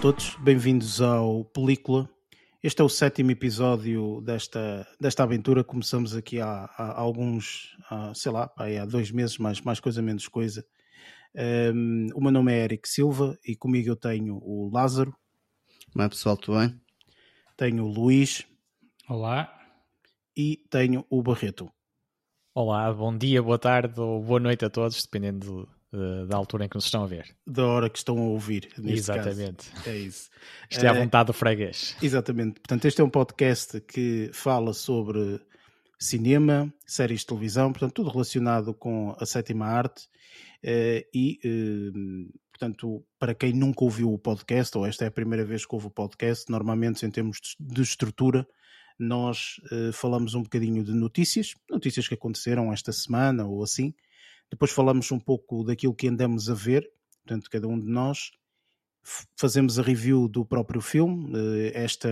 todos, bem-vindos ao Película. Este é o sétimo episódio desta, desta aventura. Começamos aqui há, há alguns, há, sei lá, há dois meses, mais, mais coisa, menos coisa. Um, o meu nome é Eric Silva e comigo eu tenho o Lázaro. Como é pessoal, tudo bem? Tenho o Luís. Olá. E tenho o Barreto. Olá, bom dia, boa tarde ou boa noite a todos, dependendo de, da altura em que nos estão a ver. Da hora que estão a ouvir. Exatamente. Caso. É isso. Isto é à vontade do freguês. Exatamente. Portanto, este é um podcast que fala sobre cinema, séries de televisão, portanto, tudo relacionado com a sétima arte. Uh, e, uh, portanto, para quem nunca ouviu o podcast, ou esta é a primeira vez que ouve o podcast, normalmente em termos de estrutura, nós uh, falamos um bocadinho de notícias, notícias que aconteceram esta semana ou assim. Depois falamos um pouco daquilo que andamos a ver, portanto, cada um de nós. Fazemos a review do próprio filme. Uh, esta,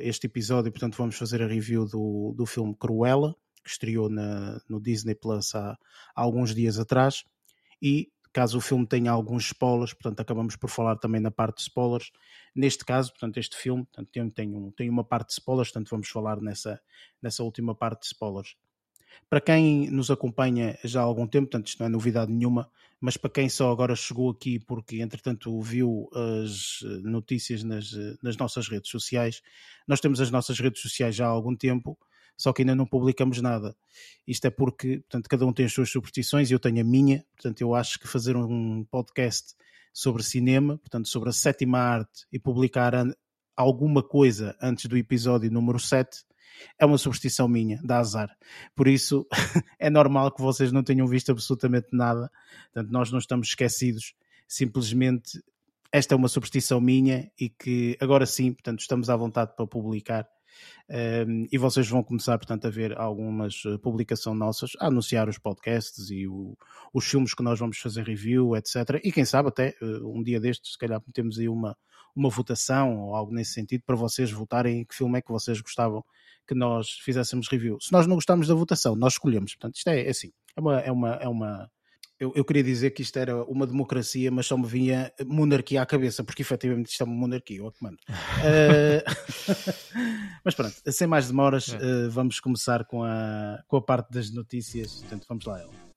este episódio, portanto, vamos fazer a review do, do filme Cruella, que estreou na, no Disney Plus há, há alguns dias atrás. E caso o filme tenha alguns spoilers, portanto acabamos por falar também na parte de spoilers. Neste caso, portanto, este filme portanto, tem, tem, um, tem uma parte de spoilers, portanto vamos falar nessa, nessa última parte de spoilers. Para quem nos acompanha já há algum tempo, portanto isto não é novidade nenhuma, mas para quem só agora chegou aqui porque entretanto viu as notícias nas, nas nossas redes sociais, nós temos as nossas redes sociais já há algum tempo, só que ainda não publicamos nada. Isto é porque, portanto, cada um tem as suas superstições e eu tenho a minha, portanto, eu acho que fazer um podcast sobre cinema, portanto, sobre a sétima arte e publicar alguma coisa antes do episódio número 7 é uma superstição minha, dá azar. Por isso, é normal que vocês não tenham visto absolutamente nada. Portanto, nós não estamos esquecidos. Simplesmente, esta é uma superstição minha e que agora sim, portanto, estamos à vontade para publicar um, e vocês vão começar, portanto, a ver algumas uh, publicações nossas, a anunciar os podcasts e o, os filmes que nós vamos fazer review, etc. E quem sabe até uh, um dia destes, se calhar temos aí uma, uma votação ou algo nesse sentido para vocês votarem que filme é que vocês gostavam que nós fizéssemos review. Se nós não gostarmos da votação, nós escolhemos. Portanto, isto é, é assim, é uma, é uma, é uma eu, eu, queria dizer que isto era uma democracia, mas só me vinha monarquia à cabeça, porque efetivamente isto é uma monarquia, eu comando. uh, mas pronto, sem mais demoras, uh, vamos começar com a, com a parte das notícias. Portanto, vamos lá, ela.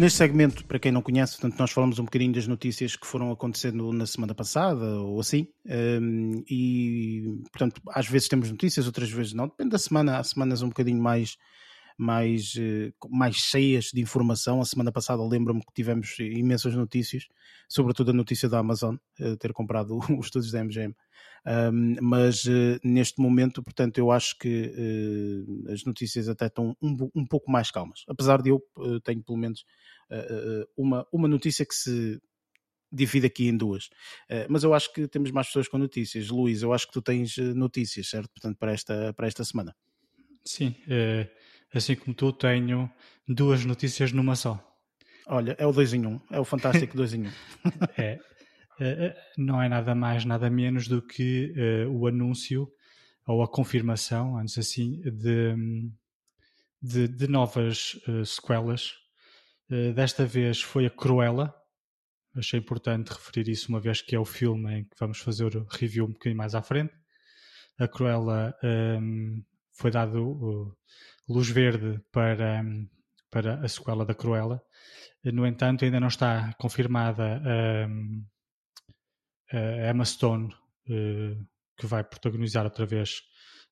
Neste segmento, para quem não conhece, portanto, nós falamos um bocadinho das notícias que foram acontecendo na semana passada ou assim, um, e portanto, às vezes temos notícias, outras vezes não, depende da semana. Há semanas um bocadinho mais, mais, eh, mais cheias de informação. A semana passada lembro-me que tivemos imensas notícias, sobretudo a notícia da Amazon eh, ter comprado os estúdios da MGM. Um, mas uh, neste momento, portanto, eu acho que uh, as notícias até estão um, um, pouco mais calmas. Apesar de eu uh, tenho pelo menos uma, uma notícia que se divide aqui em duas. mas eu acho que temos mais pessoas com notícias. Luís, eu acho que tu tens notícias, certo? Portanto, para esta, para esta semana. Sim, assim como tu, tenho duas notícias numa só. Olha, é o 2 em 1, um, é o fantástico 2 em 1. Um. é, não é nada mais, nada menos do que uh, o anúncio ou a confirmação, antes assim, de, de, de novas sequelas. Desta vez foi a Cruella. Achei importante referir isso, uma vez que é o filme em que vamos fazer o review um bocadinho mais à frente. A Cruella um, ehm, foi dado luz verde para, para a sequela da Cruella. No entanto, ainda não está confirmada um, a Emma Stone, eh, que vai protagonizar outra vez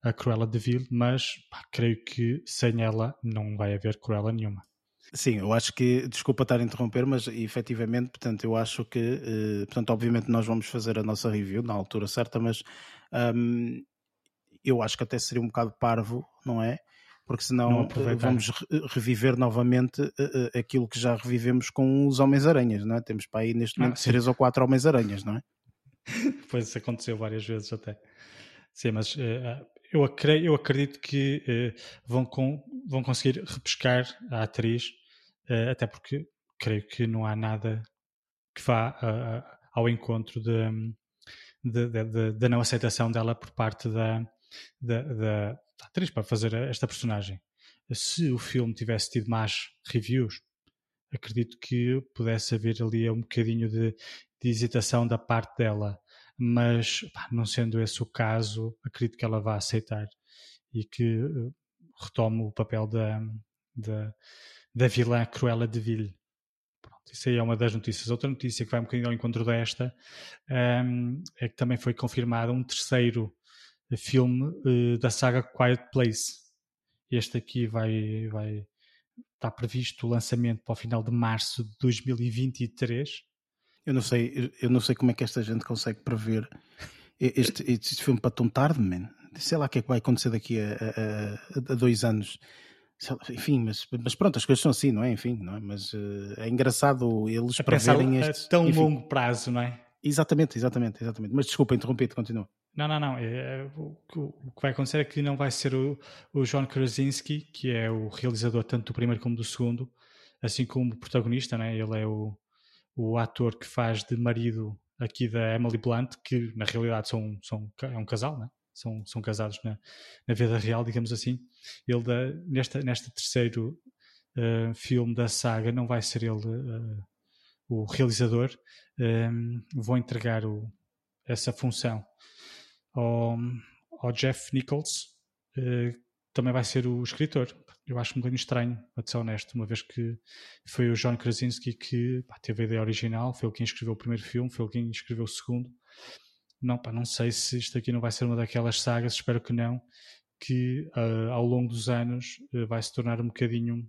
a Cruella de Vil, mas pá, creio que sem ela não vai haver Cruella nenhuma. Sim, eu acho que, desculpa estar a interromper, mas efetivamente, portanto, eu acho que, eh, portanto, obviamente nós vamos fazer a nossa review na altura certa, mas um, eu acho que até seria um bocado parvo, não é? Porque senão eh, vamos reviver novamente aquilo que já revivemos com os Homens-Aranhas, não é? Temos para aí neste momento ah, três ou quatro Homens-Aranhas, não é? pois isso aconteceu várias vezes até. Sim, mas uh, eu, acredito, eu acredito que uh, vão, com, vão conseguir repescar a atriz, uh, até porque creio que não há nada que vá ao encontro da não aceitação dela por parte da, da, da atriz para fazer esta personagem. Se o filme tivesse tido mais reviews, acredito que pudesse haver ali um bocadinho de, de hesitação da parte dela, mas pá, não sendo esse o caso, acredito que ela vá aceitar e que uh, retome o papel da, da, da vilã Cruella de Vil. Pronto, isso aí é uma das notícias. Outra notícia que vai um bocadinho ao encontro desta um, é que também foi confirmado um terceiro filme uh, da saga Quiet Place. Este aqui vai, vai está previsto o lançamento para o final de março de 2023. Eu não sei, eu não sei como é que esta gente consegue prever este, este filme para tão tarde, man. Sei lá o que é que vai acontecer daqui a, a, a dois anos. Enfim, mas, mas pronto, as coisas são assim, não é? Enfim, não é? Mas uh, é engraçado eles a preverem este... A tão enfim. longo prazo, não é? Exatamente, exatamente, exatamente. Mas desculpa, interrompi-te, continua. Não, não, não. É, é, o, o, que vai acontecer é que não vai ser o, o John Krasinski, que é o realizador tanto do primeiro como do segundo, assim como o protagonista, né? ele é o, o ator que faz de marido aqui da Emily Blunt, que na realidade são, são, é um casal, né? são, são casados na, na vida real, digamos assim. Ele, da, nesta, nesta terceiro uh, filme da saga, não vai ser ele uh, o realizador, um, vou entregar o, essa função ao, ao Jeff Nichols, uh, também vai ser o escritor. Eu acho um bocadinho estranho, a ser honesto, uma vez que foi o John Krasinski que pá, teve a ideia original, foi ele quem escreveu o primeiro filme, foi ele quem escreveu o segundo. Não, pá, não sei se isto aqui não vai ser uma daquelas sagas, espero que não, que uh, ao longo dos anos uh, vai se tornar um bocadinho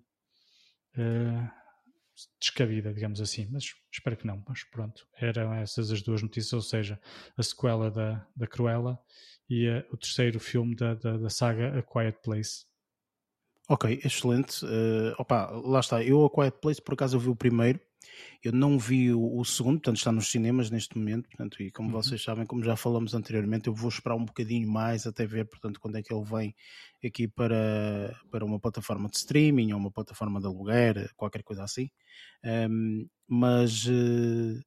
descabida, digamos assim, mas espero que não. Mas pronto, eram essas as duas notícias, ou seja, a sequela da, da Cruella e a, o terceiro filme da, da, da, saga A Quiet Place. Ok, excelente. Uh, opa, lá está. Eu, A Quiet Place, por acaso, eu vi o primeiro eu não vi o, o, segundo, portanto está nos cinemas neste momento, portanto, e como uhum. vocês sabem, como já falamos anteriormente, eu vou esperar um bocadinho mais até ver, portanto, quando é que ele vem aqui para, para uma plataforma de streaming ou uma plataforma de aluguer, qualquer coisa assim. Um, mas uh,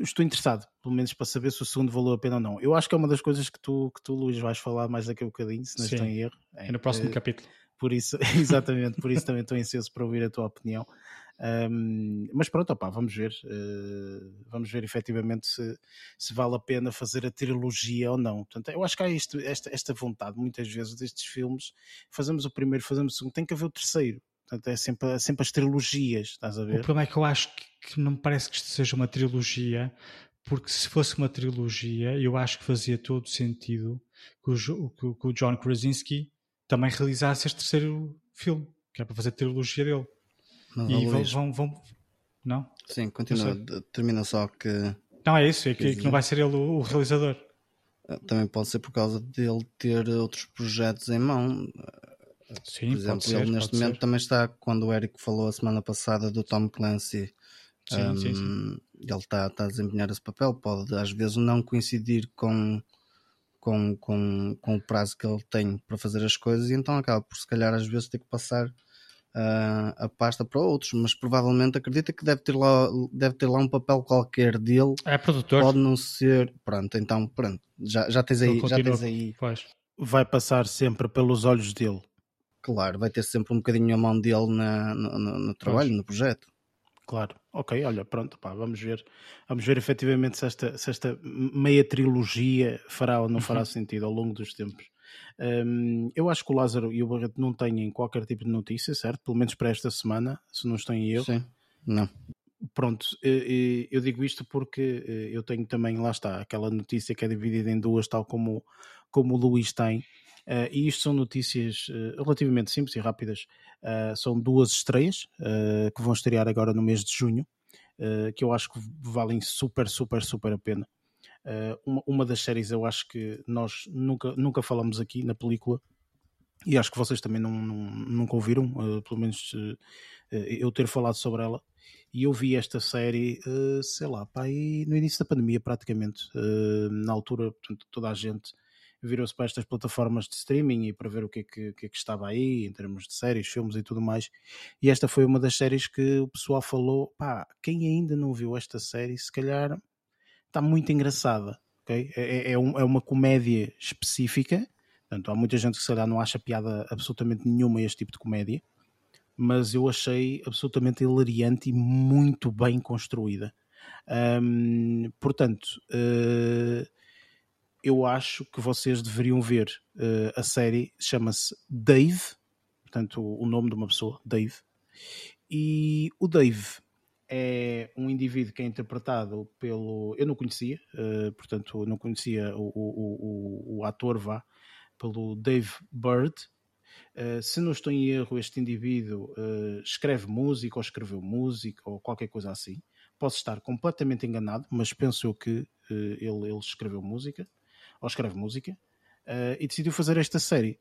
estou interessado, pelo menos para saber se o segundo valeu a pena ou não. Eu acho que é uma das coisas que tu, que tu Luís, vais falar mais daqui a um bocadinho, se não estou em erro. É, é no próximo uh, capítulo. Por isso, exatamente, por isso também estou ansioso para ouvir a tua opinião. Um, mas pronto, opa, vamos ver. Uh, vamos ver efetivamente se, se, vale a pena fazer a trilogia ou não. Portanto, eu acho que há isto, esta, esta vontade, muitas vezes, destes filmes. Fazemos o primeiro, fazemos o segundo, tem que haver o terceiro. Portanto, é sempre, é sempre as trilogias, estás a ver? O problema é que eu acho que, que não me parece que isto seja uma trilogia, porque se fosse uma trilogia, eu acho que fazia todo sentido que o, que o John Krasinski também realizasse este terceiro filme, que é para fazer a trilogia dele. Não, e vão, vão, vão, Não? Sim, continua. Termina só que. Não, é isso, é que, que não vai ser ele o, o, realizador. Ah, também pode ser por causa dele ter outros projetos em mão. Sim, por exemplo, ser, ele neste momento ser. também está, quando o Eric falou a semana passada do Tom Clancy, sim, um, sim, sim. ele está, está a desempenhar esse papel, pode às vezes não coincidir com, com, com, com o prazo que ele tem para fazer as coisas e então acaba por se calhar às vezes ter que passar uh, a pasta para outros, mas provavelmente acredita que deve ter lá, deve ter lá um papel qualquer dele. É produtor. Pode não ser. Pronto, então pronto. Já, já tens aí. Já tens aí. Pois. Vai passar sempre pelos olhos dele. Claro, vai ter sempre um bocadinho a mão dele na, no, no, no trabalho, pois. no projeto. Claro, ok, olha, pronto, pá, vamos ver, vamos ver efetivamente se esta, se esta meia trilogia fará ou não fará uhum. sentido ao longo dos tempos. Um, eu acho que o Lázaro e o Barreto não têm qualquer tipo de notícia, certo? Pelo menos para esta semana, se não estou em erro. Sim, não. Pronto, eu digo isto porque eh, eu tenho também, lá está, aquela notícia que é dividida em duas, tal como, como o Luís tem. Uh, e isto são notícias uh, relativamente simples e rápidas. Uh, são duas estreias que vão estrear agora no mês de junho, que eu acho que valem super, super, super a pena. Uma, uma, das séries eu acho que nós nunca, nunca falamos aqui na película e acho que vocês também não, não nunca ouviram, pelo menos eu ter falado sobre ela. E eu vi esta série, sei lá, pá, no início da pandemia, praticamente. na altura, portanto, toda a gente virou-se para estas plataformas de streaming e para ver o que é que, que, é que, estava aí em termos de séries, filmes e tudo mais. E esta foi uma das séries que o pessoal falou: pá, quem ainda não viu esta série, se calhar está muito engraçada. Okay? É, é, um, é uma comédia específica. Portanto, há muita gente que se calhar não acha piada absolutamente nenhuma a este tipo de comédia, mas eu achei absolutamente hilariante e muito bem construída. Portanto, uh, eu acho que vocês deveriam ver uh, a série, chama-se Dave, portanto, o, nome de uma pessoa, Dave, e o Dave é um indivíduo que é interpretado pelo. Eu não conhecia, uh, portanto, não conhecia o, o, o, o, ator, vá, pelo Dave Bird. Uh, se não estou em erro, este indivíduo uh, escreve música ou escreveu música ou qualquer coisa assim. Posso estar completamente enganado, mas penso eu que ele, ele, escreveu música ou escreve música e decidiu fazer esta série.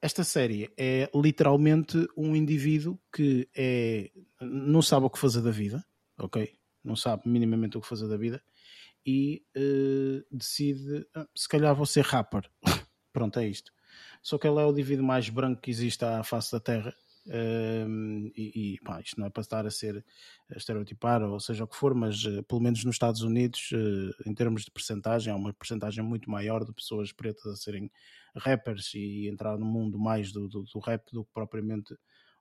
Esta série é literalmente um indivíduo que é, não sabe o que fazer da vida, ok? Não sabe minimamente o que fazer da vida e uh, decide, ah, se calhar vou ser rapper. Pronto, é isto. Só que ele é o indivíduo mais branco que existe à face da Terra e, e pá, isto não é para estar a ser a estereotipar ou seja o que for, mas uh, pelo menos nos Estados Unidos, uh, em termos de percentagem, há uma percentagem muito maior de pessoas pretas a serem rappers e entrar no mundo mais do, do, do rap do que propriamente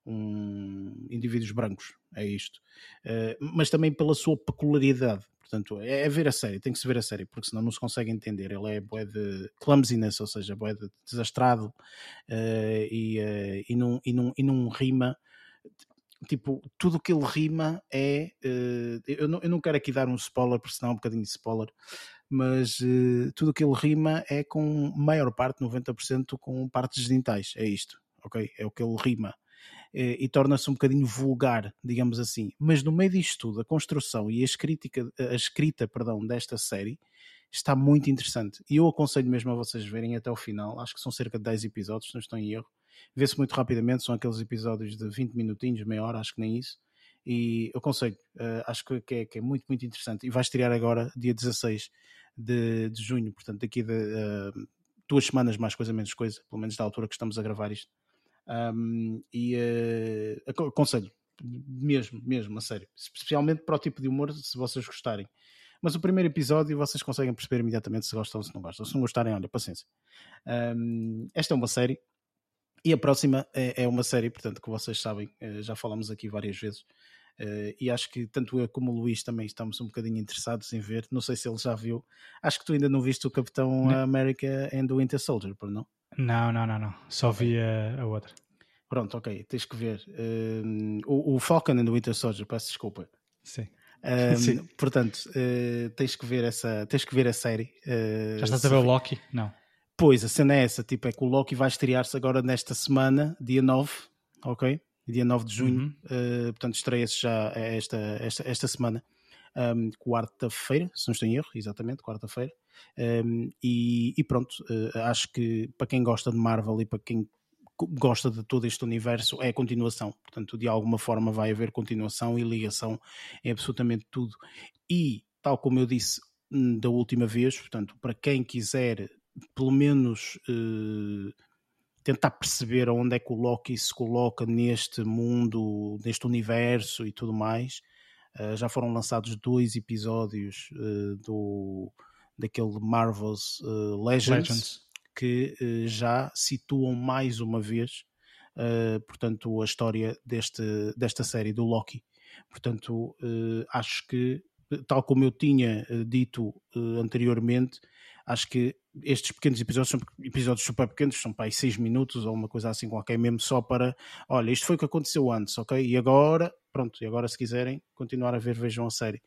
um, indivíduos brancos, é isto. Uh, mas também pela sua peculiaridade. Portanto, é, é, ver a série, tem que se ver a série, porque senão não se consegue entender. Ele é boé de clumsiness, ou seja, boé de desastrado uh, e, uh, e, não, e, não, e não rima. Tipo, tudo o que ele rima é. eu, não, eu não quero aqui dar um spoiler, porque senão é um bocadinho de spoiler, mas tudo o que ele rima é com maior parte, 90%, com partes genitais. É isto, ok? É o que ele rima. Eh, e torna-se um bocadinho vulgar, digamos assim. Mas no meio disto tudo, a construção e a, escrita, a escrita perdão, desta série está muito interessante. E eu aconselho mesmo a vocês verem até o final. Acho que são cerca de 10 episódios, não estou em erro. Vê-se muito rapidamente, são aqueles episódios de 20 minutinhos, meia hora, acho que nem isso. E eu aconselho, uh, acho que é, que é, muito, muito interessante. E vai estrear agora, dia 16 de, de junho, portanto, daqui a uh, duas semanas, mais coisa, menos coisa, pelo menos da altura que estamos a gravar isto. Um, e uh, aconselho, mesmo, mesmo, a sério. Especialmente para o tipo de humor, se vocês gostarem. Mas o primeiro episódio vocês conseguem perceber imediatamente se gostam ou se não gostam. Se não gostarem, olha, paciência. Um, esta é uma série. E a próxima é, é, uma série, portanto, que vocês sabem, eh, já falamos aqui várias vezes. Uh, e acho que tanto eu como o Luís também estamos um bocadinho interessados em ver. Não sei se ele já viu. Acho que tu ainda não viste o Capitão não. América and the Winter Soldier, por não? Não, não, não, não. Só vi a, a outra. Pronto, ok, tens que ver. Um, o, o, Falcon and the Winter Soldier, peço desculpa. Sim. Um, Sim. Portanto, uh, tens que ver essa, tens que ver a série. Uh, Já estás a ver o Loki? Não. Pois, a cena é essa, tipo, é que o Loki vai estrear-se agora nesta semana, dia 9, ok? Dia 9 de junho, uhum. uh, portanto estreia-se já esta, esta, esta semana, um, quarta-feira, se não estou em erro, exatamente, quarta-feira. Um, e, e, pronto, uh, acho que para quem gosta de Marvel e para quem gosta de todo este universo é continuação. Portanto, de alguma forma vai haver continuação e ligação em absolutamente tudo. E, tal como eu disse hum, da última vez, portanto, para quem quiser pelo menos uh, tentar perceber onde é que o Loki se coloca neste mundo, neste universo e tudo mais, já foram lançados dois episódios uh, do daquele Marvel's Legends, Legends, que já situam mais uma vez, portanto, a história deste, desta série do Loki. Portanto, acho que, tal como eu tinha dito anteriormente, acho que estes pequenos episódios são episódios super pequenos, são para aí 6 minutos ou uma coisa assim qualquer, mesmo só para, olha, isto foi o que aconteceu antes, ok? E agora, pronto, e agora se quiserem continuar a ver, vejam a série.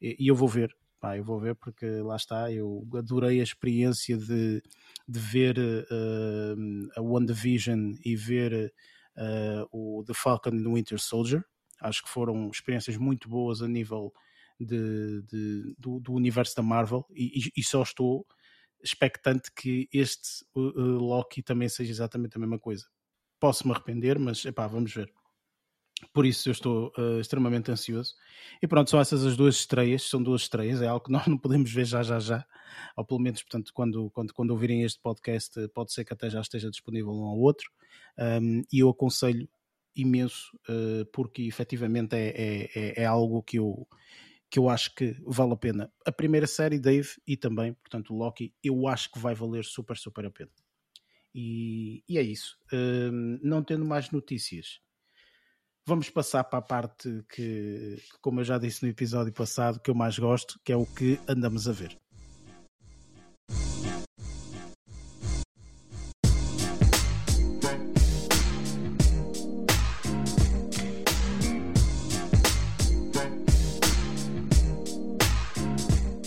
E, e eu vou ver, pá, eu vou ver porque lá está, eu adorei a experiência de de ver uh, a WandaVision e ver uh, o The Falcon and the Winter Soldier. Acho que foram experiências muito boas a nível de, de do, do, universo da Marvel e, e, só estou expectante que este uh, Loki também seja exatamente a mesma coisa. Posso me arrepender, mas epá, vamos ver. Por isso eu estou uh, extremamente ansioso. E pronto, são essas as duas estreias, são duas estreias, é algo que nós não podemos ver já, já, já. Ou pelo menos, portanto, quando, quando, quando ouvirem este podcast, pode ser que até já esteja disponível um ao outro. Um, e eu aconselho imenso, uh, porque efetivamente é, é, é, é, algo que eu, que eu acho que vale a pena. A primeira série, Dave, e também, portanto, o Loki, eu acho que vai valer super, super a pena. E, e é isso. Um, não tendo mais notícias, vamos passar para a parte que, como eu já disse no episódio passado, que eu mais gosto, que é o que andamos a ver.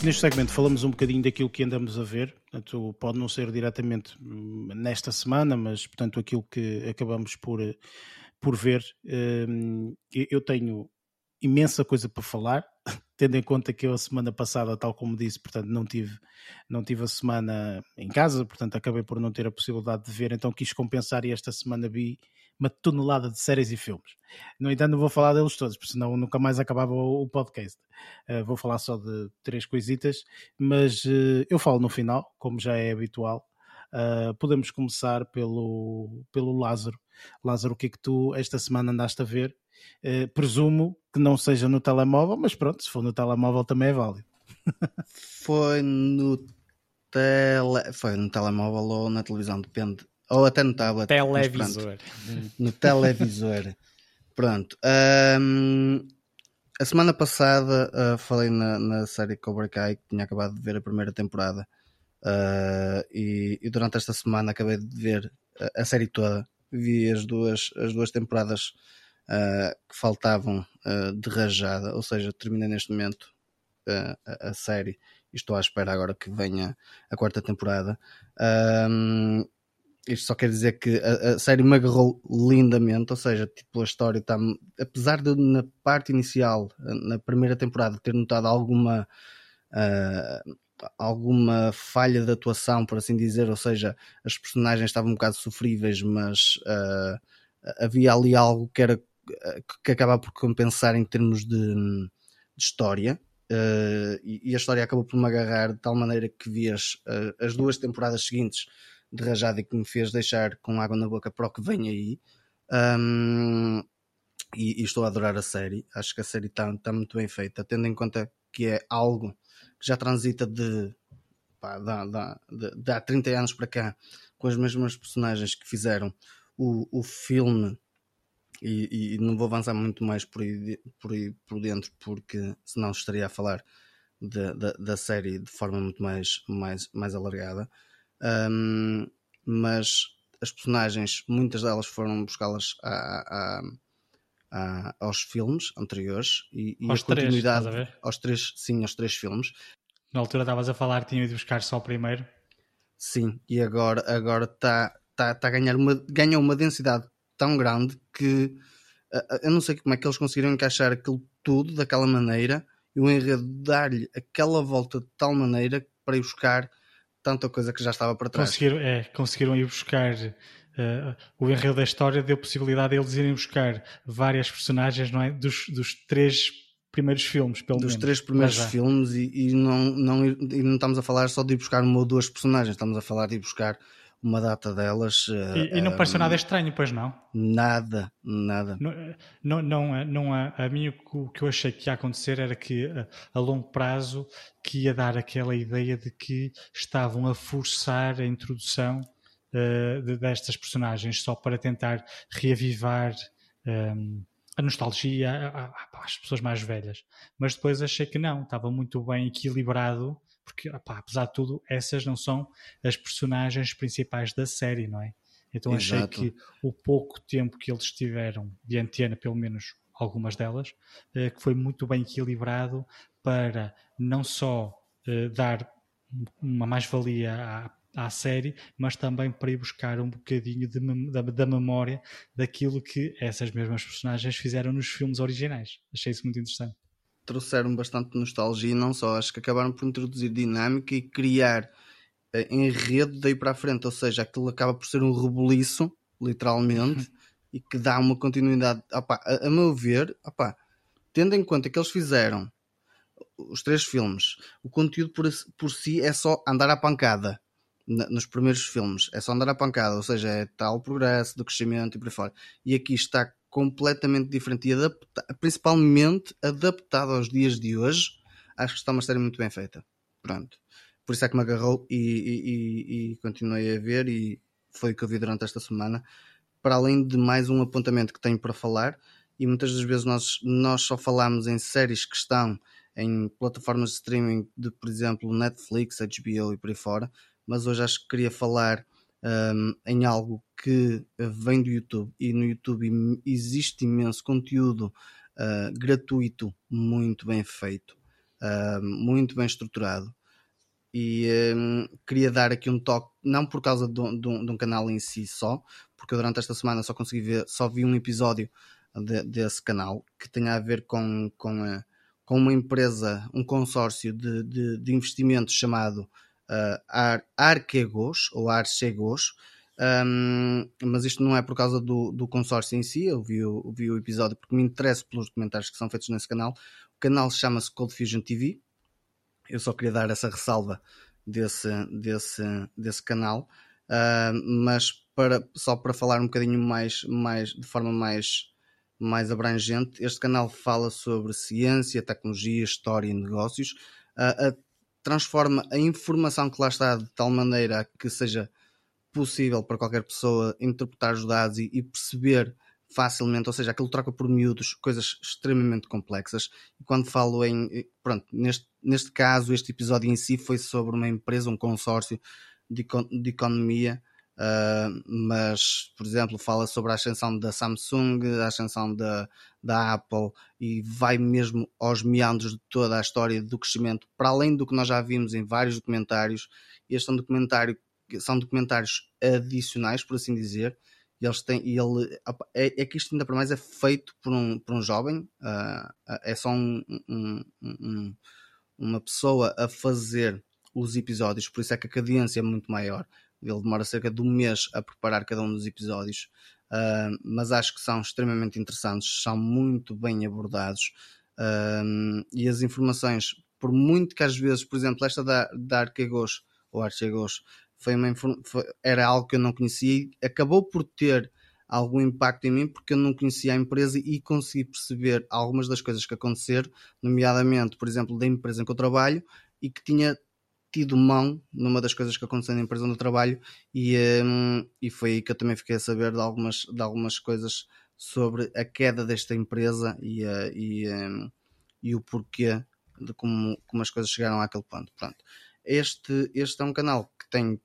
Neste segmento falamos um bocadinho daquilo que andamos a ver, portanto, pode não ser diretamente hum, nesta semana, mas portanto aquilo que acabamos por, por ver. Hum, eu tenho imensa coisa para falar, tendo em conta que eu a semana passada, tal como disse, portanto não tive, não tive a semana em casa, portanto acabei por não ter a possibilidade de ver, então quis compensar e esta semana vi uma tonelada de séries e filmes. No entanto, não vou falar deles todos, porque senão nunca mais acabava o, podcast. Uh, vou falar só de três coisitas, mas uh, eu falo no final, como já é habitual. Uh, podemos começar pelo, pelo Lázaro. Lázaro, o que é que tu esta semana andaste a ver? presumo que não seja no telemóvel, mas pronto, se for no telemóvel também é válido. foi no tele... foi no telemóvel ou na televisão, depende ou até no tablet. Televisor. No televisor. Pronto. Um, a semana passada uh, falei na, na, série Cobra Kai, que tinha acabado de ver a primeira temporada. Uh, e, e, durante esta semana acabei de ver a, a série toda. Vi as duas, as duas temporadas uh, que faltavam de rajada, ou seja, terminei neste momento a, a, série e estou à espera agora que venha a quarta temporada. Um, isto só quer dizer que a, a, série me agarrou lindamente, ou seja, tipo, a história está. Apesar de na parte inicial, na primeira temporada, ter notado alguma. Uh, alguma falha de atuação, por assim dizer, ou seja, as personagens estavam um bocado sofríveis, mas uh, havia ali algo que era que acabava por compensar em termos de, de história. Uh, e, e, a história acabou por me agarrar de tal maneira que vi as, as duas temporadas seguintes de rajada e que me fez deixar com água na boca para o que vem aí. Um, e, e, estou a adorar a série. Acho que a série está tá muito bem feita, tendo em conta que é algo que já transita de, pá, de, de, de, de há 30 anos para cá, com as mesmas personagens que fizeram o, o filme. E, e, não vou avançar muito mais por aí, por aí por dentro, porque senão estaria a falar de, da série de forma muito mais, mais, mais alargada. Um, mas as personagens, muitas delas foram buscá-las a, a, a, aos filmes anteriores e, e aos a continuidade três, aos três, sim, aos três filmes. Na altura estavas a falar, tinha ido buscar só o primeiro. Sim, e agora agora está tá, tá a ganhar uma ganha uma densidade tão grande que eu não sei como é que eles conseguiram encaixar aquilo tudo daquela maneira e o enredo dar-lhe aquela volta de tal maneira para ir buscar tanta coisa que já estava para trás. Conseguiram, é, conseguiram ir buscar uh, o enredo da história, deu possibilidade a eles irem buscar várias personagens não é? dos, dos três primeiros filmes, pelo dos menos. três primeiros filmes e, e, não, não, e não estamos a falar só de ir buscar uma ou duas personagens, estamos a falar de ir buscar uma data delas. E, e não pareceu nada estranho, pois não? Nada, nada. Não, não, não, não a, a mim o que eu achei que ia acontecer era que a, longo prazo que ia dar aquela ideia de que estavam a forçar a introdução uh, de, destas personagens só para tentar reavivar. Um, a nostalgia às pessoas mais velhas, mas depois achei que não, estava muito bem equilibrado porque opá, apesar de tudo, essas não são as personagens principais da série, não é? Então Exato. achei que o pouco tempo que eles tiveram de antena, pelo menos algumas delas, eh, que foi muito bem equilibrado para não só eh, dar uma mais-valia à, à, série, mas também para ir buscar um bocadinho de, da, da, memória daquilo que essas mesmas personagens fizeram nos filmes originais. Achei isso muito interessante trouxeram bastante nostalgia e não só, acho que acabaram por introduzir dinâmica e criar uh, enredo daí para a frente, ou seja, aquilo acaba por ser um rebuliço, literalmente, e que dá uma continuidade. Opa, a, a, meu ver, opa, tendo em conta que eles fizeram os três filmes, o conteúdo por, por si é só andar à pancada. nos primeiros filmes é só andar à pancada, ou seja, é tal progresso do crescimento e por aí fora. E aqui está completamente diferente e adapta, principalmente adaptado aos dias de hoje, acho que está uma série muito bem feita. Pronto. Por isso é que me agarrou e, e, e, e continuei a ver e foi o que eu vi durante esta semana. Para além de mais um apontamento que tenho para falar, e muitas das vezes nós, nós só falamos em séries que estão em plataformas de streaming de, por exemplo, Netflix, HBO e por aí fora, mas hoje acho que queria falar um, em algo que vem do YouTube e no YouTube existe imenso conteúdo uh, gratuito, muito bem feito, uh, muito bem estruturado. E um, queria dar aqui um toque, não por causa de, de, de, um canal em si só, porque eu durante esta semana só consegui ver, só vi um episódio de, desse canal que tenha a ver com, com, a, com uma empresa, um consórcio de, de, de investimentos chamado uh, Ar Arquegos ou Archegos. Um, mas isto não é por causa do, do consórcio em si. Eu vi, eu vi o episódio porque me interesso pelos documentários que são feitos nesse canal. O canal chama-se Cold Fusion TV. Eu só queria dar essa ressalva desse, desse, desse canal. Uh, mas para, só para falar um bocadinho mais, mais de forma mais, mais abrangente, este canal fala sobre ciência, tecnologia, história e negócios. Uh, transforma a informação que lá está de tal maneira que seja possível para qualquer pessoa interpretar os dados e, e perceber facilmente, ou seja, aquilo troca por miúdos coisas extremamente complexas. E quando falo em, pronto, neste, neste caso, este episódio em si foi sobre uma empresa, um consórcio de, de economia Uh, mas, por exemplo, fala sobre a ascensão da Samsung, a ascensão da, da Apple e vai mesmo aos meandros de toda a história do crescimento, para além do que nós já vimos em vários documentários. Este é um documentário, são documentários adicionais, por assim dizer. E eles têm, e ele, é, é que isto ainda para mais é feito por um, por um jovem, uh, é só um, um, um, uma pessoa a fazer os episódios, por isso é que a cadência é muito maior ele demora cerca de um mês a preparar cada um dos episódios, uh, mas acho que são extremamente interessantes, são muito bem abordados uh, e as informações, por muito que às vezes, por exemplo, esta da, da Arquegos ou Archegos foi uma, foi, era algo que eu não conhecia, acabou por ter algum impacto em mim porque eu não conhecia a empresa e consegui perceber algumas das coisas que aconteceram, nomeadamente, por exemplo, da empresa em que eu trabalho e que tinha tido mão numa das coisas que aconteceu na empresa eu trabalho e, um, e foi aí que eu também fiquei a saber de algumas, de algumas coisas sobre a queda desta empresa e, uh, e, um, e o porquê de como, como as coisas chegaram àquele ponto. Pronto. Este, este é um canal que tem,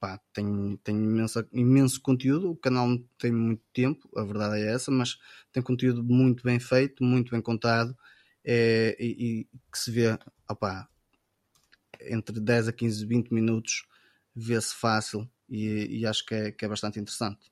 pá, tem, tem imensa, imenso conteúdo. O canal tem muito tempo, a verdade é essa, mas tem conteúdo muito bem feito, muito bem contado é, e, e que se vê, entre 10 a 15, 20 minutos vê-se fácil e, e, acho que é, que é bastante interessante.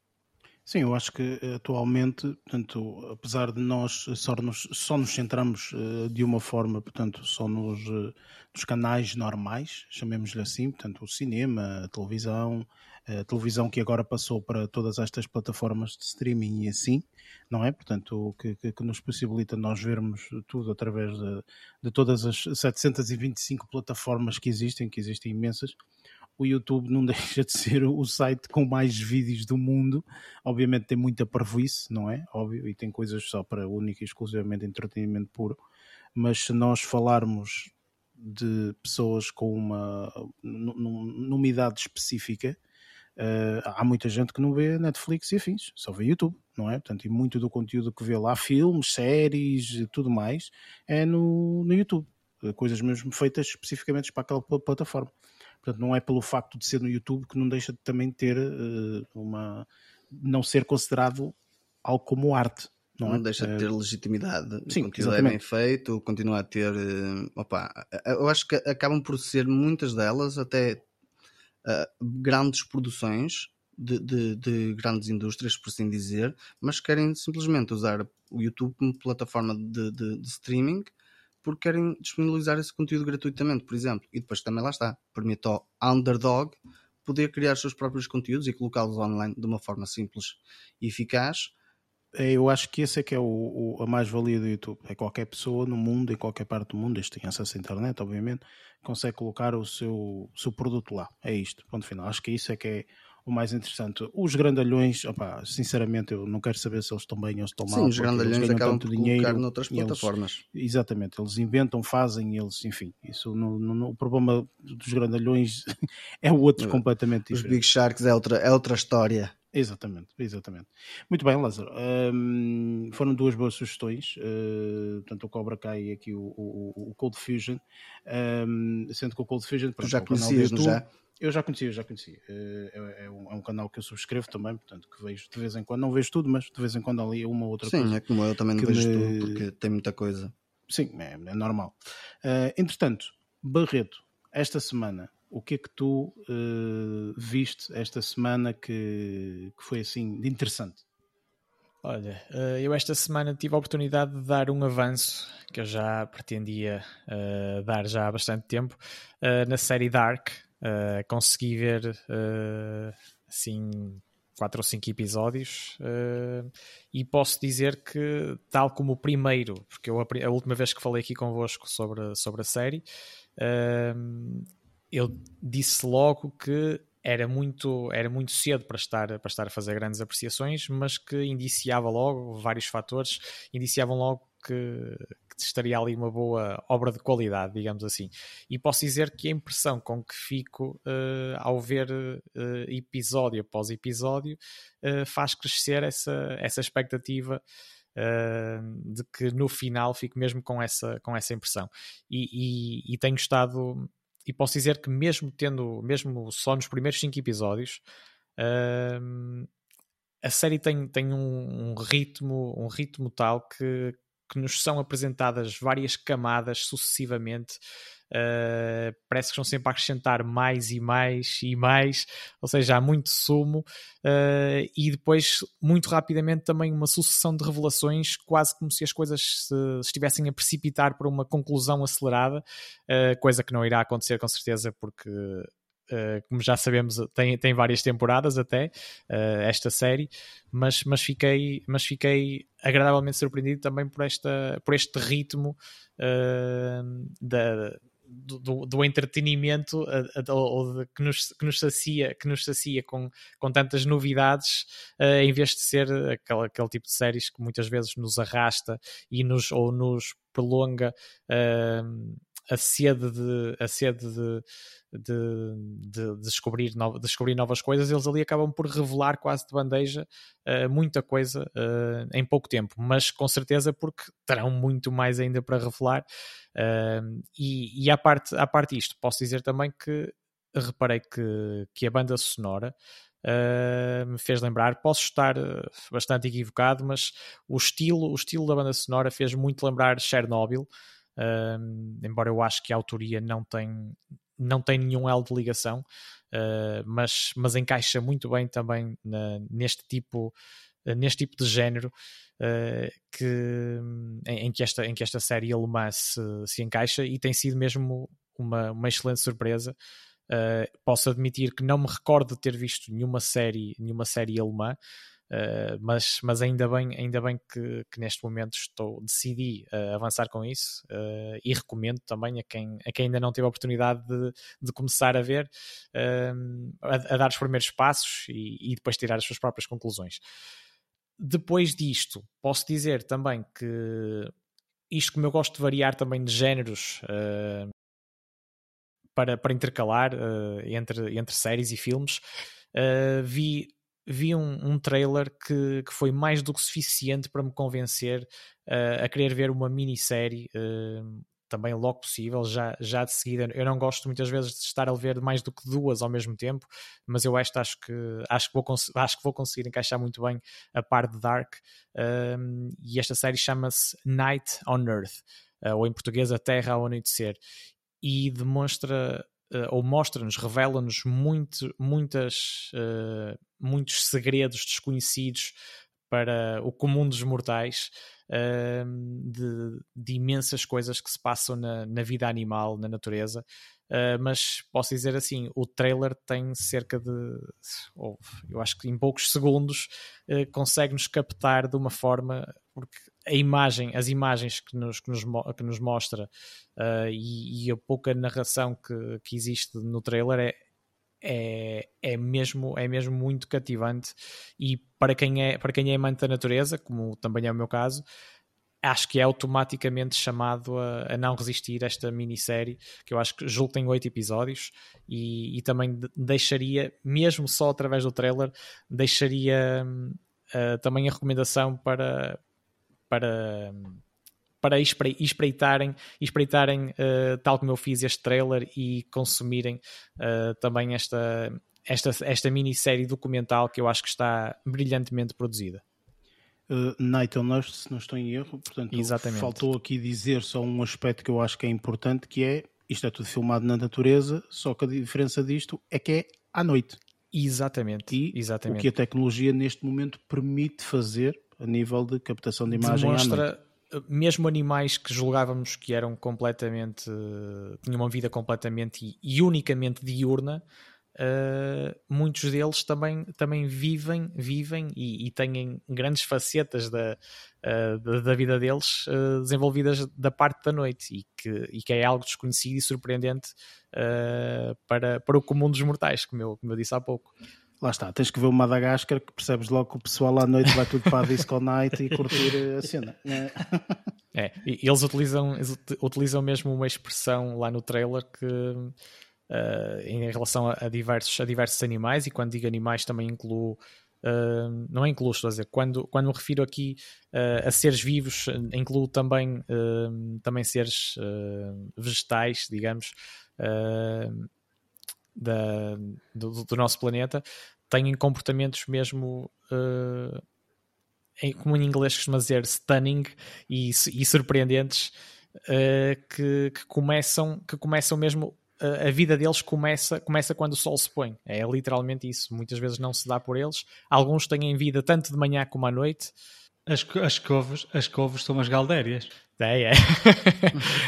Sim, eu acho que atualmente, portanto, apesar de nós só nos, só nos centramos uh, de uma forma, portanto, só nos, uh, nos canais normais, chamemos-lhe assim, portanto, o cinema, a televisão, a televisão que agora passou para todas estas plataformas de streaming e assim, não é? Portanto, que, que, que nos possibilita nós vermos tudo através de, de todas as 725 plataformas que existem, que existem imensas. O YouTube não deixa de ser o site com mais vídeos do mundo. Obviamente tem muita parvoíce, não é? Óbvio, e tem coisas só para única e exclusivamente entretenimento puro. Mas se nós falarmos de pessoas com uma numa idade específica, Uh, há muita gente que não vê Netflix e afins, só vê YouTube, não é? Portanto, e muito do conteúdo que vê lá, filmes, séries e tudo mais, é no, no YouTube. Eh, coisas mesmo feitas especificamente para aquela plataforma. Portanto, não é pelo facto de ser no YouTube que não deixa de também ter uh, uma. não ser considerado algo como arte. Não, não é? deixa de ter legitimidade. Sim, o conteúdo exatamente. é bem feito, continua a ter. Opa, eu acho que acabam por ser muitas delas até uh, grandes produções de, de, de, grandes indústrias, por assim dizer, mas querem simplesmente usar o YouTube como plataforma de, de, streaming porque querem disponibilizar esse conteúdo gratuitamente, por exemplo. E depois também lá está, permite ao underdog poder criar os seus próprios conteúdos e colocá-los online de uma forma simples e eficaz eu acho que esse é que é o, o a mais-valia do YouTube. É qualquer pessoa no mundo, em qualquer parte do mundo, desde tem acesso à internet, obviamente, consegue colocar o seu, seu produto lá. É isto, ponto final. Acho que isso é que é o mais interessante. Os grandalhões, opa, sinceramente, eu não quero saber se eles estão bem ou se estão mal. Sim, os grandalhões acabam tanto por dinheiro colocar noutras e eles- plataformas. Exatamente, eles inventam, fazem, eles, enfim, isso no, no- o problema dos grandalhões é outro Os completamente Os diferente. Big Sharks é outra, é outra história. Exatamente, exatamente. Muito bem, Lázaro. Hum, foram duas boas sugestões, uh, tanto o Cobra Kai e aqui o, o, o Cold Fusion. Hum, sendo que o Cold Fusion Tu já é um conhecias, YouTube. já? Eu já conhecia, eu já conhecia. Eh, É, é um, é um canal que eu subscrevo também, portanto, que vejo de vez em quando. Não vejo tudo, mas de vez em quando ali uma ou outra Sim, coisa. é como eu também não vejo me- tudo porque tem muita coisa. Sim, é, é normal. Eh, entretanto, Barreto, esta semana, o que é que tu eh, viste esta semana que, que foi assim de interessante? Olha, eh, eu esta semana tive a oportunidade de dar um avanço que eu já pretendia eh, dar já há bastante tempo eh, na série Dark. Eh, consegui ver assim quatro ou cinco episódios e posso dizer que tal como o primeiro, porque eu a, última vez que falei aqui convosco sobre, sobre a série, eu disse logo que era muito, era muito cedo para estar, para estar a fazer grandes apreciações, mas que indiciava logo, vários fatores, indiciavam logo que, que estaria ali uma boa obra de qualidade, digamos assim. E posso dizer que a impressão com que fico eh, ao ver eh, episódio após episódio eh, faz crescer essa, essa expectativa eh, de que no final fico mesmo com essa, com essa impressão. E, e- e tenho estado, e posso dizer que mesmo tendo, mesmo só nos primeiros cinco episódios, ehm, a série tem, tem um, um ritmo, um ritmo tal que, que nos são apresentadas várias camadas sucessivamente. Uh, parece que estão sempre a acrescentar mais e mais e mais, ou seja, há muito sumo uh, e depois, muito rapidamente, também uma sucessão de revelações, quase como se as coisas se estivessem a precipitar para uma conclusão acelerada, uh, coisa que não irá acontecer com certeza, porque como já sabemos, tem, tem várias temporadas até esta série, mas, mas, fiquei, mas fiquei agradavelmente surpreendido também por, esta, por este ritmo da, do, do, entretenimento ou de, que, nos, que nos sacia, que nos sacia com, com tantas novidades, em vez de ser aquele, aquele tipo de séries que muitas vezes nos arrasta e nos, ou nos prolonga a sede de, a sede de, de, de, descobrir, no, de descobrir novas coisas, eles ali acabam por revelar quase de bandeja uh, muita coisa uh, em pouco tempo, mas com certeza porque terão muito mais ainda para revelar. Uh, e, e à parte, à parte isto, posso dizer também que reparei que, que a banda sonora Uh, me fez lembrar, posso estar bastante equivocado, mas o estilo, o estilo da banda sonora fez muito lembrar Chernobyl, uh, embora eu acho que a autoria não tem, não tem nenhum elo de ligação, mas, mas encaixa muito bem também na, neste tipo neste tipo de género que, em, em, que esta, em que esta série alemã se, se encaixa e tem sido mesmo uma, uma excelente surpresa. Uh, posso admitir que não me recordo de ter visto nenhuma série, nenhuma série alemã, uh, mas, mas ainda bem, ainda bem que, que neste momento estou decidi uh, avançar com isso e recomendo também a quem, a quem ainda não teve a oportunidade de, de começar a ver, a, a, dar os primeiros passos e, e, depois tirar as suas próprias conclusões. Depois disto, posso dizer também que isto como eu gosto de variar também de géneros para, para intercalar uh, entre, entre séries e filmes, uh, vi, vi um, um trailer que, que foi mais do que suficiente para me convencer uh, a querer ver uma minissérie também logo possível, já, já de seguida. Eu não gosto muitas vezes de estar a ver mais do que duas ao mesmo tempo, mas eu esta acho que acho que vou, acho que vou conseguir encaixar muito bem a par de Dark. e esta série chama-se Night on Earth, ou em português A Terra ao Anoitecer e demonstra uh, ou mostra-nos, revela-nos muito, muitas, uh, muitos segredos desconhecidos para o comum dos mortais uh, de, de, imensas coisas que se passam na, na vida animal, na natureza. mas posso dizer assim, o trailer tem cerca de, oh, eu acho que em poucos segundos consegue-nos captar de uma forma, porque a imagem, as imagens que nos, que nos, que nos mostra uh, e, e, a pouca narração que, que existe no trailer é, é, é, mesmo, é mesmo muito cativante. E para quem é, para quem é amante da natureza, como também é o meu caso, acho que é automaticamente chamado a, a, não resistir a esta minissérie, que eu acho que julgo tem oito episódios, e, e, também deixaria, mesmo só através do trailer, deixaria uh, também a recomendação para, para, para espreitarem, espreitarem uh, tal como eu fiz este trailer e consumirem uh, também esta, esta, esta minissérie documental que eu acho que está brilhantemente produzida. Uh, Night on Earth, se não estou em erro, portanto, Exatamente. faltou aqui dizer só um aspecto que eu acho que é importante, que é isto é tudo filmado na natureza, só que a diferença disto é que é à noite. Exatamente. E Exatamente. o que a tecnologia neste momento permite fazer a nível de captação de imagem Demonstra, mesmo animais que julgávamos que eram completamente tinham uma vida completamente e, unicamente diurna Uh, muitos deles também, também vivem, vivem e, e têm grandes facetas da, uh, da, da, vida deles uh, desenvolvidas da parte da noite e que, e que é algo desconhecido e surpreendente para, para o comum dos mortais, como eu, como eu disse há pouco. Lá está, tens que ver o Madagascar que percebes logo que o pessoal à noite vai tudo para a Disco Night e curtir a cena. É, é eles utilizam, utilizam mesmo uma expressão lá no trailer que uh, em relação a, a, diversos, a diversos animais, e quando digo animais também incluo. Uh, não é incluo, estou a dizer, quando, quando me refiro aqui uh, a seres vivos, incluo também, também seres vegetais, digamos, da, do, do, nosso planeta, têm comportamentos mesmo em, como em inglês costuma dizer, stunning e, e surpreendentes uh, que, que, começam, que começam mesmo a vida deles começa, começa quando o sol se põe. É literalmente isso. Muitas vezes não se dá por eles. Alguns têm vida tanto de manhã como à noite. As, as, couves, as couves são as galdérias. É, é.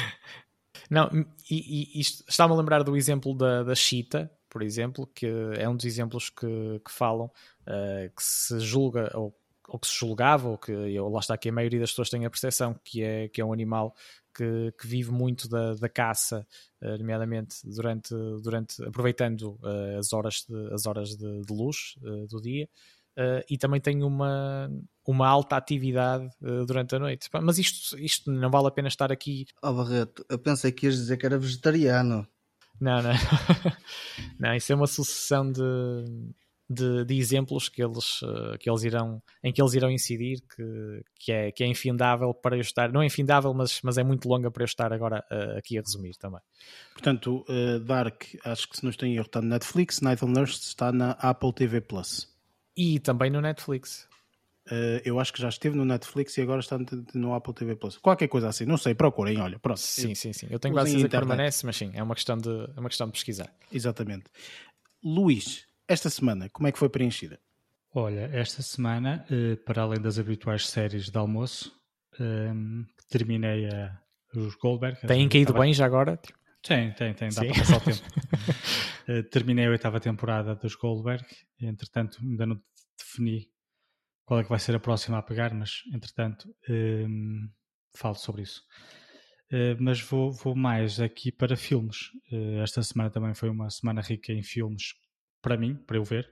não, e, e está-me a lembrar do exemplo da, da Chita, por exemplo, que é um dos exemplos que, que falam uh, que se julga, ou, ou que se julgava, ou que ou lá está que a maioria das pessoas tem a percepção que é, que é um animal que, que vive muito da, da caça, uh, nomeadamente durante, durante aproveitando uh, as horas de, as horas de, de luz do dia. e também tem uma, uma alta atividade durante a noite. Mas isto, isto não vale a pena estar aqui. Oh Barreto, eu pensei que ias dizer que era vegetariano. Não, não. não, isso é uma sucessão de, de, de, exemplos que eles, uh, que eles irão, em que eles irão incidir, que, que, é, que é infindável para eu estar, não é infindável, mas, mas é muito longa para eu estar agora uh, aqui a resumir também. Portanto, uh, Dark, acho que se não estou em erro, está no Netflix, Night on Earth está na Apple TV Plus. E também no Netflix. Eu acho que já esteve no Netflix e agora está no Apple TV Plus. Qualquer coisa assim, não sei, procurem, olha, pronto. Sim, sim, sim. Eu tenho quase certeza que permanece, mas sim, é uma questão de, é uma questão de pesquisar. Exatamente. Luís, esta semana, como é que foi preenchida? Olha, esta semana, eh, para além das habituais séries de almoço, ehm, terminei a, os Goldberg. Têm caído bem já agora? Tem, tem, tem, dá Sim. para passar o tempo. Eh, terminei a oitava temporada dos Goldberg, entretanto ainda não defini qual é que vai ser a próxima a pegar, mas entretanto ehm, falo sobre isso. Uh, mas vou, vou, mais aqui para filmes. Uh, esta semana também foi uma semana rica em filmes para mim, para eu ver.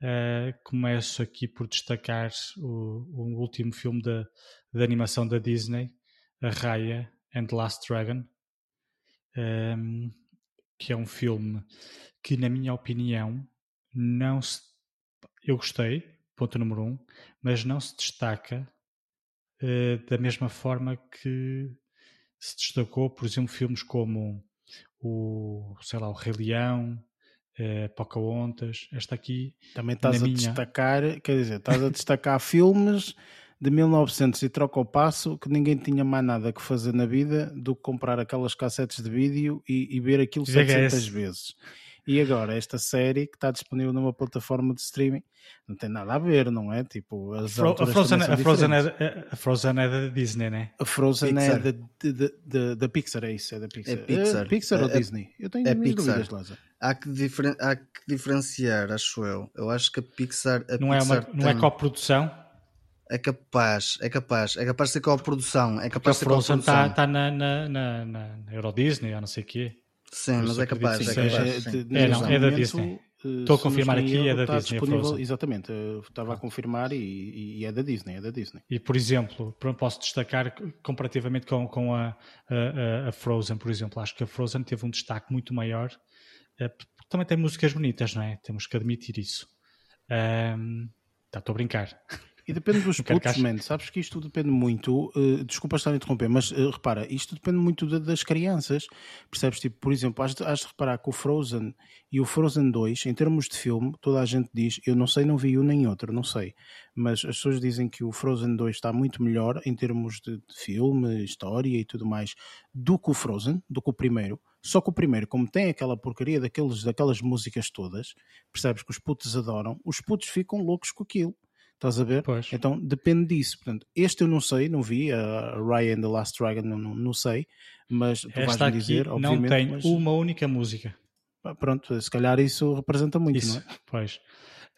Uh, começo aqui por destacar o, o último filme de, animação da Disney, A Raya and the Last Dragon, um, que é um filme que, na minha opinião, não se. Eu gostei, ponto número um, mas não se destaca uh, da mesma forma que se destacou, por exemplo, filmes como o, sei lá, o Rei Leão, é, Pocahontas, esta aqui. Também estás a minha... destacar, quer dizer, estás a destacar filmes de 1900 e troca o passo que ninguém tinha mais nada que fazer na vida do que comprar aquelas cassetes de vídeo e, e ver aquilo VHS. 700 vezes. E agora, esta série que está disponível numa plataforma de streaming não tem nada a ver, não é? Tipo, as a, Frozen, a, Frozen é, a Frozen é da Disney, né? A Frozen Pixar. é da, da, da, Pixar, é isso, é da Pixar. É Pixar, é Pixar ou é, Disney? Eu tenho é Pixar. dúvidas, Há que, diferen, há que diferenciar, acho eu. Eu acho que a Pixar. A não, Pixar é uma, não é coprodução? É capaz, é capaz, é capaz de ser coprodução. É capaz Porque de ser a Frozen está tá na, na, na, na Euro Disney ou não sei o quê. Sim, mas é capaz, Sim, é capaz. é, É, não, é da Disney. Estou a confirmar aqui, é da está Disney, disponível-. Exatamente, estava a confirmar e, e- é da Disney, é da Disney. E, por exemplo, posso destacar comparativamente com, com a, a- a Frozen, por exemplo. Acho que a Frozen teve um destaque muito maior. eh, porque Também tem músicas bonitas, não é? Temos que admitir isso. Ahm, tá, Estou a brincar. E depende dos putos, man. Sabes que isto depende muito. eh, desculpa estar a interromper, mas eh, repara, isto depende muito da- das crianças. Percebes? Tipo, por exemplo, has de, has de reparar que o Frozen e o Frozen 2, em termos de filme, toda a gente diz, eu não sei, não vi um nem outro, não sei. Mas as pessoas dizem que o Frozen 2 está muito melhor em termos de, de filme, história e tudo mais, do que o Frozen, do que o primeiro. Só que o primeiro, como tem aquela porcaria daqueles, daquelas músicas todas, percebes que os putos adoram, os putos ficam loucos com aquilo. Estás a ver? Pois. Então depende disso. Portanto, este eu não sei, não vi. A Raya and the Last Dragon não, não, não sei. Mas tu Esta vais-me dizer, não obviamente. tem mas, uma única música. pá, Pronto, se calhar isso representa muito, Isso, não é? pois.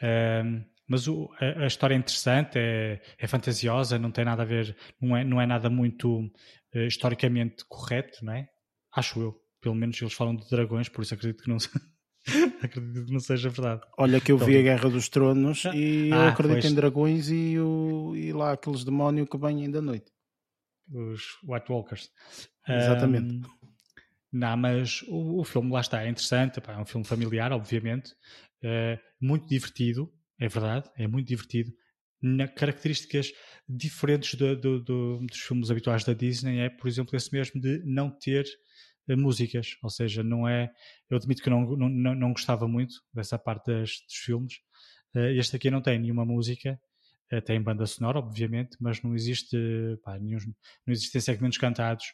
Ahm, mas o- a, a história é interessante, é, é fantasiosa, não tem nada a ver, não é, não é nada muito eh, historicamente correto, não é? Acho eu. Pelo menos eles falam de dragões, por isso acredito que não, acredito que não seja verdade. Olha que eu Então- vi a Guerra dos Tronos e eu Ah, acredito pois. em dragões e, o, e lá aqueles demónios que vêm da noite. Os White Walkers. Exatamente. Ahm, não, mas o, o filme lá está, é interessante, é um filme familiar, obviamente, eh, muito divertido, é verdade, é muito divertido. Na, características diferentes do- do- do- dos filmes habituais da Disney é, por exemplo, esse mesmo de não ter músicas, ou seja, não é. Eu admito que não, não, não, gostava muito dessa parte das- dos filmes. Eh, este aqui não tem nenhuma música, eh, tem banda sonora, obviamente, mas não existe, pá, nenhum, não existem segmentos cantados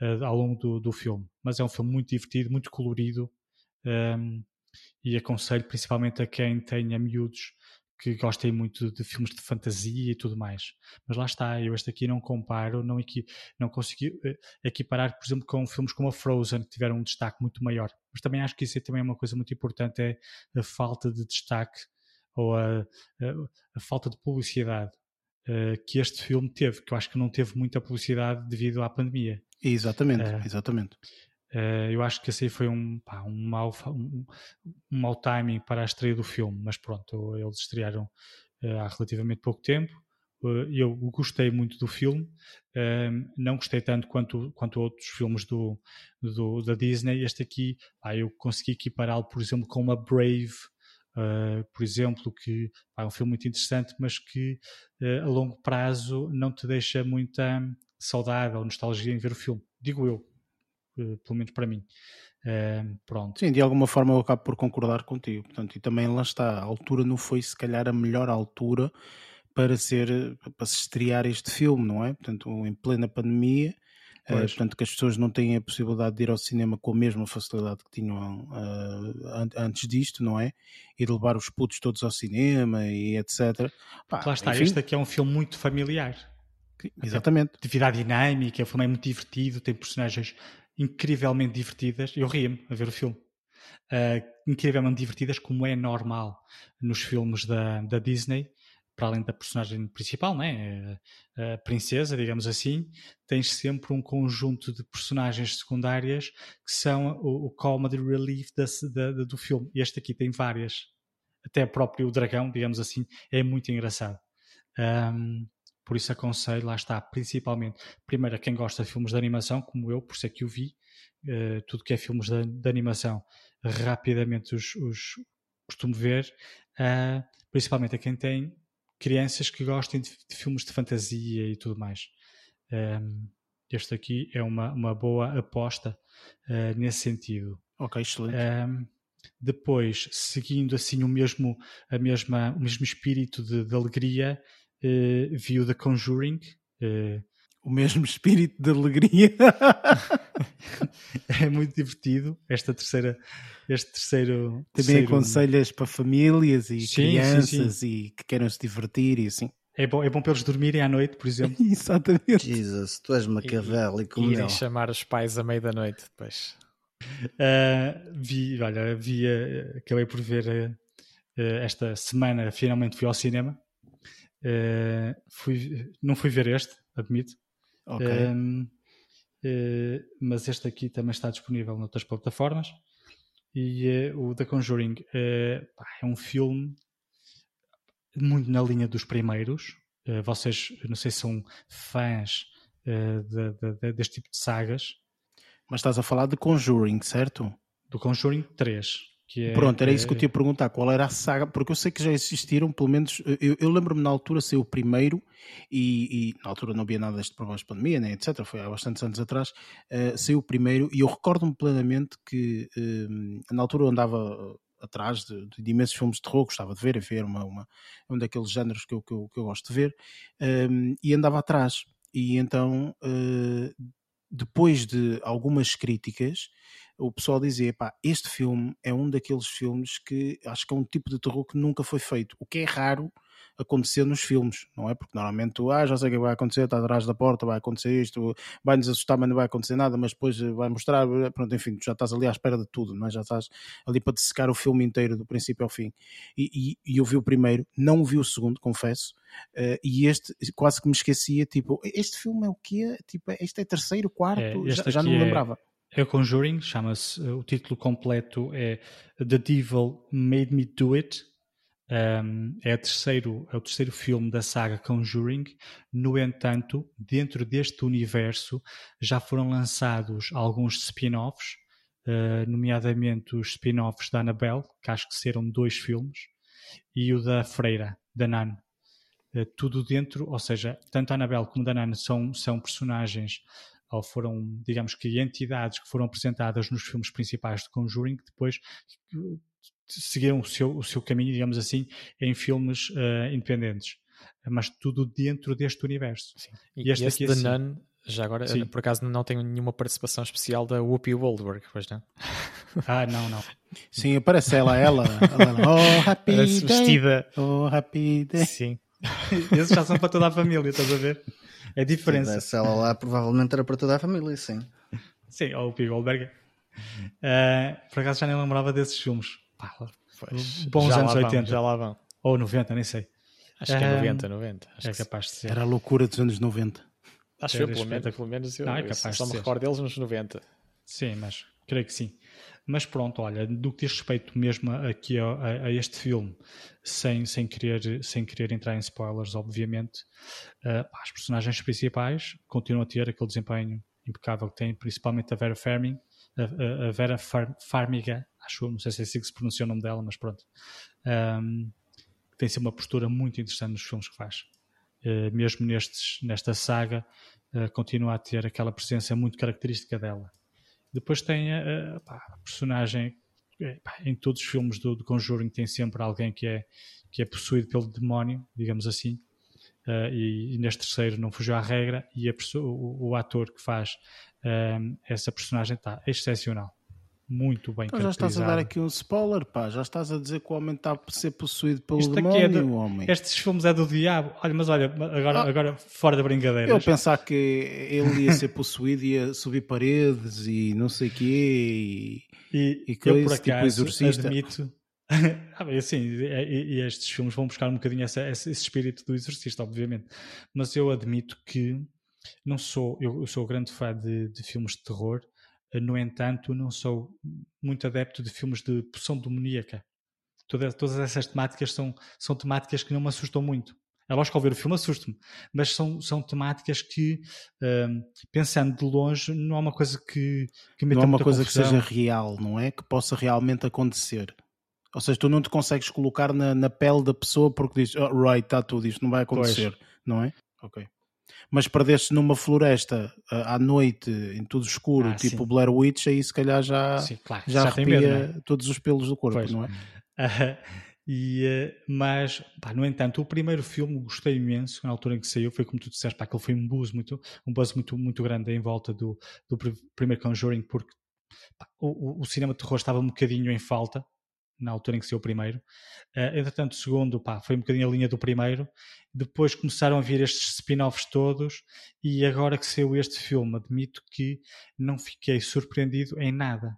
eh, ao longo do, do filme. Mas é um filme muito divertido, muito colorido ehm, e aconselho principalmente a quem tenha miúdos que gostem muito de filmes de fantasia e tudo mais. Mas lá está, eu este aqui não comparo, não, equi, não consegui eh, equiparar, por exemplo, com filmes como a Frozen, que tiveram um destaque muito maior. Mas também acho que isso é também uma coisa muito importante, é a falta de destaque ou a, a, a falta de publicidade eh, que este filme teve, que eu acho que não teve muita publicidade devido à pandemia. Exatamente, É. exatamente. Eh, eu acho que esse foi um, pá, um, mau, um, um mau timing para a estreia do filme, mas pronto, eles estrearam eh, há relativamente pouco tempo. Eh, eu gostei muito do filme, não gostei tanto quanto, quanto outros filmes do, do- da Disney. Este aqui, pá, eu consegui equipará-lo, por exemplo, com uma Brave, por exemplo, que pá, é um filme muito interessante, mas que a longo prazo não te deixa muita saudade ou nostalgia em ver o filme. Digo eu, pelo menos para mim. Eh, pronto. Sim, de alguma forma eu acabo por concordar contigo. Portanto, e também lá está, a altura não foi se calhar a melhor altura para ser para se estrear este filme, não é? Portanto, em plena pandemia, Pois. portanto que as pessoas não têm a possibilidade de ir ao cinema com a mesma facilidade que tinham an- antes disto, não é? E de levar os putos todos ao cinema e etc. Pá, Lá está, enfim, este aqui é um filme muito familiar. Exatamente. Atividade dinâmica, o filme é muito divertido, tem personagens incrivelmente divertidas. Eu ria-me a ver o filme. Ah, incrivelmente divertidas, como é normal nos filmes da, da Disney, para além da personagem principal, né? a princesa, digamos assim, tens sempre um conjunto de personagens secundárias que são o, o comedy relief do filme. Este aqui tem várias. Até o próprio dragão, digamos assim, é muito engraçado. Ahm, por isso aconselho, lá está, principalmente, primeiro a quem gosta de filmes de animação, como eu, por isso é que o vi, eh, tudo que é filmes de, de animação, rapidamente os, os costumo ver, ah, principalmente a quem tem crianças que gostem de, de filmes de fantasia e tudo mais. Ahm, este aqui é uma, uma boa aposta ah, nesse sentido. Ok, excelente. Um, depois, seguindo assim o mesmo, a mesma, o mesmo espírito de, de alegria, eh, vi o The Conjuring. eh, O mesmo espírito de alegria. é muito divertido. Esta terceira, este terceiro. Também terceiro- aconselhas para famílias e Sim, sim, crianças e que queiram se divertir e assim. É bom, é bom para eles dormirem à noite, por exemplo. Exatamente. Jesus, tu és maquiavélico, meu. Irem chamar os pais à meia da noite depois. Uh, vi, olha, vi, uh, acabei por ver uh, uh, esta semana, finalmente fui ao cinema. Uh, fui, não fui ver este, admito. Ok. Um, uh, mas este aqui também está disponível noutras plataformas. E uh, o The Conjuring é um filme muito na linha dos primeiros. vocês, não sei se são fãs de, de, de, deste tipo de sagas. Mas estás a falar de Conjuring, certo? Do Conjuring 3. É, Pronto, era isso que eu te ia perguntar, qual era a saga, porque eu sei que já existiram, pelo menos, eu, eu lembro-me na altura ser o primeiro, e, e, na altura não havia nada deste problema de pandemia, né, etc, foi há bastantes anos atrás, uh, saiu o primeiro, e eu recordo-me plenamente que uh, na altura eu andava atrás de, de, imensos filmes de terror, gostava de ver, era uma, uma, um daqueles géneros que eu, que eu, que eu gosto de ver, um, e andava atrás, e então, uh, depois de algumas críticas, o pessoal dizia, pá, este filme é um daqueles filmes que acho que é um tipo de terror que nunca foi feito, o que é raro acontecer nos filmes, não é? Porque normalmente tu, ah, já sei o que vai acontecer, está atrás da porta, vai acontecer isto, vai-nos assustar, mas não vai acontecer nada, mas depois vai mostrar, pronto, enfim, já estás ali à espera de tudo, não é? Já estás ali para te secar o filme inteiro, do princípio ao fim. E, e, e eu vi o primeiro, não vi o segundo, confesso, uh, e este quase que me esquecia, tipo, este filme é o quê? Tipo, este é terceiro, quarto? É, já, já, não me é lembrava. É o Conjuring, chama-se, o título completo é The Devil Made Me Do It. Um, é, terceiro, é o terceiro filme da saga Conjuring. No entanto, dentro deste universo já foram lançados alguns spin-offs, uh, nomeadamente os spin-offs da Annabelle, que acho que serão dois filmes, e o da Freira, da Nan. Uh, tudo dentro, ou seja, tanto a Annabelle como a Nan são, são personagens ou foram, digamos que, entidades que foram apresentadas nos filmes principais de Conjuring que depois seguiram o seu, o seu caminho, digamos assim, em filmes uh, independentes. Mas tudo dentro deste universo. Sim. E, e este, este aqui, assim, Nun, já agora, sim. por acaso não tem nenhuma participação especial da Whoopi Goldberg, pois não? Ah, não, não. Sim, aparece ela, ela. ela oh, happy day. Vestida. Oh, happy day. Sim. Esses já são para toda a família, estás a ver? É a diferença. Se ela lá provavelmente era para toda a família, sim. Sim, ou o P. Goldberg. Uh, por acaso já nem lembrava desses filmes. Pá, pois, bons anos vão, 80. Já lá vão. Ou 90, nem sei. Acho que é 90, 90. Acho é capaz de ser. Era a loucura dos anos 90. Acho que eu, pelo menos, pelo menos eu, Não, é capaz só me recordo deles nos 90. Sim, mas creio que sim. Mas pronto, olha, do que diz respeito mesmo aqui a, a, a, este filme, sem, sem, querer, sem querer entrar em spoilers, obviamente, uh, as personagens principais continuam a ter aquele desempenho impecável que tem, principalmente a Vera Farming, a, a Vera Far, Farmiga, acho, não sei se é assim que se pronuncia o nome dela, mas pronto, um, tem sempre uma postura muito interessante nos filmes que faz. Uh, mesmo nestes, nesta saga, uh, continua a ter aquela presença muito característica dela. Depois tem a, a personagem é, em todos os filmes do, do Conjuring tem sempre alguém que é, que é possuído pelo demónio, digamos assim, uh, e, e, neste terceiro não fugiu à regra, e a, o, o, ator que faz uh, essa personagem está excepcional muito bem então já estás a dar aqui um spoiler, pá. Já estás a dizer que o homem está a ser possuído pelo Isto é do, homem. Estes filmes é do diabo. Olha, mas olha, agora, ah, agora fora da brincadeira. Eu pensar que ele ia ser possuído, ia subir paredes e não sei o quê. E, e, e eu, por tipo acaso, tipo exorcista. admito... ah, assim, e, e, estes filmes vão buscar um bocadinho essa, esse espírito do exorcista, obviamente. Mas eu admito que não sou... Eu, eu sou grande fã de, de filmes de terror no entanto, não sou muito adepto de filmes de poção demoníaca. Todas, todas essas temáticas são, são temáticas que não me assustam muito. É lógico que ao ver o filme assusto-me, mas são, são temáticas que, uh, pensando de longe, não é uma coisa que, que me Não é uma coisa confusão. que seja real, não é? Que possa realmente acontecer. Ou seja, tu não te consegues colocar na, na pele da pessoa porque dizes, oh, right, está tudo, isto não vai acontecer, pois. não é? Ok mas perdeste numa floresta à noite, em tudo escuro, ah, tipo sim. Blair Witch, aí se calhar já, sim, claro, já, já arrepia medo, é? todos os pelos do corpo, pois. não é? Uh, e, uh, mas, pá, no entanto, o primeiro filme gostei imenso, na altura em que saiu, foi como tu disseste, pá, aquele foi um buzz muito, um buzz muito, muito grande em volta do, do primeiro Conjuring, porque pá, o, o, cinema de terror estava um bocadinho em falta, na altura em que saiu o primeiro. Uh, entretanto, o segundo pá, foi um bocadinho a linha do primeiro. Depois começaram a vir estes spin-offs todos e agora que saiu este filme, admito que não fiquei surpreendido em nada.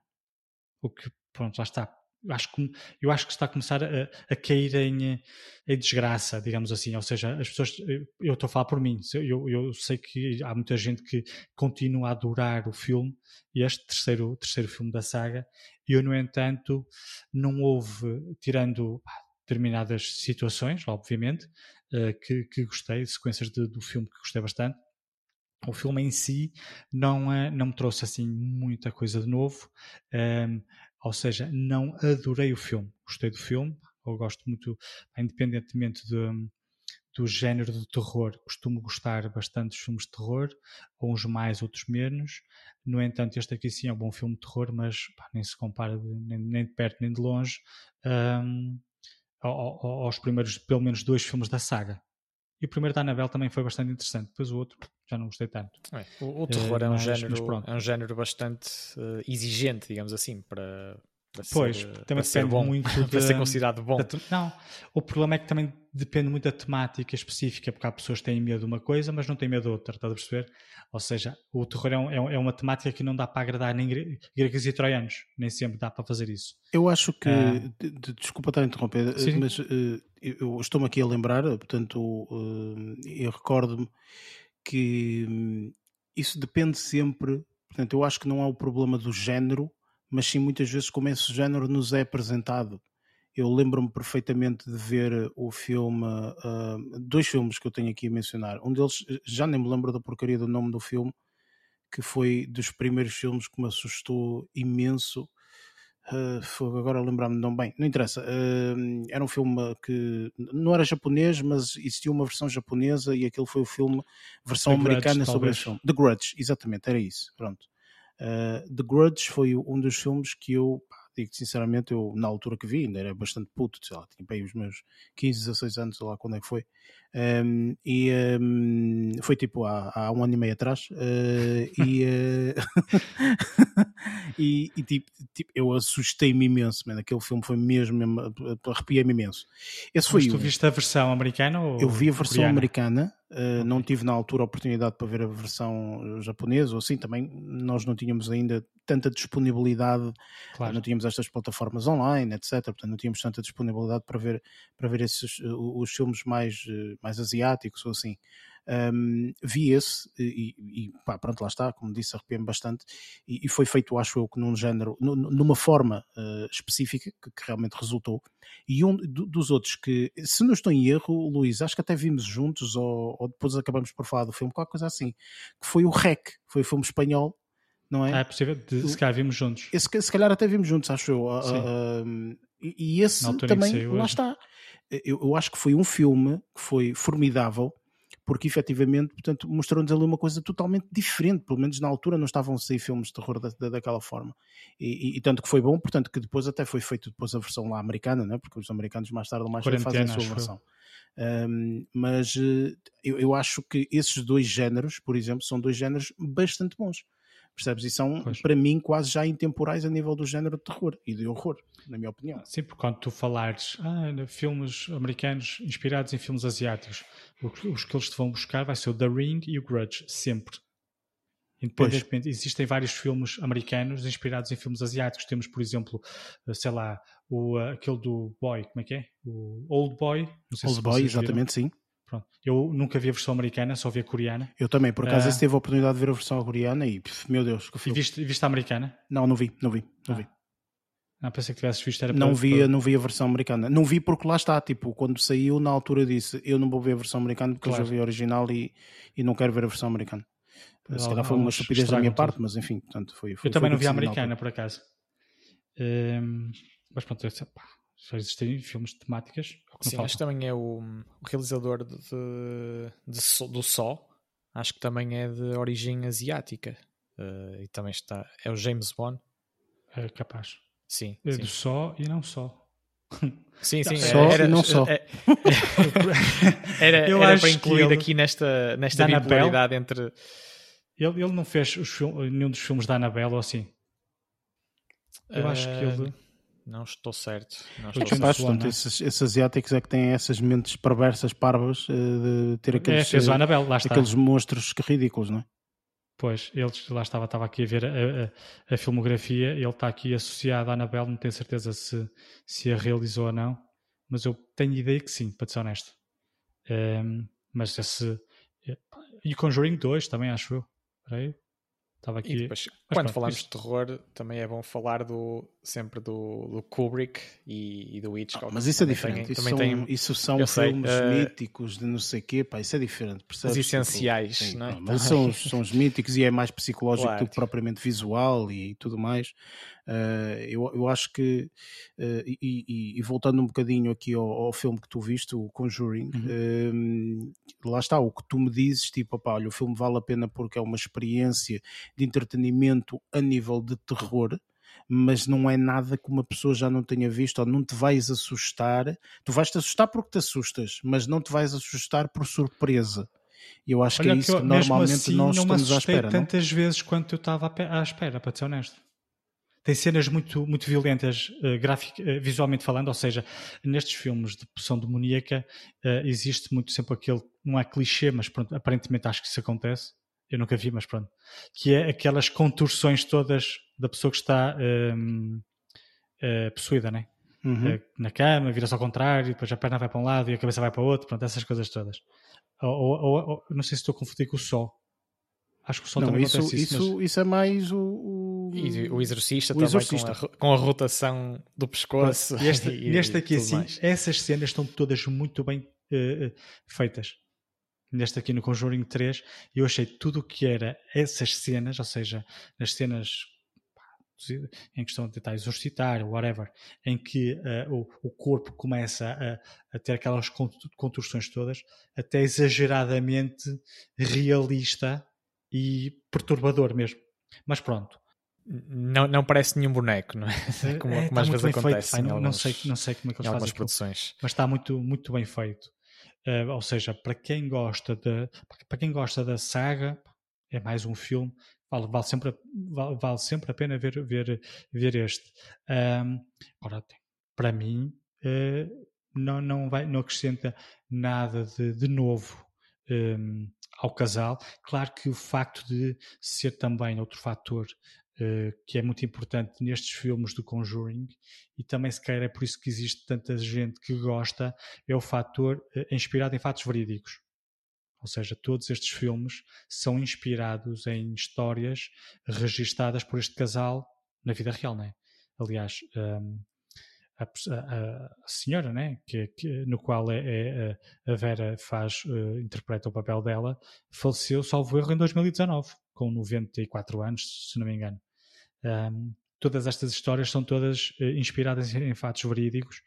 O que, pronto, lá está. Eu acho que, eu acho que está a começar a, a cair em, em, desgraça, digamos assim. Ou seja, as pessoas, eu estou a falar por mim, eu, eu sei que há muita gente que continua a adorar o filme, este terceiro, terceiro filme da saga, e eu, no entanto, não houve, tirando determinadas situações, obviamente, uh, que, que, gostei, sequências de, do filme que gostei bastante. O filme em si não, não me trouxe assim muita coisa de novo. Um, ehm, ou seja, não adorei o filme. Gostei do filme, eu gosto muito, independentemente de, do género de terror, costumo gostar bastante dos filmes de terror, uns mais, outros menos. No entanto, este aqui sim é um bom filme de terror, mas pá, nem se compara nem, nem, de perto nem de longe um, aos primeiros, pelo menos, dois filmes da saga. E o primeiro da Annabelle também foi bastante interessante, depois o outro já não gostei tanto. É, o, o, terror é, é um, mas, género, mas é um género bastante uh, exigente, digamos assim, para, para pois, ser, também para ser bom, muito para de, ser considerado bom. não, o problema é que também depende muito da temática específica, porque há pessoas que têm medo de uma coisa, mas não têm medo de outra, estás a perceber? Ou seja, o terror é, um, é uma temática que não dá para agradar nem gregos e troianos, nem sempre dá para fazer isso. Eu acho que, ah. de, de, desculpa estar a interromper, Sim. mas uh, eu estou-me aqui a lembrar, portanto, uh, eu recordo-me que hum, isso depende sempre, portanto, eu acho que não há o problema do género, mas sim muitas vezes como esse género nos é apresentado. Eu lembro-me perfeitamente de ver o filme, uh, dois filmes que eu tenho aqui a mencionar. Um deles, já nem me lembro da porcaria do nome do filme, que foi dos primeiros filmes que me assustou imenso. Uh, agora lembrar-me não bem, não interessa. Uh, era um filme que não era japonês, mas existia uma versão japonesa e aquele foi o filme, versão The americana Grudge, sobre esse filme. The Grudge, exatamente, era isso. Pronto. Uh, The Grudge foi um dos filmes que eu digo sinceramente, eu na altura que vi, ainda era bastante puto, sei lá, tinha bem os meus 15, 16 anos, sei lá quando é que foi. Um, e um, foi tipo há, há, um ano e meio atrás. Uh, e, uh, e, e, tipo, tipo eu assustei-me imenso, man. aquele filme foi mesmo, mesmo arrepiei-me imenso. Esse foi Mas tu um. viste a versão americana? Ou eu vi a versão coreana? americana. Uh. Não tive na altura a oportunidade para ver a versão japonesa, ou assim, também nós não tínhamos ainda tanta disponibilidade, claro. não tínhamos estas plataformas online, etc. Portanto, não tínhamos tanta disponibilidade para ver, para ver esses, os filmes mais, mais asiáticos ou assim. Um, vi esse e, e pá, pronto, lá está, como disse, arrepiei-me bastante e, e, foi feito, acho eu, que num género, numa forma uh, específica que, que, realmente resultou. E um do, dos outros que, se não estou em erro, Luís, acho que até vimos juntos ou, ou, depois acabamos por falar do filme, qualquer coisa assim, que foi o REC, foi o filme espanhol. Não é? Ah, é possível, de, se calhar vimos juntos. Esse, se calhar até vimos juntos, acho eu. Uh, e, e esse também, lá está eu, eu acho que foi um filme que foi formidável porque efetivamente, portanto, mostrou-nos ali uma coisa totalmente diferente, pelo menos na altura não estavam a sair filmes de terror da, da, daquela forma, e, e, e, tanto que foi bom, portanto, que depois até foi feito depois a versão lá americana, né? porque os americanos mais tarde ou mais tarde fazem a sua versão. Um, mas eh, eu, eu acho que esses dois géneros, por exemplo, são dois géneros bastante bons. Percebes? E são, pois. para mim, quase já intemporais a nível do género de terror e de horror, na minha opinião. Sim, porque quando tu falares ah, filmes americanos inspirados em filmes asiáticos, os que eles te vão buscar vai ser o The Ring e o Grudge, sempre. Independentemente, existem vários filmes americanos inspirados em filmes asiáticos. Temos, por exemplo, eh, sei lá, o, eh, aquele do Boy, como é que é? O Old Boy. Old Boy, exatamente, viram. sim. Pronto. Eu nunca vi a versão americana, só vi a coreana. Eu também, por acaso, uh, teve a oportunidade de ver a versão coreana e, meu Deus, que filme. E viste, viste a americana? Não, não vi, não vi, não ah. vi. Não, pensei que tivesses visto. Era não, vi, para... não vi a versão americana. Não vi porque lá está, tipo, quando saiu, na altura disse eu não vou ver a versão americana porque claro. eu já vi a original e, e não quero ver a versão americana. Se calhar foi uma estupidez da minha parte, tudo. mas enfim, portanto, foi, foi Eu também não vi a americana, por acaso. Um, mas pronto, eu, pá, só existem filmes de temáticas. Sim, acho que também é o, o realizador de, de, de, do Só. Acho que também é de origem asiática. Uh, e também está. É o James Bond. É capaz. Sim. É sim. do Só e não só. Sim, sim. Só era, e não só. É, era, era, era para incluir ele, aqui nesta, nesta bipolaridade entre. Ele, ele não fez os, nenhum dos filmes da Annabelle ou assim? Eu uh... acho que ele. Não estou certo. Não estou certo. Portanto, é? esses, esses, asiáticos é que têm essas mentes perversas, parvas, eh, de ter aqueles, é, fez o Annabelle, lá está. aqueles monstros ridículos, não é? Pois, eles, lá estava, estava aqui a ver a, a, a filmografia, ele está aqui associado à Annabelle, não tenho certeza se, se a realizou ou não, mas eu tenho ideia que sim, para ser honesto. Um, ehm, mas esse. E Conjuring 2 também, acho eu. Peraí. Estava aqui. E depois, quando pronto, falamos isto... de terror, também é bom falar do, sempre do, do Kubrick e, e do Hitchcock. Ah, mas isso é diferente. Tem, isso, são, tem, isso são filmes sei, uh, míticos de não sei o quê, pá, isso é diferente. Percebes? Os essenciais, Sim, não é? mas são, são os míticos e é mais psicológico claro, do que propriamente visual e tudo mais. Uh, eu, eu acho que, uh, e, e, e, voltando um bocadinho aqui ao, ao, filme que tu viste, o Conjuring, uhum. uh, lá está, o que tu me dizes, tipo, opá, olha, o filme vale a pena porque é uma experiência de entretenimento a nível de terror, mas não é nada que uma pessoa já não tenha visto, ou não te vais assustar. Tu vais te assustar porque te assustas, mas não te vais assustar por surpresa. Eu acho Olha que é isso que, eu, que normalmente assim, nós estamos à espera. tantas não? vezes quanto eu estava à espera, para ser honesto tem cenas muito, muito violentas uh, grafic, uh, visualmente falando, ou seja, nestes filmes de poção demoníaca uh, existe muito sempre aquele, não é clichê, mas pronto, aparentemente acho que isso acontece, eu nunca vi, mas pronto, que é aquelas contorções todas da pessoa que está um, ehm, possuída, né? Uhum. na cama, vira-se ao contrário, depois a perna vai para um lado e a cabeça vai para o outro, pronto, essas coisas todas. Ou, ou, ou não sei se estou a confundir com o sol. Acho que o sol não, também isso, acontece isso. Isso, mas... isso é mais o e o exorcista o também exorcista. Com, a, com, a, rotação do pescoço. E esta, e, neste aqui assim, mais. essas cenas estão todas muito bem uh, feitas. Neste aqui no Conjuring 3, eu achei tudo o que era essas cenas, ou seja, nas cenas em questão de tentar exorcitar, whatever, em que uh, o, o, corpo começa a, a, ter aquelas contorções todas, até exageradamente realista e perturbador mesmo. Mas pronto, não, não parece nenhum boneco, não é? Como, é, como às vezes acontece. Feito, não, alguns, não, sei, não sei como é que eles fazem. produções. Mas está muito, muito bem feito. Uh, ou seja, para quem gosta de, para quem gosta da saga, é mais um filme. Vale, vale, sempre, vale, vale sempre a pena ver, ver, ver este. Um, agora, para mim, uh, não, não, vai, não acrescenta nada de, de novo um, ao casal. Claro que o facto de ser também outro fator uh, que é muito importante nestes filmes do Conjuring, e também se calhar é por isso que existe tanta gente que gosta, é o fator uh, inspirado em fatos verídicos. Ou seja, todos estes filmes são inspirados em histórias registadas por este casal na vida real, não é? Aliás, um, a, a, senhora, né, que, que, no qual é, é, a Vera faz, uh, interpreta o papel dela, faleceu, salvo erro, em 2019, com 94 anos, se não me engano. Um, todas estas histórias são todas uh, inspiradas em, em fatos verídicos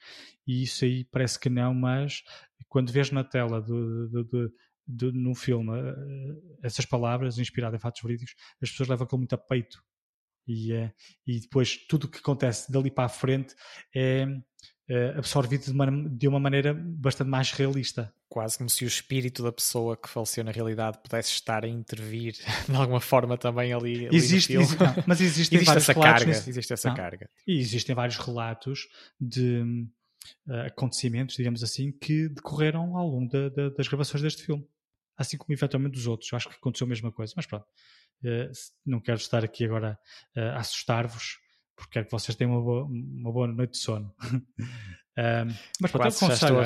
e isso aí parece que não, mas quando vês na tela do, do, do, num filme uh, essas palavras inspiradas em fatos verídicos, as pessoas levam com muito a peito e, uh, e depois tudo o que acontece dali para a frente é uh, absorvido de uma, de uma, maneira bastante mais realista. Quase como se o espírito da pessoa que faleceu na realidade pudesse estar a intervir de alguma forma também ali. ali existe, existe não, mas existem existe vários essa relatos. Carga, existe essa não, carga. E existem vários relatos de uh, acontecimentos, digamos assim, que decorreram ao longo da, da, das gravações deste filme. Assim como eventualmente dos outros. Eu acho que aconteceu a mesma coisa, mas pronto. Uh, não quero estar aqui agora uh, a assustar-vos porque quero que vocês tenham uma boa, uma boa noite de sono. um, mas pronto, aconselho,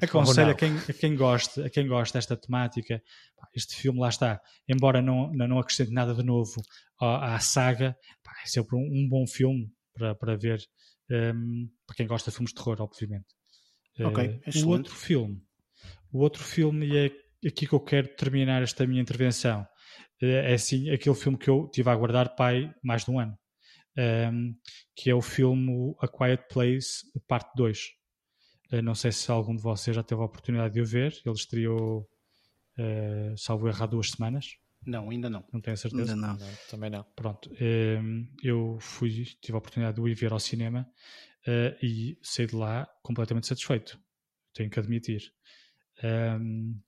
aconselho a, quem, a, quem gosta, a quem gosta desta temática, este filme lá está, embora não, não acrescente nada de novo à, à saga, pá, é sempre um, um, bom filme para, para ver um, para quem gosta de filmes de terror, obviamente. Ok, uh, o outro filme, o outro filme, e é aqui que eu quero terminar esta minha intervenção, é assim, aquele filme que eu tive a aguardar pai mais de um ano um, que é o filme A Quiet Place, parte 2. Uh, não sei se algum de vocês já teve a oportunidade de o ver. Ele estreou, uh, salvo erro, há duas semanas. Não, ainda não. Não tenho certeza. Ainda não. não também não. Pronto. Um, eu fui, tive a oportunidade de o ir ver ao cinema uh, e saí de lá completamente satisfeito. Tenho que admitir. Um,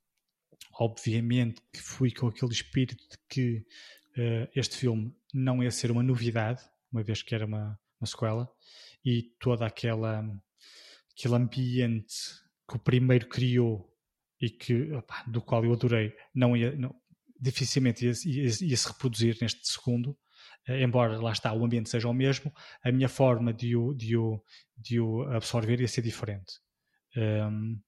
obviamente que fui com aquele espírito de que uh, este filme não ia ser uma novidade, uma vez que era uma, uma sequela, e toda aquela aquele ambiente que o primeiro criou e que opa, do qual eu adorei não ia não, dificilmente ia, ia, ia, se reproduzir neste segundo, embora lá está o ambiente seja o mesmo, a minha forma de o, de o, de o absorver ia ser diferente. Um,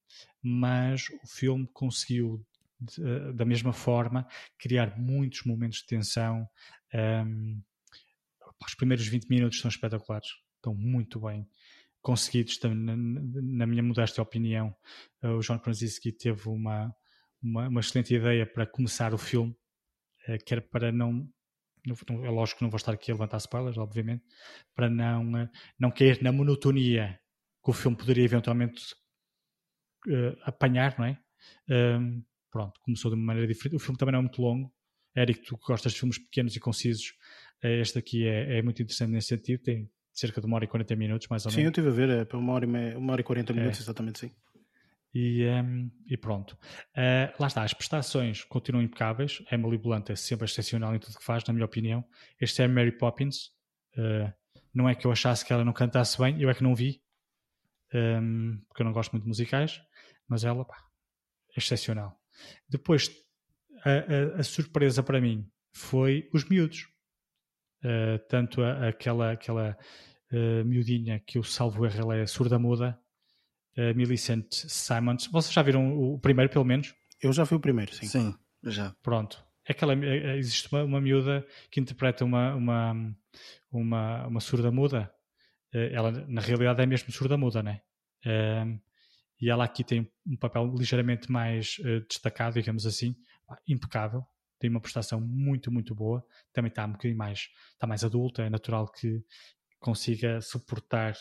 mas o filme conseguiu de, da mesma forma criar muitos momentos de tensão. Um, os primeiros 20 minutos são espetaculares, estão muito bem conseguidos, na, na minha modesta opinião. Uh, o John Krasinski teve uma, uma, uma, excelente ideia para começar o filme, uh, que era para não. É lógico que não vou estar aqui a levantar spoilers, obviamente, para não, não cair na monotonia que o filme poderia eventualmente apanhar, não é? Um, pronto, começou de uma maneira diferente. O filme também não é muito longo. Eric, tu gostas de filmes pequenos e concisos, eh, este aqui é, é muito interessante nesse sentido. Tem cerca de uma hora e 40 minutos, mais ou sim, menos. Sim, eu estive a ver, é para uma hora e, meia, uma hora e 40 minutos, é. exatamente, sim. E, um, e pronto. Uh, lá está, as prestações continuam impecáveis. Emily Blunt é sempre excepcional em tudo que faz, na minha opinião. Este é Mary Poppins. Uh, não é que eu achasse que ela não cantasse bem, eu é que não vi, um, porque eu não gosto muito de musicais, mas ela, pá, é excepcional. Depois, a, a, a, surpresa para mim foi os miúdos. Uh, tanto a, aquela, aquela uh, miudinha que eu salvo erro, ela é surda-muda, uh, Millicent Simons. Vocês já viram o, o, primeiro, pelo menos? Eu já vi o primeiro, sim. Sim, já. Pronto. É aquela, é, existe uma, uma miúda que interpreta uma, uma, uma, uma surda-muda. ela, na realidade, é mesmo surda-muda, né? E ela aqui tem um papel ligeiramente mais uh, destacado, digamos assim, impecável, tem uma prestação muito, muito boa, também está um bocadinho mais, está mais adulta, é natural que consiga suportar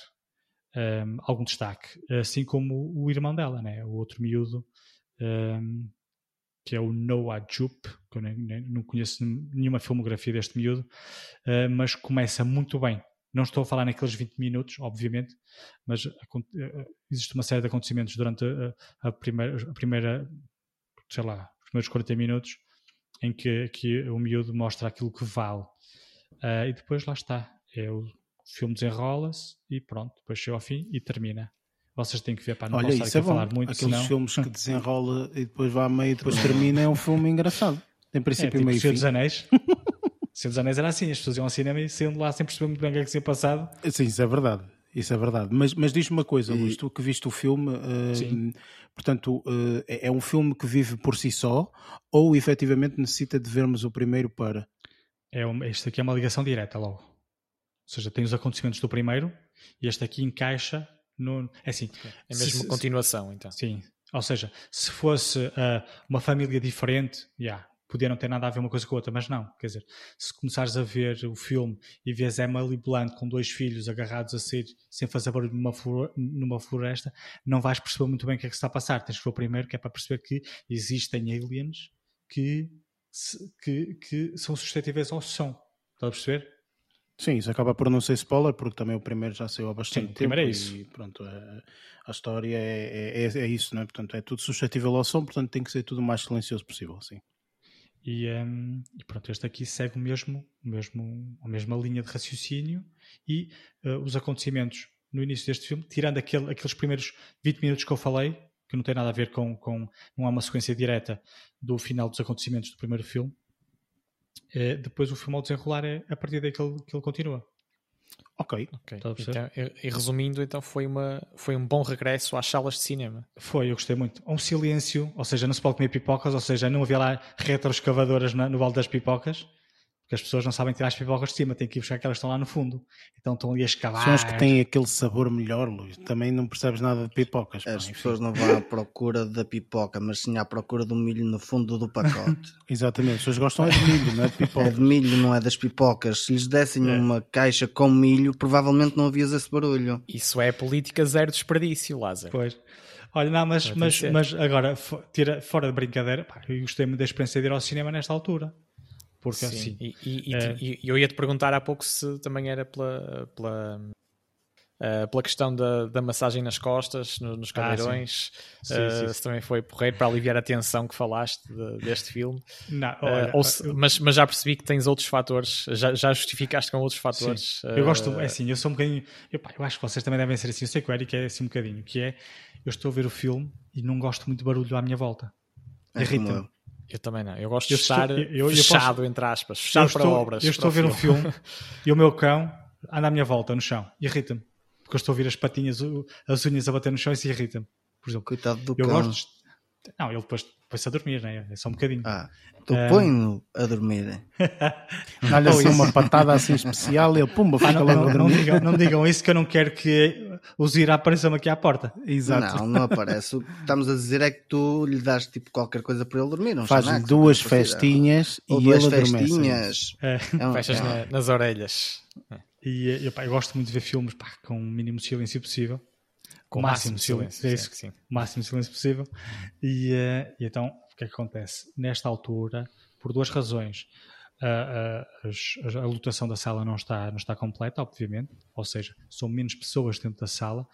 um, algum destaque, assim como o irmão dela, né? o outro miúdo, um, que é o Noah Jupe, que eu nem, nem, não conheço nenhuma filmografia deste miúdo, uh, mas começa muito bem, não estou a falar naqueles 20 minutos, obviamente, mas eh, existe uma série de acontecimentos durante a, a, primeira, a primeira, sei lá, os primeiros 40 minutos em que, que o miúdo mostra aquilo que vale. Uh, e depois lá está. É o filme desenrola-se e pronto, depois chega ao fim e termina. Vocês têm que ver para não Olha, isso é bom. falar muito. Aqueles senão... filmes que desenrola e depois vai a meio e depois termina é um filme engraçado. Tem princípio é, tipo meio e fim. dos Anéis. Senhor dos Anéis era assim, as pessoas iam ao cinema e saiam de lá sem perceber muito bem o que é que tinha passado. Sim, isso é verdade. Isso é verdade. Mas, mas diz-me uma coisa, e... Luís, tu que viste o filme, uh, portanto, uh, é um filme que vive por si só ou efetivamente necessita de vermos o primeiro para? É uma, este aqui é uma ligação direta logo. Ou seja, tem os acontecimentos do primeiro e este aqui encaixa no. É assim. É mesmo se, continuação, então. Sim. Ou seja, se fosse uh, uma família diferente, já, yeah, podia não ter nada a ver uma coisa com a outra, mas não. Quer dizer, se começares a ver o filme e vês Emily Blunt com dois filhos agarrados a ser sem fazer barulho numa, numa floresta, não vais perceber muito bem o que é que se está a passar. Tens que ver o primeiro, que é para perceber que existem aliens que, que, que são suscetíveis ao som. Estás a perceber? Sim, isso acaba por não ser spoiler, porque também o primeiro já saiu há bastante Sim, tempo. é isso. E pronto, é, a história é, é, é, isso, não é? Portanto, é tudo suscetível ao som, portanto tem que ser tudo o mais silencioso possível, sim. E, um, e, pronto, este aqui segue o mesmo, o mesmo, a mesma linha de raciocínio e uh, os acontecimentos no início deste filme, tirando aquele, aqueles primeiros 20 minutos que eu falei, que não tem nada a ver com, com não há uma sequência direta do final dos acontecimentos do primeiro filme, uh, depois o filme ao desenrolar é a partir daí que ele, que ele continua. Ok. okay. Então, e resumindo, então foi, uma, foi um bom regresso às salas de cinema. Foi, eu gostei muito. Um silêncio, ou seja, não se pode comer pipocas, ou seja, não havia lá retroescavadoras no balde das pipocas. Porque as pessoas não sabem tirar as pipocas de cima, têm que ir buscar aquelas que estão lá no fundo. Então estão ali a escavar. São as que têm aquele sabor melhor, Luís. Também não percebes nada de pipocas. As pá, pessoas não vão à procura da pipoca, mas sim à procura do milho no fundo do pacote. Exatamente, as pessoas gostam é de milho, não é de pipocas. É de milho, não é das pipocas. Se lhes dessem é. uma caixa com milho, provavelmente não havias esse barulho. Isso é política zero desperdício, Lázaro. Pois. Olha, não, mas, mas, mas agora, tira, fora de brincadeira, pá, eu gostei muito da experiência de ir ao cinema nesta altura. Porque Sim. assim. E, e, é... e, eu ia te perguntar há pouco se também era pela, pela, uh, pela questão da, da massagem nas costas, no, nos cadeirões, ah, sim. Uh, sim, sim, se também foi porreiro para aliviar a tensão que falaste de, deste filme. Não, olha, uh, se, mas, mas já percebi que tens outros fatores, já, já justificaste com outros fatores. Eu gosto, é assim, eu sou um bocadinho. Eu, pá, eu acho que vocês também devem ser assim. Eu sei que o Eric é assim um bocadinho, que é eu estou a ver o filme e não gosto muito de barulho à minha volta. É Irrita-me. Eu também não. Eu gosto eu de estar estou, eu, eu, fechado, posso, entre aspas, fechado para obras. Eu estou a ver um filme e o meu cão anda à minha volta no chão. Irrita-me. Porque eu estou a ouvir as patinhas, as unhas a bater no chão e isso irrita-me. Por exemplo, Coitado do eu cão. Gosto de... Não, ele depois põe-se a dormir, né? é só um bocadinho. Ah, tu um... põe-no a dormir. Olha assim uma patada assim especial e ele pumba, fica ah, não, lá não, não, digam, não digam isso que eu não quero que o Zira apareça-me aqui à porta. Exato. Não, não aparece. O que estamos a dizer é que tu lhe das tipo qualquer coisa para ele dormir. Não Faz-lhe duas festinhas e duas ele festinhas. É. É um, Fechas é. na, nas orelhas. E eu, pá, eu, gosto muito de ver filmes pá, com o mínimo silêncio possível com o máximo, máximo silêncio, silêncio, é isso, sim. o máximo silêncio possível. E, uh, e, então, o que é que acontece? Nesta altura, por duas razões, uh, uh, a, a lotação da sala não está, não está completa, obviamente, ou seja, são menos pessoas dentro da sala,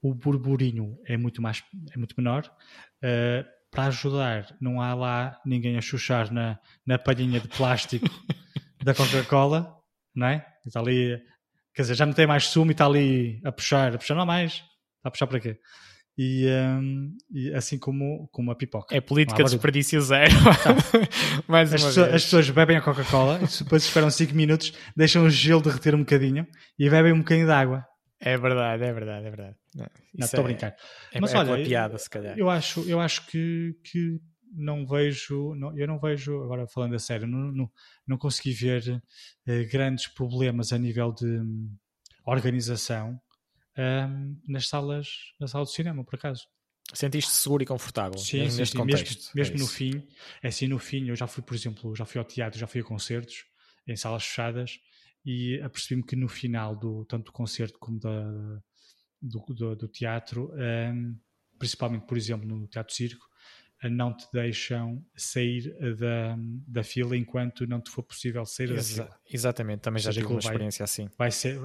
o burburinho é muito, mais, é muito menor. para ajudar, não há lá ninguém a chuchar na, na palhinha de plástico da Coca-Cola, não é? Está ali, quer dizer, já não tem mais sumo e está ali a puxar, a puxar não há mais, Está a puxar para quê? E, um, e, assim como, como a pipoca. É política de desperdício zero. Mais as, pessoas, as, pessoas, bebem a Coca-Cola, depois esperam 5 minutos, deixam o gelo derreter um bocadinho e bebem um bocadinho de água. É verdade, é verdade, é verdade. Não, estou é, a brincar. É, Mas é olha, piada, se calhar. Eu acho, eu acho que, que não vejo, não, eu não vejo, agora falando a sério, não, não, não consegui ver eh, grandes problemas a nível de hum, organização um, nas salas, na sala de cinema, por acaso. Sentiste seguro e confortável sim, neste sim, contexto? Mesmo, mesmo é no fim, é assim, no fim, eu já fui, por exemplo, já fui ao teatro, já fui a concertos em salas fechadas e apercebi-me que no final do tanto do concerto como da, do, do, do teatro, um, principalmente, por exemplo, no Teatro Circo, não te deixam sair da, da fila enquanto não te for possível sair Exa da fila. Exatamente, também já tive uma experiência assim. Vai ser,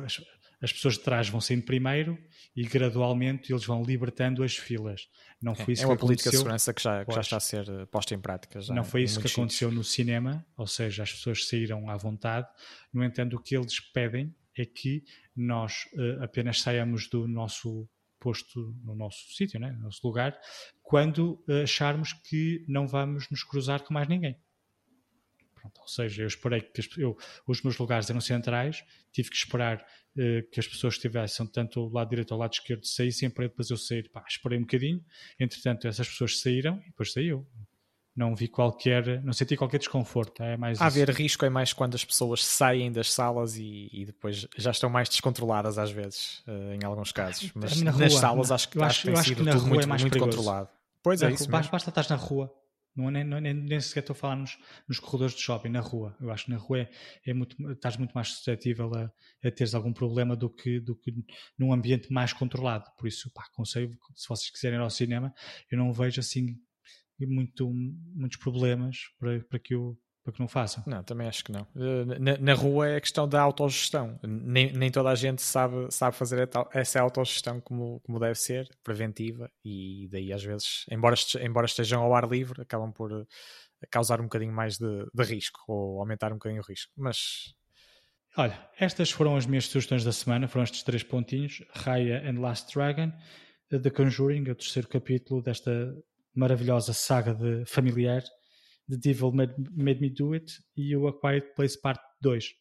as pessoas de trás vão saindo primeiro e gradualmente eles vão libertando as filas. Não foi é, isso é uma política de segurança que já, que já está a ser eh, posta em prática. Não foi isso que aconteceu no cinema, ou seja, as pessoas saíram à vontade. No entanto, o que eles pedem é que nós uh, apenas saiamos do nosso posto no nosso sítio, né, no nosso lugar, quando uh, acharmos que não vamos nos cruzar com mais ninguém. Pronto, ou seja, eu esperei que as, eu, os meus lugares eram centrais, tive que esperar uh, que as pessoas estivessem tanto o lado direito ou o lado esquerdo saíssem para depois eu sair. Pá, esperei um bocadinho, entretanto essas pessoas saíram e depois saiu. Não vi qualquer, não senti qualquer desconforto. É mais haver risco é mais quando as pessoas saem das salas e, e depois já estão mais descontroladas às vezes, uh, em alguns casos. Mas nas rua, salas acho que, acho, acho que tem sido tudo muito, é muito controlado. Pois é, isso basta, basta estar na rua não, é nem, é nem, nem sequer estou a falar nos, nos, corredores de shopping, na rua. Eu acho que na rua é, é muito, estás muito mais suscetível a, a teres algum problema do que, do que num ambiente mais controlado. Por isso, pá, se vocês quiserem ir ao cinema, eu não vejo assim muito, muitos problemas para, para que eu para que não façam. Não, também acho que não. Eh, na, na rua é a questão da autogestão. Nem, nem toda a gente sabe, sabe fazer essa autogestão como, como deve ser, preventiva, e daí às vezes, embora, embora estejam ao ar livre, acabam por eh, causar um bocadinho mais de, de risco, ou aumentar um bocadinho o risco. Mas Olha, estas foram as minhas sugestões da semana, foram estes três pontinhos: Raya and Last Dragon, The Conjuring, o terceiro capítulo desta maravilhosa saga de familiar The Devil Made, Made Me Do It e o A Quiet Place Part 2.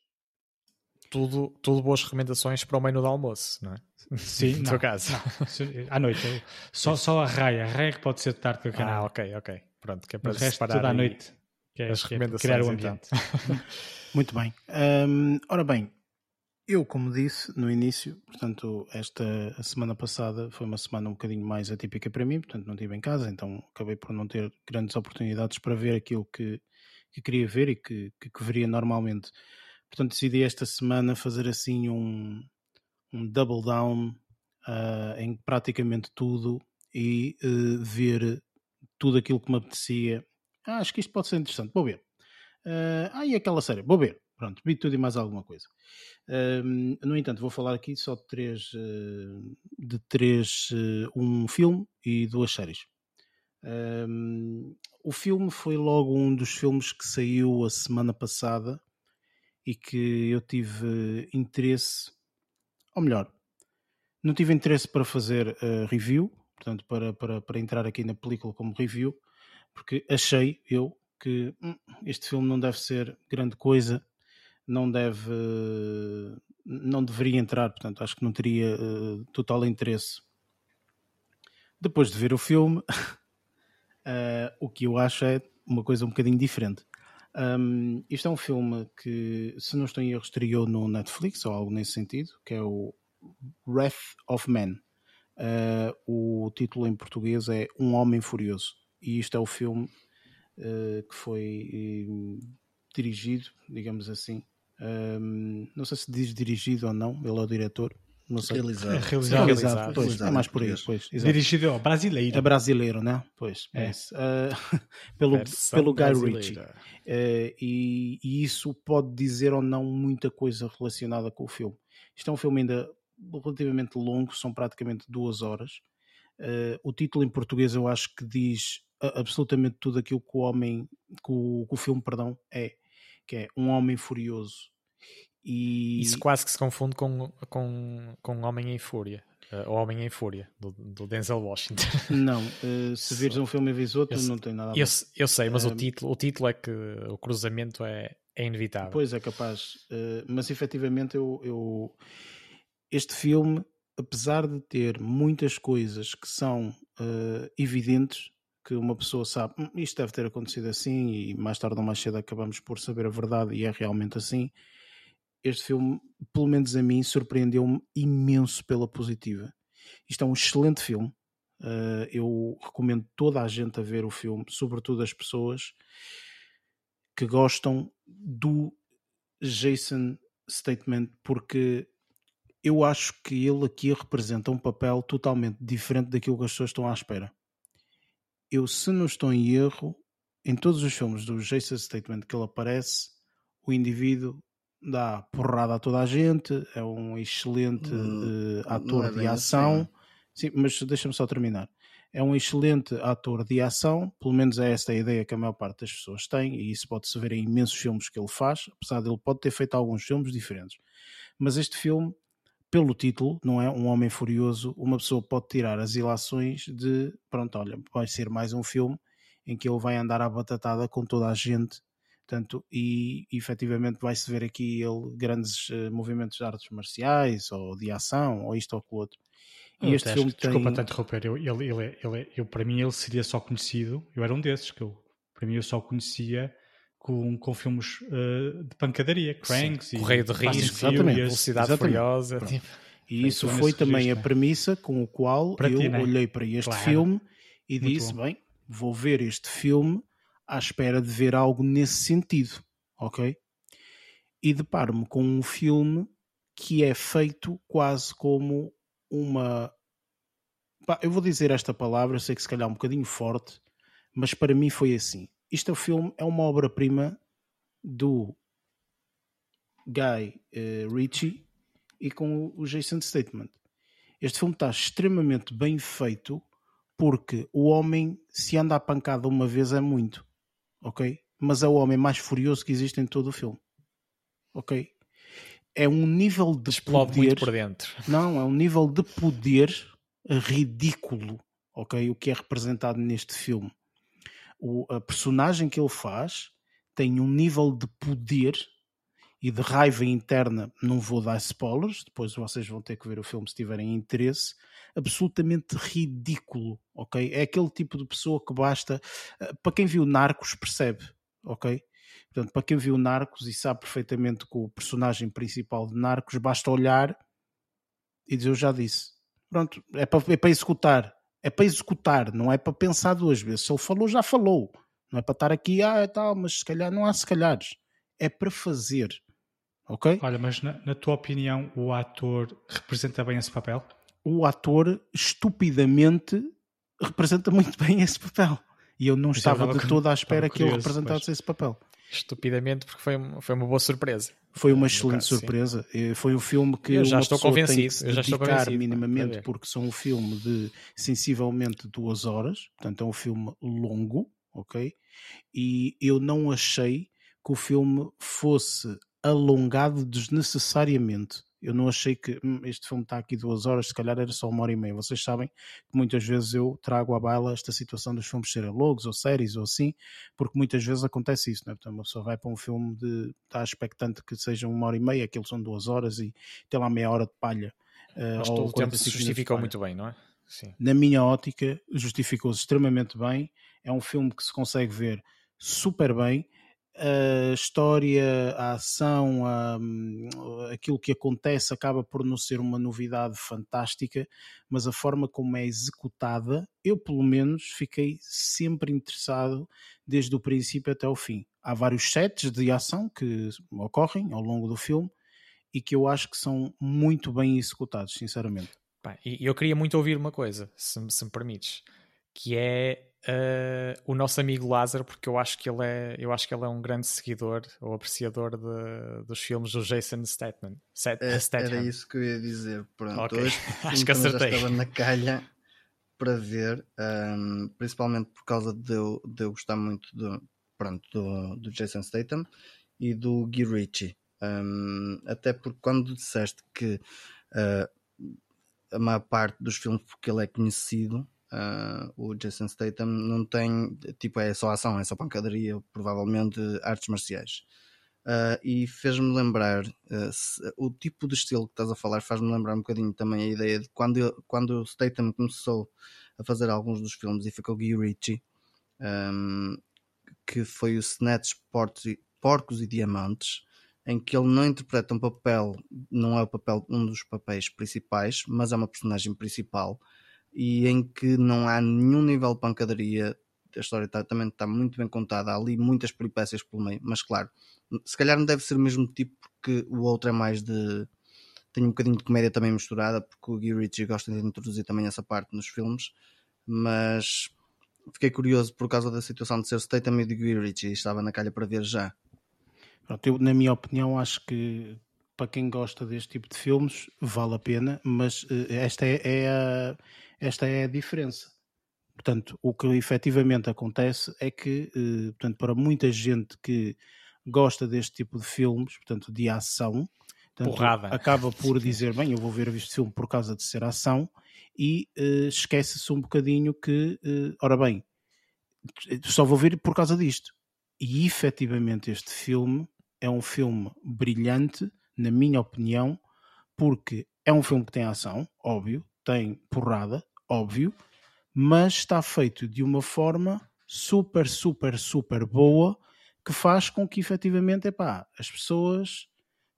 Tudo, tudo boas recomendações para o menu do almoço, não é? Sim, no teu caso. Não. À noite. Só, só a raia. A raia que pode ser de tarde a canal. Ah, ok, ok. Pronto, que é para resto tudo à noite. Que é, as que é criar o ambiente. Então. Muito bem. Um, ora bem, eu, como disse no início, portanto, esta semana passada foi uma semana um bocadinho mais atípica para mim, portanto, não estive em casa, então acabei por não ter grandes oportunidades para ver aquilo que, que queria ver e que, que, que, veria normalmente. Portanto, decidi esta semana fazer assim um, um double down uh, em praticamente tudo e uh, ver tudo aquilo que me apetecia. Ah, acho que isto pode ser interessante, vou ver. Uh, ah, e aquela série, vou ver. Pronto, vi tudo e mais alguma coisa. No entanto, vou falar aqui só de três, uh, de três uh, um filme e duas séries. O filme foi logo um dos filmes que saiu a semana passada e que eu tive interesse, ou melhor, não tive interesse para fazer uh, review, portanto, para, para, para entrar aqui na película como review, porque achei eu que hum, este filme não deve ser grande coisa, não deve, não deveria entrar, portanto acho que não teria uh, total interesse. Depois de ver o filme, uh, o que eu acho é uma coisa um bocadinho diferente. Um, isto é um filme que, se não estou em erro, estreou no Netflix ou algo nesse sentido, que é o Wrath of Man. Uh, o título em português é Um Homem Furioso. E isto é o filme que foi dirigido, digamos assim. Um, não sei se diz dirigido ou não, ele é o diretor. Não sei. Realizado. É realizado. Realizado, realizado. pois, Realizado é mais por aí. Pois, exato. Dirigido ao brasileiro. É brasileiro, né? Pois, É. é. Uh, pelo, Versão pelo Guy brasileira. Ritchie. Uh, e, e isso pode dizer ou não muita coisa relacionada com o filme. Isto é um filme ainda relativamente longo, são praticamente duas horas. Uh, o título em português eu acho que diz absolutamente tudo aquilo que o homem, que o, que o filme, perdão, é, que é um homem furioso. E Isso quase que se confunde com, com, com Homem em Fúria. Uh, o Homem em Fúria, do, do Denzel Washington. não, uh, se vires um filme e vires outro, Eu- não tem nada a ver. eu, eu sei, mas Um, o, título, o título é que o cruzamento é, é inevitável. Pois é capaz, eh, mas efetivamente eu, eu- este filme, apesar de ter muitas coisas que são eh, evidentes, que uma pessoa sabe, "Hum, isto deve ter acontecido assim, e mais tarde ou mais cedo acabamos por saber a verdade, e é realmente assim. Este filme, pelo menos a mim, surpreendeu-me imenso pela positiva. Isto é um excelente filme. eh, eu recomendo toda a gente a ver o filme, sobretudo as pessoas que gostam do Jason Statement, porque eu acho que ele aqui representa um papel totalmente diferente daquilo que as pessoas estão à espera. Eu, se não estou em erro, em todos os filmes do Jason Statement que ele aparece, o indivíduo dá porrada a toda a gente, é um excelente Hum, não ator é de bem ação. assim. Sim, mas deixa-me só terminar. É um excelente ator de ação, pelo menos é esta a ideia que a maior parte das pessoas tem, e isso pode-se ver em imensos filmes que ele faz, apesar de ele pode ter feito alguns filmes diferentes. Mas este filme, pelo título, não é? Um Homem Furioso, uma pessoa pode tirar as ilações de, pronto, olha, vai ser mais um filme em que ele vai andar à batatada com toda a gente, Portanto, e, efetivamente vai-se ver aqui ele grandes eh, movimentos de artes marciais, ou de ação, ou isto ou aquilo outro. E Eu este até filme Desculpa tem... te interromper. Eu, ele, ele, é- ele, é- eu, para mim, ele seria só conhecido. Eu era um desses que eu, para mim, eu só conhecia com, com filmes eh, de pancadaria, Cranks e Correio de risco, exatamente. Velocidade Exatamente. Furiosa. Pronto. tipo, E isso Então, foi também registro, a premissa com o qual Para eu ti, né? olhei para este Claro. filme e Muito disse: bom. bem, vou ver este filme à espera de ver algo nesse sentido, ok? E deparo-me com um filme que é feito quase como uma. Pá, eu vou dizer esta palavra, eu sei que se calhar é um bocadinho forte, mas para mim foi assim. Este é o filme, é uma obra-prima do Guy eh, Ritchie e com o Jason Statement. Este filme está extremamente bem feito porque o homem, se anda a pancada uma vez, é muito, ok? Mas é o homem mais furioso que existe em todo o filme, ok? É um nível de explode poder, muito por dentro. não, é um nível de poder ridículo, ok? O que é representado neste filme. O, a personagem que ele faz tem um nível de poder e de raiva interna, não vou dar spoilers, depois vocês vão ter que ver o filme se tiverem interesse, absolutamente ridículo, ok? É aquele tipo de pessoa que basta, eh, para quem viu Narcos percebe, ok? Portanto, para quem viu Narcos e sabe perfeitamente que o personagem principal de Narcos basta olhar e dizer eu já disse. Pronto, é para, é para executar. É para executar, não é para pensar duas vezes. Se ele falou, já falou. Não é para estar aqui, ah, é tal, mas se calhar não há se calhares. É para fazer. Ok? Olha, mas na, na tua opinião, o ator representa bem esse papel? O ator estupidamente representa muito bem esse papel. E eu não eu estava estava de toda à espera que ele representasse mas- esse papel. Estupidamente, porque foi, foi uma boa surpresa. Foi uma No excelente caso, sim. surpresa. Eh, Foi um filme que Eu já uma estou pessoa tem convencido, eu já estou dedicar convencido, minimamente porque são um filme de sensivelmente duas horas, portanto é um filme longo, ok? E eu não achei que o filme fosse alongado desnecessariamente. Eu não achei que hum, este filme está aqui duas horas, se calhar era só uma hora e meia. Vocês sabem que muitas vezes eu trago à baila esta situação dos filmes serem longos ou séries ou assim, porque muitas vezes acontece isso, não é? Portanto, uma pessoa vai para um filme de está expectante que seja uma hora e meia, aqueles são duas horas e tem lá meia hora de palha. Uh, Mas todo o tempo se justificou muito bem, não é? Sim. Na minha ótica, justificou-se extremamente bem. É um filme que se consegue ver super bem a história, a ação, a, aquilo que acontece acaba por não ser uma novidade fantástica, mas a forma como é executada, eu pelo menos fiquei sempre interessado desde o princípio até o fim. Há vários sets de ação que ocorrem ao longo do filme e que eu acho que são muito bem executados, sinceramente. E eu queria muito ouvir uma coisa, se, se me permites, que é uh, o nosso amigo Lázaro, porque eu acho que ele é, eu acho que ele é um grande seguidor ou apreciador de, dos filmes do Jason Statham. É, era isso que eu ia dizer. Pronto, okay. hoje acho que acertei. já estava na calha para ver, um, principalmente por causa de eu, de eu gostar muito do, pronto, do, do Jason Statham e do Guy Ritchie. Um, até porque quando disseste que uh, a maior parte dos filmes porque ele é conhecido Uh, o Jason Statham não tem, tipo, é só ação, é só pancadaria, provavelmente artes marciais. Uh, e fez-me lembrar, uh, se, o tipo de estilo que estás a falar faz-me lembrar um bocadinho também a ideia de quando, quando o Statham começou a fazer alguns dos filmes e ficou Guy Ritchie, um, que foi o Snatch e, Porcos e Diamantes, em que ele não interpreta um papel, não é o papel, um dos papéis principais, mas é uma personagem principal e em que não há nenhum nível de pancadaria. A história tá, também está muito bem contada, há ali muitas peripécias pelo meio, mas claro, se calhar não deve ser o mesmo tipo, porque o outro é mais de. tem um bocadinho de comédia também misturada, porque o Guy Ritchie gosta de introduzir também essa parte nos filmes, mas fiquei curioso por causa da situação de ser Statham e de Guy e estava na calha para ver já. Pronto, eu, na minha opinião, acho que para quem gosta deste tipo de filmes vale a pena, mas uh, esta é, é a esta é a diferença. Portanto, o que efetivamente acontece é que, eh, portanto, para muita gente que gosta deste tipo de filmes, portanto, de ação, portanto, acaba por dizer, bem, eu vou ver este filme por causa de ser ação, e uh, esquece-se um bocadinho que, uh, ora bem, só vou ver por causa disto. E efetivamente este filme é um filme brilhante, na minha opinião, porque é um filme que tem ação, óbvio, tem porrada, óbvio, mas está feito de uma forma super, super, super boa que faz com que efetivamente epá, as pessoas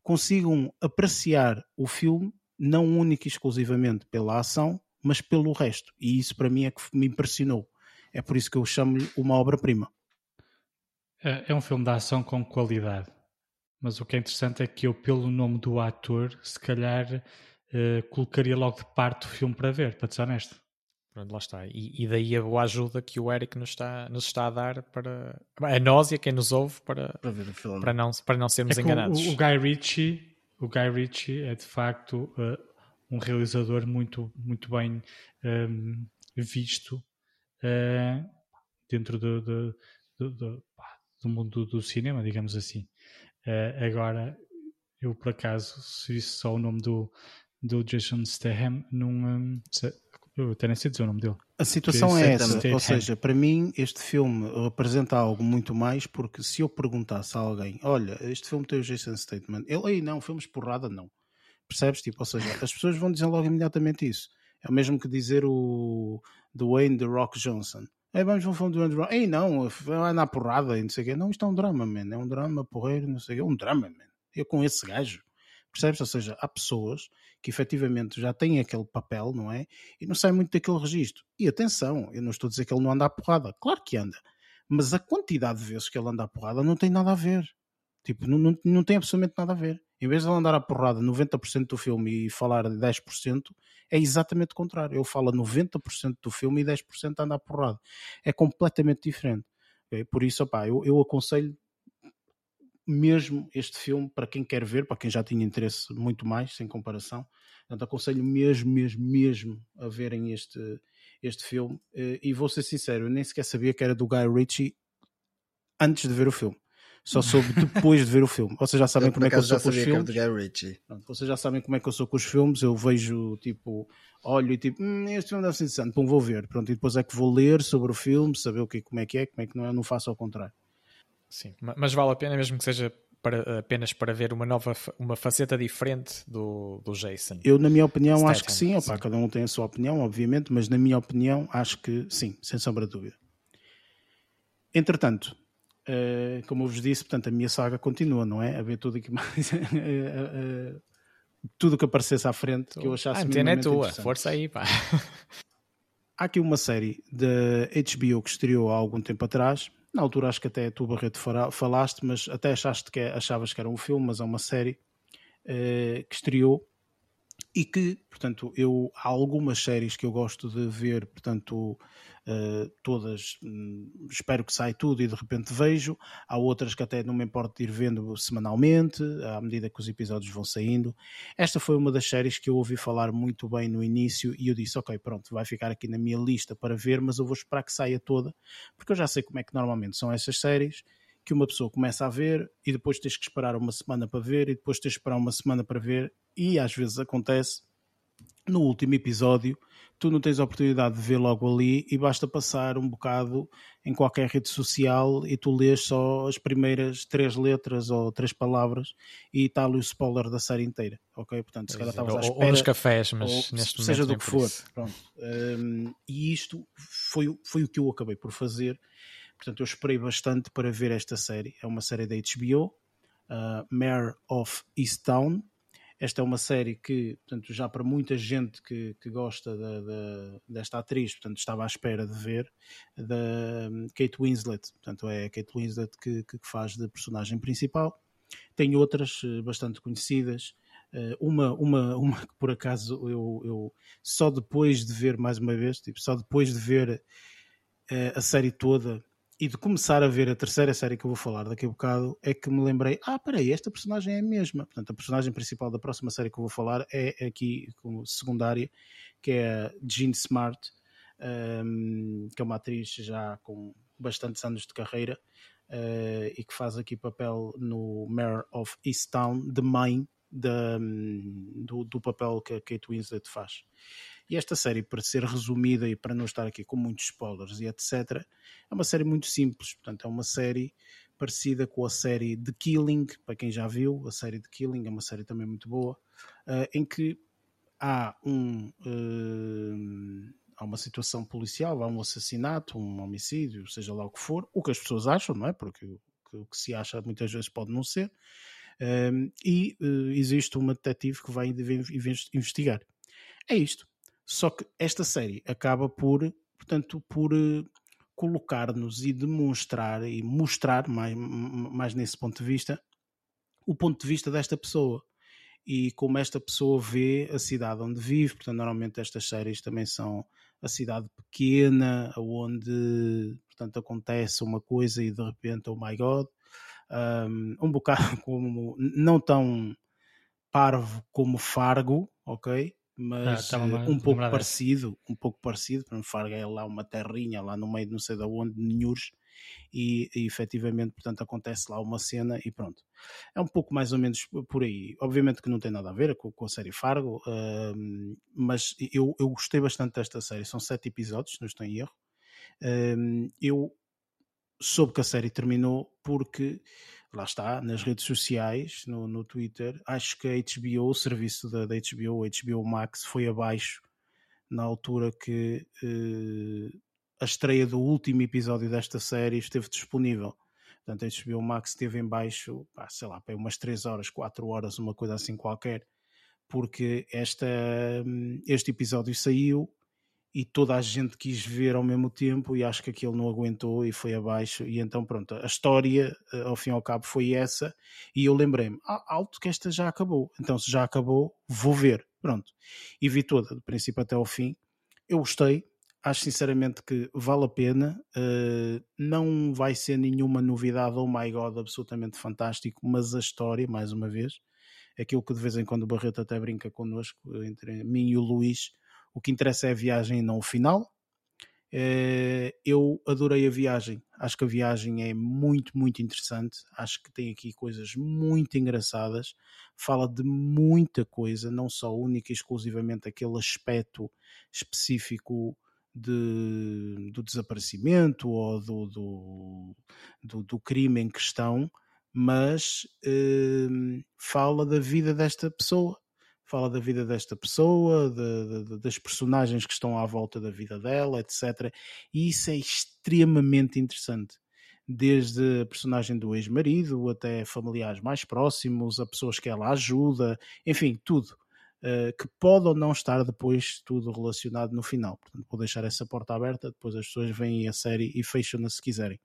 consigam apreciar o filme não única e exclusivamente pela ação, mas pelo resto. E isso para mim é que me impressionou. É por isso que eu chamo-lhe uma obra-prima. É, é um filme de ação com qualidade. Mas o que é interessante é que eu, pelo nome do ator, se calhar uh, colocaria logo de parte o filme para ver, para ser honesto. Pronto, lá está. E, e, daí a boa ajuda que o Eric nos está, nos está a dar para a nós e a quem nos ouve para, para, ver o filme. para, não, para não sermos é enganados. O, o, Guy Ritchie, o Guy Ritchie é de facto uh, um realizador muito, muito bem um, ehm, visto uh, dentro do, do, do, do, do mundo do cinema, digamos assim. Uh, agora, eu por acaso, se visse só o nome do, do Jason Statham, num, um, eu até nem sei dizer o nome dele. A situação é essa, ou seja, para mim este filme apresenta algo muito mais porque se eu perguntasse a alguém, olha, este filme tem o Jason Statham, ele aí não, filmes porrada não. Percebes? Tipo, ou seja, as pessoas vão dizer logo imediatamente isso. É o mesmo que dizer o Dwayne The Rock Johnson. Aí vamos ver um filme do Dwayne The Rock. Ei, não, vai na porrada e não sei o quê. Não, isto é um drama, man. É um drama porreiro, não sei o quê. É um drama, man. Eu com esse gajo. Percebes? Ou seja, há pessoas que efetivamente já têm aquele papel, não é? E não saem muito daquele registro. E atenção, eu não estou a dizer que ele não anda à porrada. Claro que anda. Mas a quantidade de vezes que ele anda à porrada não tem nada a ver. Tipo, não, não, não tem absolutamente nada a ver. Em vez de ele andar à porrada 90% do filme e falar de 10%, é exatamente o contrário. Ele fala 90% do filme e 10% anda à porrada. É completamente diferente. Por isso, opá, eu, eu aconselho mesmo este filme para quem quer ver, para quem já tinha interesse muito mais, sem comparação. Portanto, aconselho mesmo, mesmo, mesmo a verem este, este filme. Eh, e vou ser sincero, eu nem sequer sabia que era do Guy Ritchie antes de ver o filme. Só soube depois de ver o filme. Vocês já sabem Eu, como é que eu sou com os filmes. Pronto, vocês já sabem como é que eu sou com os filmes. Eu vejo, tipo, olho e tipo, hum, este filme deve ser interessante, pum, vou ver. Pronto, e depois é que vou ler sobre o filme, saber o que, como é que é, como é que não é. Não faço ao contrário. Sim, ma- mas vale a pena mesmo que seja para- apenas para ver uma nova, uma faceta diferente do, do Jason. Eu, na minha opinião, Statham, acho que sim. Opa, sim. cada um tem a sua opinião, obviamente, mas na minha opinião, acho que sim, sem sombra de dúvida. Entretanto, eh, como eu vos disse, portanto, a minha saga continua, não é? A ver tudo que mais. eh, eh, tudo que aparecesse à frente que eu achasse a antena é tua, força aí, pá. Há aqui uma série da HBO que estreou há algum tempo atrás. Na altura acho que até tu, Barreto, falaste, mas até achaste que, achavas que era um filme, mas é uma série eh, que estreou e que, portanto, eu há algumas séries que eu gosto de ver, portanto, eh, todas hum, espero que saia tudo e de repente vejo. Há outras que até não me importo de ir vendo semanalmente, à medida que os episódios vão saindo. Esta foi uma das séries que eu ouvi falar muito bem no início e eu disse, ok, pronto, vai ficar aqui na minha lista para ver, mas eu vou esperar que saia toda, porque eu já sei como é que normalmente são essas séries que uma pessoa começa a ver e depois tens que esperar uma semana para ver e depois tens que esperar uma semana para ver e às vezes acontece no último episódio tu não tens a oportunidade de ver logo ali e basta passar um bocado em qualquer rede social e tu lês só as primeiras três letras ou três palavras e está ali o spoiler da série inteira, ok? Portanto, se calhar estavas à ou, ou espera nos cafés, mas ou neste momento seja do que for. Pronto. Um, e isto foi, o- foi o que eu acabei por fazer. Portanto, eu esperei bastante para ver esta série. É uma série da HBO, uh, Mayor of Easttown. Esta é uma série que, portanto, já para muita gente que, que gosta da- desta atriz, portanto, estava à espera de ver, da um, Kate Winslet. Portanto, é a Kate Winslet que, que faz de personagem principal. Tem outras eh, bastante conhecidas. Eh, uma, uma, uma que por acaso eu, eu só depois de ver mais uma vez, tipo, só depois de ver eh, a série toda e de começar a ver a terceira série que eu vou falar daqui a bocado, é que me lembrei, ah, peraí, esta personagem é a mesma. Portanto, a personagem principal da próxima série que eu vou falar é aqui como secundária, que é a Jean Smart, ehm, que é uma atriz já com bastantes anos de carreira eh, e que faz aqui papel no Mayor of Easttown, de mãe da, do, do papel que a Kate Winslet faz. E esta série, para ser resumida e para não estar aqui com muitos spoilers e etc., é uma série muito simples. Portanto, é uma série parecida com a série The Killing, para quem já viu, a série The Killing é uma série também muito boa, eh, em que há um. eh, há uma situação policial, há um assassinato, um homicídio, seja lá o que for, o que as pessoas acham, não é? Porque o que, o que se acha muitas vezes pode não ser. Um, e uh, existe uma detetive que vai investigar. É isto. Só que esta série acaba por, portanto, por uh, colocar-nos e demonstrar e mostrar mais, mais nesse ponto de vista o ponto de vista desta pessoa e como esta pessoa vê a cidade onde vive. Portanto, normalmente estas séries também são a cidade pequena, onde portanto, acontece uma coisa e de repente, oh my god, um, um bocado como não tão parvo como Fargo, ok? Mas Ah, uh, um pouco parecido, um pouco parecido, para Fargo é lá uma terrinha lá no meio de não sei de onde, de e, e efetivamente, portanto, acontece lá uma cena e pronto. É um pouco mais ou menos por aí. Obviamente que não tem nada a ver com, com a série Fargo, uh, mas eu, eu gostei bastante desta série. São sete episódios, não estou em erro. Uh, eu soube que a série terminou porque lá está, nas redes sociais, no, no Twitter, acho que a HBO, o serviço da, da HBO, o HBO Max, foi abaixo na altura que uh, a estreia do último episódio desta série esteve disponível. Portanto, a HBO Max esteve em baixo, ah, sei lá, umas 3 horas, 4 horas, uma coisa assim qualquer, porque esta, este episódio saiu e toda a gente quis ver ao mesmo tempo e acho que aquilo não aguentou e foi abaixo. E então pronto, a história ao fim e ao cabo foi essa. E eu lembrei-me, ah, alto que esta já acabou, então se já acabou vou ver, pronto. E vi toda, do princípio até ao fim. Eu gostei, acho sinceramente que vale a pena. Uh, não vai ser nenhuma novidade, oh my god, absolutamente fantástico, mas a história, mais uma vez aquilo que de vez em quando o Barreto até brinca connosco, entre mim e o Luís o que interessa é a viagem e não o final. Uh, eu adorei a viagem. Acho que a viagem é muito, muito interessante. Acho que tem aqui coisas muito engraçadas. Fala de muita coisa, não só única e exclusivamente aquele aspecto específico de, do desaparecimento ou do, do, do, do crime em questão, mas uh, fala da vida desta pessoa fala da vida desta pessoa, de, de, das personagens que estão à volta da vida dela, etc. E isso é extremamente interessante. Desde a personagem do ex-marido até familiares mais próximos, a pessoas que ela ajuda, enfim, tudo. Uh, que pode ou não estar depois tudo relacionado no final. Portanto, vou deixar essa porta aberta, depois as pessoas veem a série e fecham-na se quiserem.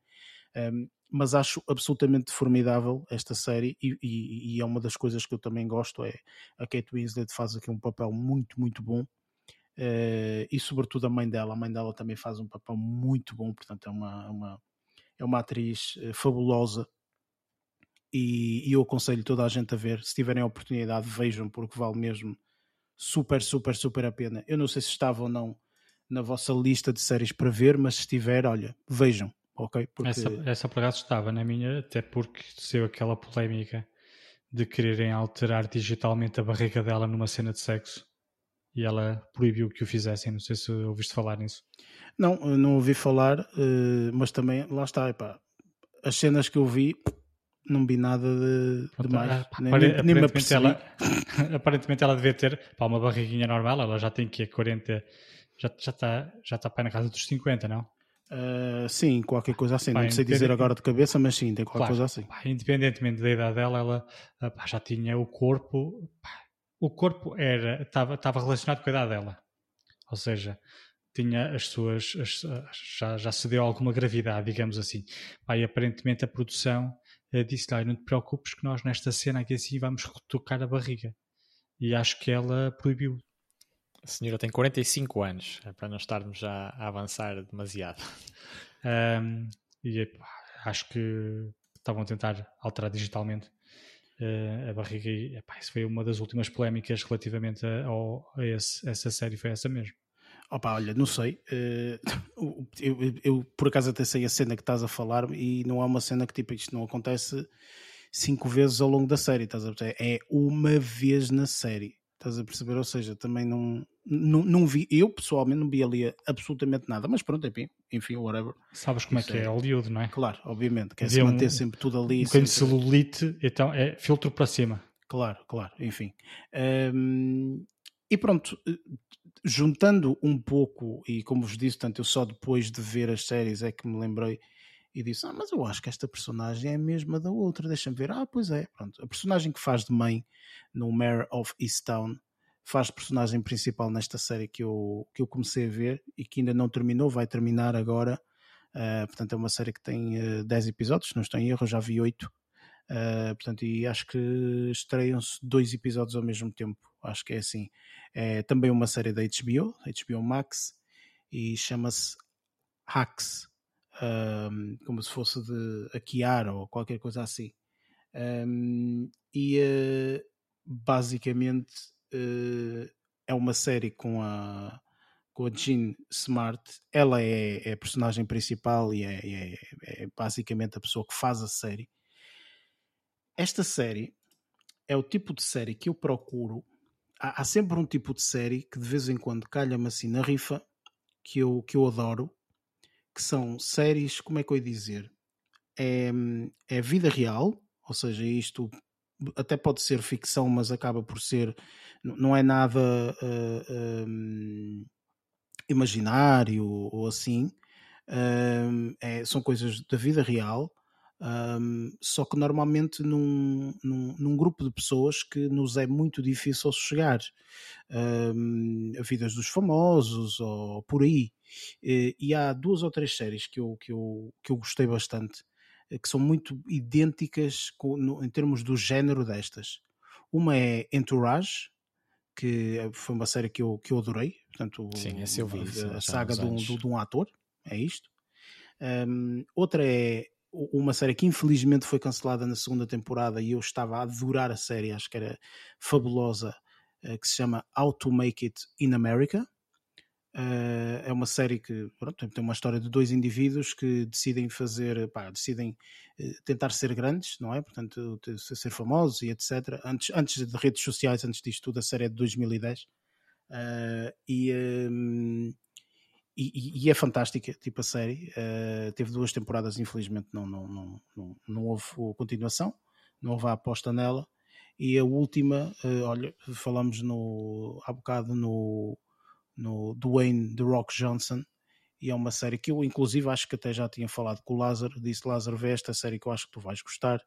Um, mas acho absolutamente formidável esta série e, e, e, é uma das coisas que eu também gosto é a Kate Winslet faz aqui um papel muito muito bom uh, e sobretudo a mãe dela. A mãe dela também faz um papel muito bom portanto é uma, uma é uma atriz uh, fabulosa e, e, eu aconselho toda a gente a ver. Se tiverem a oportunidade vejam porque vale mesmo super super super a pena. Eu não sei se estava ou não na vossa lista de séries para ver mas se estiver olha vejam ok? Porque... Essa, essa por acaso estava na minha, até porque saiu aquela polémica de quererem alterar digitalmente a barriga dela numa cena de sexo e ela proibiu que o fizessem. Não sei se ouviste falar nisso. Não, não ouvi falar, eh, mas também lá está, epá, as cenas que eu vi não vi nada de, de mais. nem, nem, nem me ela, aparentemente ela devia ter pá, uma barriguinha normal, ela já tem que 40, já, já está já tá para na casa dos 50, não? Uh, sim, qualquer coisa assim. Pá, não sei dizer agora de cabeça, mas sim, tem qualquer claro, coisa assim. Pá, independentemente da idade dela, ela ah, pá, já tinha o corpo. o corpo era estava, estava relacionado com a idade dela. Ou seja, tinha as suas. As, já, já se deu alguma gravidade, digamos assim. e aparentemente a produção uh, disse-lhe: não te preocupes, que nós nesta cena aqui assim vamos retocar a barriga. E acho que ela proibiu a senhora tem 45 anos, é para não estarmos já a avançar demasiado. Um, e acho que estavam a tentar alterar digitalmente uh, a barriga e epá, isso foi uma das últimas polémicas relativamente a, a, esse, essa série, foi essa mesmo. Opa, olha, não sei. Uh, eu, eu, eu, por acaso até sei a cena que estás a falar e não é uma cena que tipo isto não acontece cinco vezes ao longo da série, estás a perceber? É uma vez na série. Estás a perceber? Ou seja, também não, não, não vi, eu pessoalmente não vi ali absolutamente nada, mas pronto, enfim, enfim whatever. Sabes como é que é, é Hollywood, não é? Claro, obviamente, quer se manter um, sempre tudo ali. Um bocadinho de celulite, então é filtro para cima. Claro, claro, enfim. Um, e pronto, eh, juntando um pouco, e como vos disse, tanto eu só depois de ver as séries é que me lembrei e disse: Ah, mas eu acho que esta personagem é a mesma da outra, deixa-me ver. Ah, pois é, pronto. A personagem que faz de mãe no Mayor of Easttown faz personagem principal nesta série que eu, que eu comecei a ver e que ainda não terminou, vai terminar agora. Uh, portanto, é uma série que tem uh, ah, 10 episódios, não estou em erro, já vi 8. Uh, ah, portanto, e acho que estreiam-se dois episódios ao mesmo tempo. Acho que é assim. É também uma série da HBO, HBO Max, e chama-se Hacks um, como se fosse de Akiar ou qualquer coisa assim. Um, e uh, basicamente uh, é uma série com a, com a Jean Smart. Ela é, é a personagem principal e é, é, é, basicamente a pessoa que faz a série. Esta série é o tipo de série que eu procuro. Há, há sempre um tipo de série que de vez em quando calha-me assim na rifa que eu, que eu adoro que são séries, como é que eu ia dizer? É, é vida real, ou seja, isto até pode ser ficção, mas acaba por ser, não é nada uh, imaginário ou assim. Um, é, são coisas da vida real, um, só que normalmente num, num, num, grupo de pessoas que nos é muito difícil chegar. Um, a vidas dos famosos ou por aí. E, e, há duas ou três séries que eu, que eu, que eu gostei bastante, eh, que são muito idênticas com, no, em termos do género destas. Uma é Entourage, que foi uma série que eu, que eu adorei. Portanto, Sim, esse eu vi. A, a saga de um, de um ator, é isto. Um, outra é uma série que infelizmente foi cancelada na segunda temporada e eu estava a adorar a série, acho que era fabulosa, eh, que se chama How to Make It in America. Uh, é uma série que pronto, tem uma história de dois indivíduos que decidem fazer, pá, decidem uh, tentar ser grandes, não é? Portanto, ser famosos e etc. Antes, antes de redes sociais, antes disto tudo, a série é de 2010. Uh, e, e, e, é fantástica, tipo a série. teve duas temporadas, infelizmente não, não, não, não, não houve continuação, não houve a aposta nela. E a última, olha, falamos no, há bocado no no Dwayne The Rock Johnson e é uma série que eu inclusive acho que até já tinha falado com o Lázaro, disse Lázaro, vê esta série que eu acho que tu vais gostar,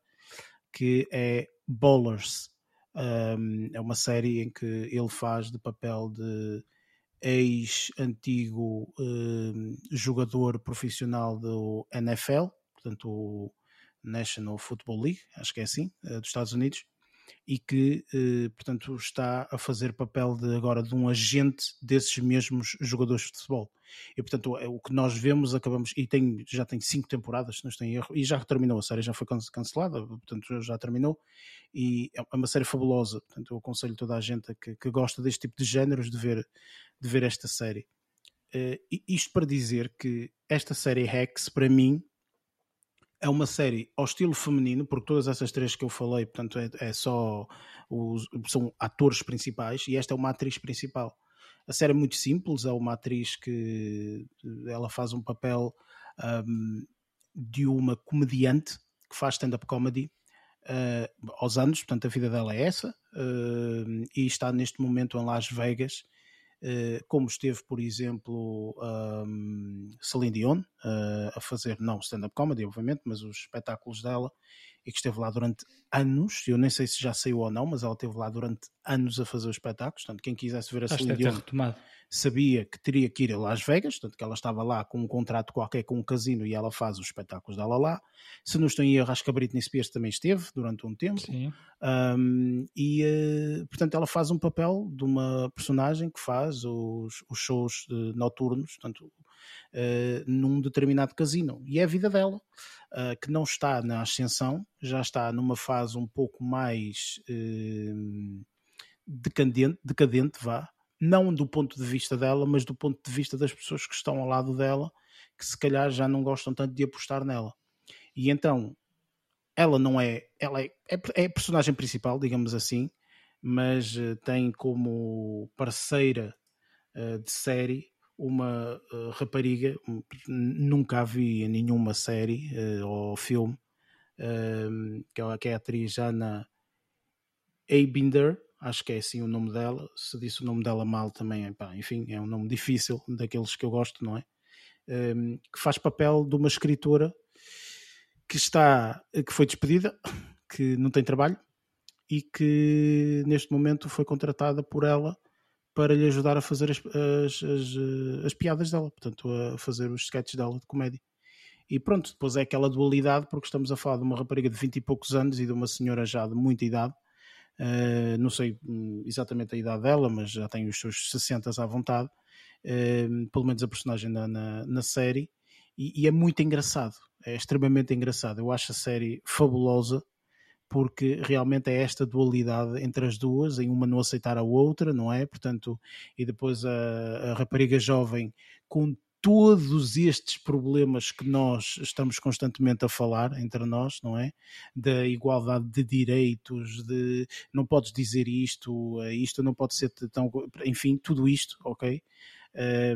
que é Bowlers. Um, é uma série em que ele faz de papel de ex-antigo um, jogador profissional do NFL, portanto o National Football League, acho que é assim, uh, dos Estados Unidos, e que, eh, portanto, está a fazer papel de agora de um agente desses mesmos jogadores de futebol. E, portanto, é o que nós vemos, acabamos, e tem, já tem cinco temporadas, se não estou em erro, e já terminou a série, já foi cancelada, portanto, já terminou, e é uma série fabulosa, portanto, eu aconselho toda a gente que, que gosta deste tipo de géneros de ver, de ver esta série. Uh, isto para dizer que esta série Hex, para mim, é uma série ao estilo feminino, porque todas essas três que eu falei, portanto, é, é só os, são atores principais e esta é uma atriz principal. A série é muito simples, é uma atriz que ela faz um papel um, de uma comediante que faz stand-up comedy uh, aos anos, portanto a vida dela é essa, uh, e está neste momento em Las Vegas eh, como esteve, por exemplo, um, Celine Dion uh, a fazer, não stand-up comedy, obviamente, mas os espetáculos dela, e que esteve lá durante anos. Eu nem sei se já saiu ou não, mas ela esteve lá durante anos a fazer os espetáculos. Portanto, quem quisesse ver a Celine Dion sabia que teria que ir a Las Vegas, portanto, que ela estava lá com um contrato qualquer com um casino e ela faz os espetáculos dela lá. Se não estou em erro, acho que a Britney Spears também esteve durante um tempo. Um, e, uh, portanto, ela faz um papel de uma personagem que faz os, os shows uh, noturnos, portanto, uh, num determinado casino. E é a vida dela, uh, que não está na ascensão, já está numa fase um pouco mais uh, decadente, decadente, vá, não do ponto de vista dela, mas do ponto de vista das pessoas que estão ao lado dela, que se calhar já não gostam tanto de apostar nela. E então, ela não é, ela é, é, é a personagem principal, digamos assim, mas tem como parceira uh, de série uma uh, rapariga, nunca a vi em nenhuma série uh, ou filme, uh, que, é, que é a atriz Anna Eibinder, acho que é assim o nome dela. Se disse o nome dela mal também, enfim, é um nome difícil, daqueles que eu gosto, não é? Um, que faz papel de uma escritora que está, que foi despedida, que não tem trabalho e que neste momento foi contratada por ela para lhe ajudar a fazer as, as, as, eh, as, piadas dela, portanto, a fazer os sketches dela de comédia. E pronto, depois é aquela dualidade, porque estamos a falar de uma rapariga de 20 e poucos anos e de uma senhora já de muita idade. Uh, não sei hum, exatamente a idade dela, mas já tem os seus 60 à vontade, uh, pelo menos a personagem na, na, na série, e, e, é muito engraçado, é extremamente engraçado. Eu acho a série fabulosa porque realmente é esta dualidade entre as duas, em uma não aceitar a outra, não é? Portanto, e depois a, a rapariga jovem com todos estes problemas que nós estamos constantemente a falar entre nós, não é? Da igualdade de direitos, de não podes dizer isto, eh, isto não pode ser tão. Enfim, tudo isto, ok?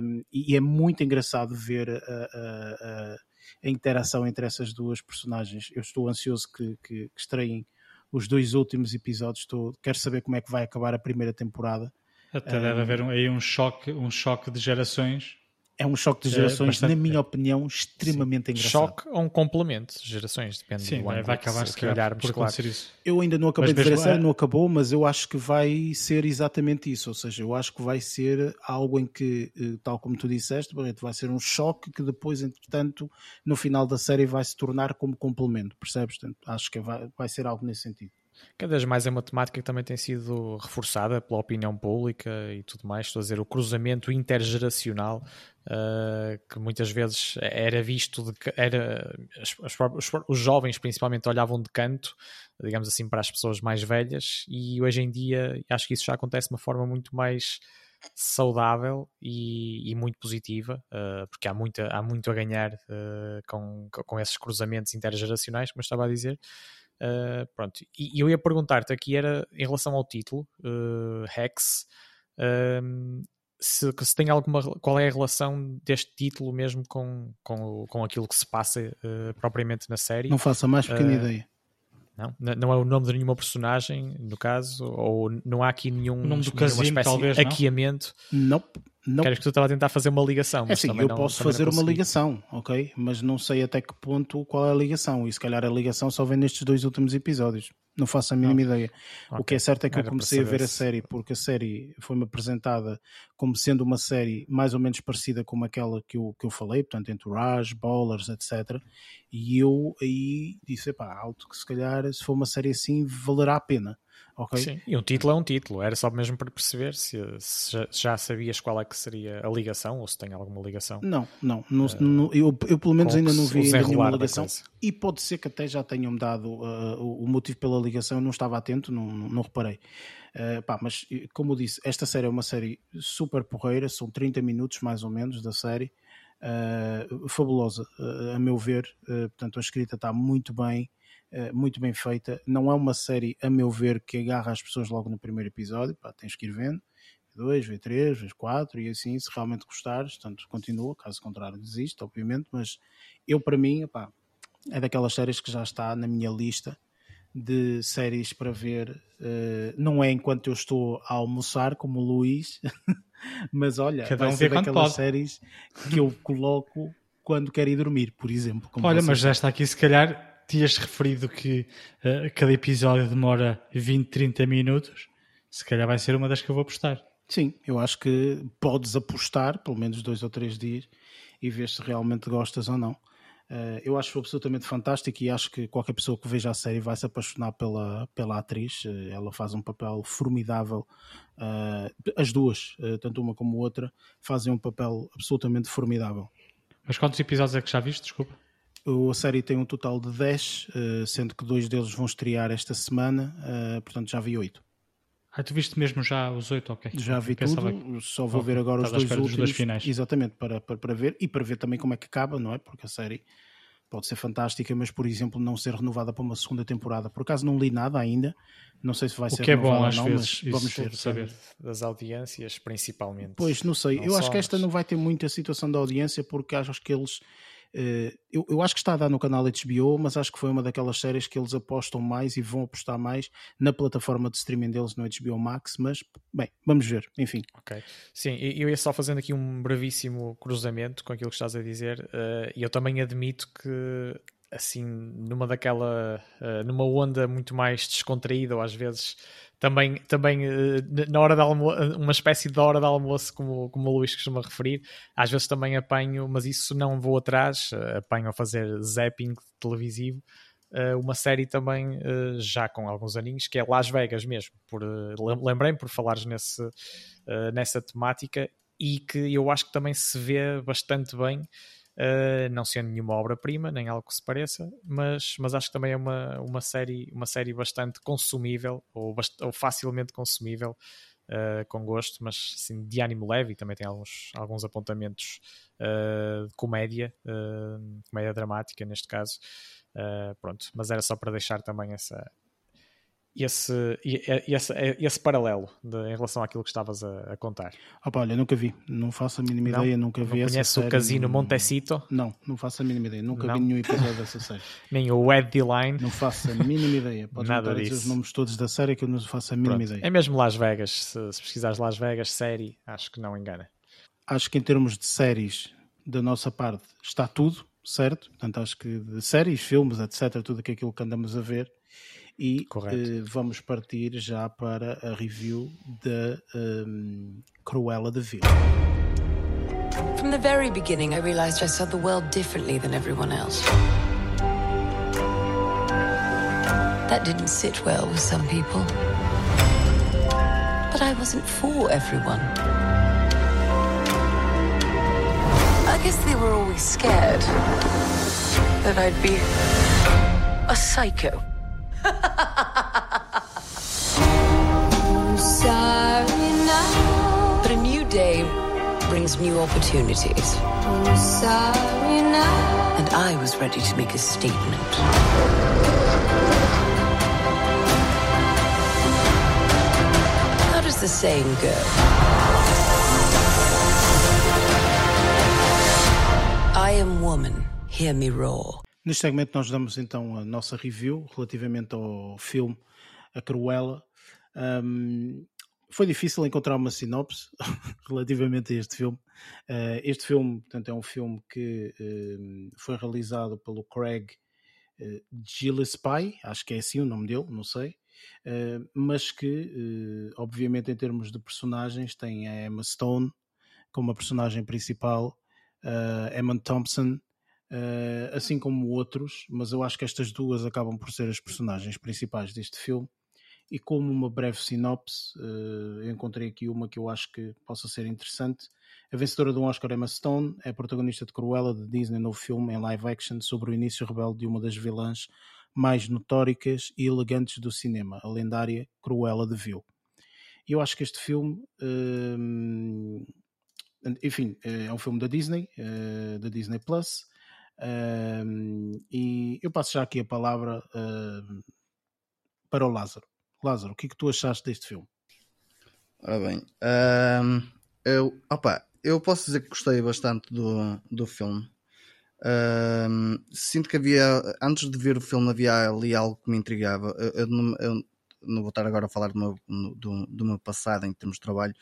Um, e é muito engraçado ver a, a, a a interação entre essas duas personagens. Eu estou ansioso que, que, que estreiem os dois últimos episódios. Estou, quero saber como é que vai acabar a primeira temporada. Até deve haver um, aí um choque, um choque de gerações é um choque de é gerações, é bastante, na minha opinião, extremamente sim. engraçado. Choque ou um complemento de gerações, depende sim, do ano. vai acabar se calhar por acontecer isso. Eu ainda não acabei mas de ver a série, é... não acabou, mas eu acho que vai ser exatamente isso. Ou seja, eu acho que vai ser algo em que, eh, tal como tu disseste, vai ser um choque que depois, entretanto, no final da série vai se tornar como complemento, percebes? Portanto, acho que vai, vai ser algo nesse sentido. Cada vez mais é uma temática que também tem sido reforçada pela opinião pública e tudo mais. Estou a dizer, o cruzamento intergeracional, uh, que muitas vezes era visto, de, era, as, os, os, jovens principalmente olhavam de canto, digamos assim, para as pessoas mais velhas, e hoje em dia acho que isso já acontece de uma forma muito mais saudável e, e muito positiva, uh, porque há, muita, há muito a ganhar uh, com, com esses cruzamentos intergeracionais, como eu estava a dizer. Uh, pronto, e, e, eu ia perguntar-te aqui era em relação ao título, Hex, ehm, se, se, tem alguma qual é a relação deste título mesmo com, com, com aquilo que se passa propriamente na série. Não faço a mais pequena ideia. Não? não é o nome de nenhuma personagem, no caso, ou não há aqui nenhum o nome do casino, talvez, aqueamento. Não. Não. Queres que tu estava a tentar fazer uma ligação. É assim, eu não, posso fazer uma ligação, ok? Mas não sei até que ponto qual é a ligação. E se calhar a ligação só vem nestes dois últimos episódios. Não faço a mínima ideia. Okay. O que é certo é que Era eu comecei a ver a série porque a série foi-me apresentada como sendo uma série mais ou menos parecida com aquela que eu, que eu falei, portanto, Entourage, Ballers, etc. E eu aí disse, pá, alto que se calhar se for uma série assim valerá a pena. Okay? Sim, e um título é um título, era só mesmo para perceber se, se já, sabias qual é que seria a ligação ou se tem alguma ligação. Não, não, não, uh, não eu, eu pelo menos ainda não vi nenhuma ligação e pode ser que até já tenham-me dado uh, o, o, motivo pela ligação, não estava atento, não, não, não reparei. Uh, pá, mas como eu disse, esta série é uma série super porreira, são 30 minutos mais ou menos da série. Uh, fabulosa, uh, a meu ver. Uh, portanto, a escrita está muito bem, muito bem feita. Não é uma série, a meu ver, que agarra as pessoas logo no primeiro episódio. Pá, tens que ir vendo. V2, V3, V4 e assim, se realmente gostares, portanto, continua. Caso contrário, desiste, obviamente. Mas eu, para mim, pá, é daquelas séries que já está na minha lista de séries para ver. não é enquanto eu estou a almoçar, como o Luís. Mas olha, Cada vai um ser daquelas séries que eu coloco quando quero ir dormir, por exemplo. olha, mas já está aqui, se calhar tinhas referido que uh, cada episódio demora 20, 30 minutos. Se calhar vai ser uma das que eu vou apostar. Sim, eu acho que podes apostar pelo menos dois ou três dias e ver se realmente gostas ou não. Uh, eu acho absolutamente fantástico e acho que qualquer pessoa que veja a série vai se apaixonar pela, pela atriz. Uh, ela faz um papel formidável. Uh, as duas, tanto uma como outra, fazem um papel absolutamente formidável. Mas quantos episódios é que já viste? Desculpa. A série tem um total de 10, sendo que dois deles vão estrear esta semana, portanto já vi 8. Ah, tu viste mesmo já os oito, ok. Já vi tudo, que... só vou ver agora os dois últimos. Dois finais. Exatamente, para, para, para ver e para ver também como é que acaba, não é? Porque a série pode ser fantástica, mas por exemplo não ser renovada para uma segunda temporada. Por acaso não li nada ainda, não sei se vai o ser que é bom às não, vezes, vamos ver. Saber das audiências, principalmente. Pois, não sei. Não eu acho que esta não vai ter muita situação da audiência porque acho que eles eh, eu, eu, acho que está a dar no canal HBO, mas acho que foi uma daquelas séries que eles apostam mais e vão apostar mais na plataforma de streaming deles no HBO Max. Mas, bem, vamos ver, enfim. Ok. Sim, eu ia só fazendo aqui um brevíssimo cruzamento com aquilo que estás a dizer, eh, e eu também admito que assim, numa daquela, uh, numa onda muito mais descontraída, ou às vezes também, também uh, na hora de almoço, uma espécie de hora de almoço, como, como o Luís costuma referir, às vezes também apanho, mas isso não vou atrás, uh, apanho a fazer zapping televisivo, uma série também já com alguns aninhos, que é Las Vegas mesmo, por, lembrei por falares nesse, nessa temática, e que eu acho que também se vê bastante bem Uh, não sendo nenhuma obra-prima, nem algo que se pareça, mas, mas acho que também é uma, uma, série, uma série bastante consumível ou, bast ou facilmente consumível, uh, com gosto, mas assim, de ânimo leve e também tem alguns, alguns apontamentos uh, de comédia, comédia dramática neste caso. pronto, mas era só para deixar também essa, esse, esse, esse paralelo de, em relação àquilo que estavas a, a contar. Opa, olha, nunca vi, não faço a mínima não? ideia, nunca vi não Conhece o Casino Montecito? Não, não faço a mínima ideia, nunca não? vi nenhum episódio dessa série. Nem o Ed Line? Não faço a mínima ideia, podes Nada disso. os nomes todos da série que eu não faço a mínima Pronto. ideia. É mesmo Las Vegas, se, se pesquisares Las Vegas, série, acho que não engana. Acho que em termos de séries, da nossa parte, está tudo, certo? Portanto, acho que de séries, filmes, etc., tudo aquilo que andamos a ver, e uh, vamos partir já para a review da um, Cruella de Vil. From the very beginning, I realized I saw the world differently than everyone else. That didn't sit well with some people. But I wasn't for everyone. I guess they were always scared that I'd be a psycho. Day brings new opportunities. And I was ready to make a statement. How does the saying go? I am woman, hear me roar. Neste segmento nós damos então a nossa review relativamente ao filme A Cruella. Um, foi difícil encontrar uma sinopse relativamente a este filme. Uh, este filme, portanto, é um filme que uh, foi realizado pelo Craig uh, Gillespie, acho que é assim o nome dele, não sei, uh, mas que, obviamente, em termos de personagens, tem a Emma Stone como a personagem principal, Emma Thompson, assim como outros, mas eu acho que estas duas acabam por ser as personagens principais deste filme e como uma breve sinopse, uh, encontrei aqui uma que eu acho que possa ser interessante. A vencedora do Oscar, Emma Stone, é protagonista de Cruella de Disney no filme em live action sobre o início rebelde de uma das vilãs mais notóricas e elegantes do cinema, a lendária Cruella de Vil. E eu acho que este filme, uh, enfim, é um filme da Disney, da Disney Plus, e eu passo já aqui a palavra para o Lázaro. Lázaro, o que é que tu achaste deste filme? Ora bem, eu, opa, eu posso dizer que gostei bastante do, do filme. sinto que havia, antes de ver o filme, havia ali algo que me intrigava. Eu, eu, eu não, vou estar agora a falar do meu, do, do, meu passado em termos de trabalho,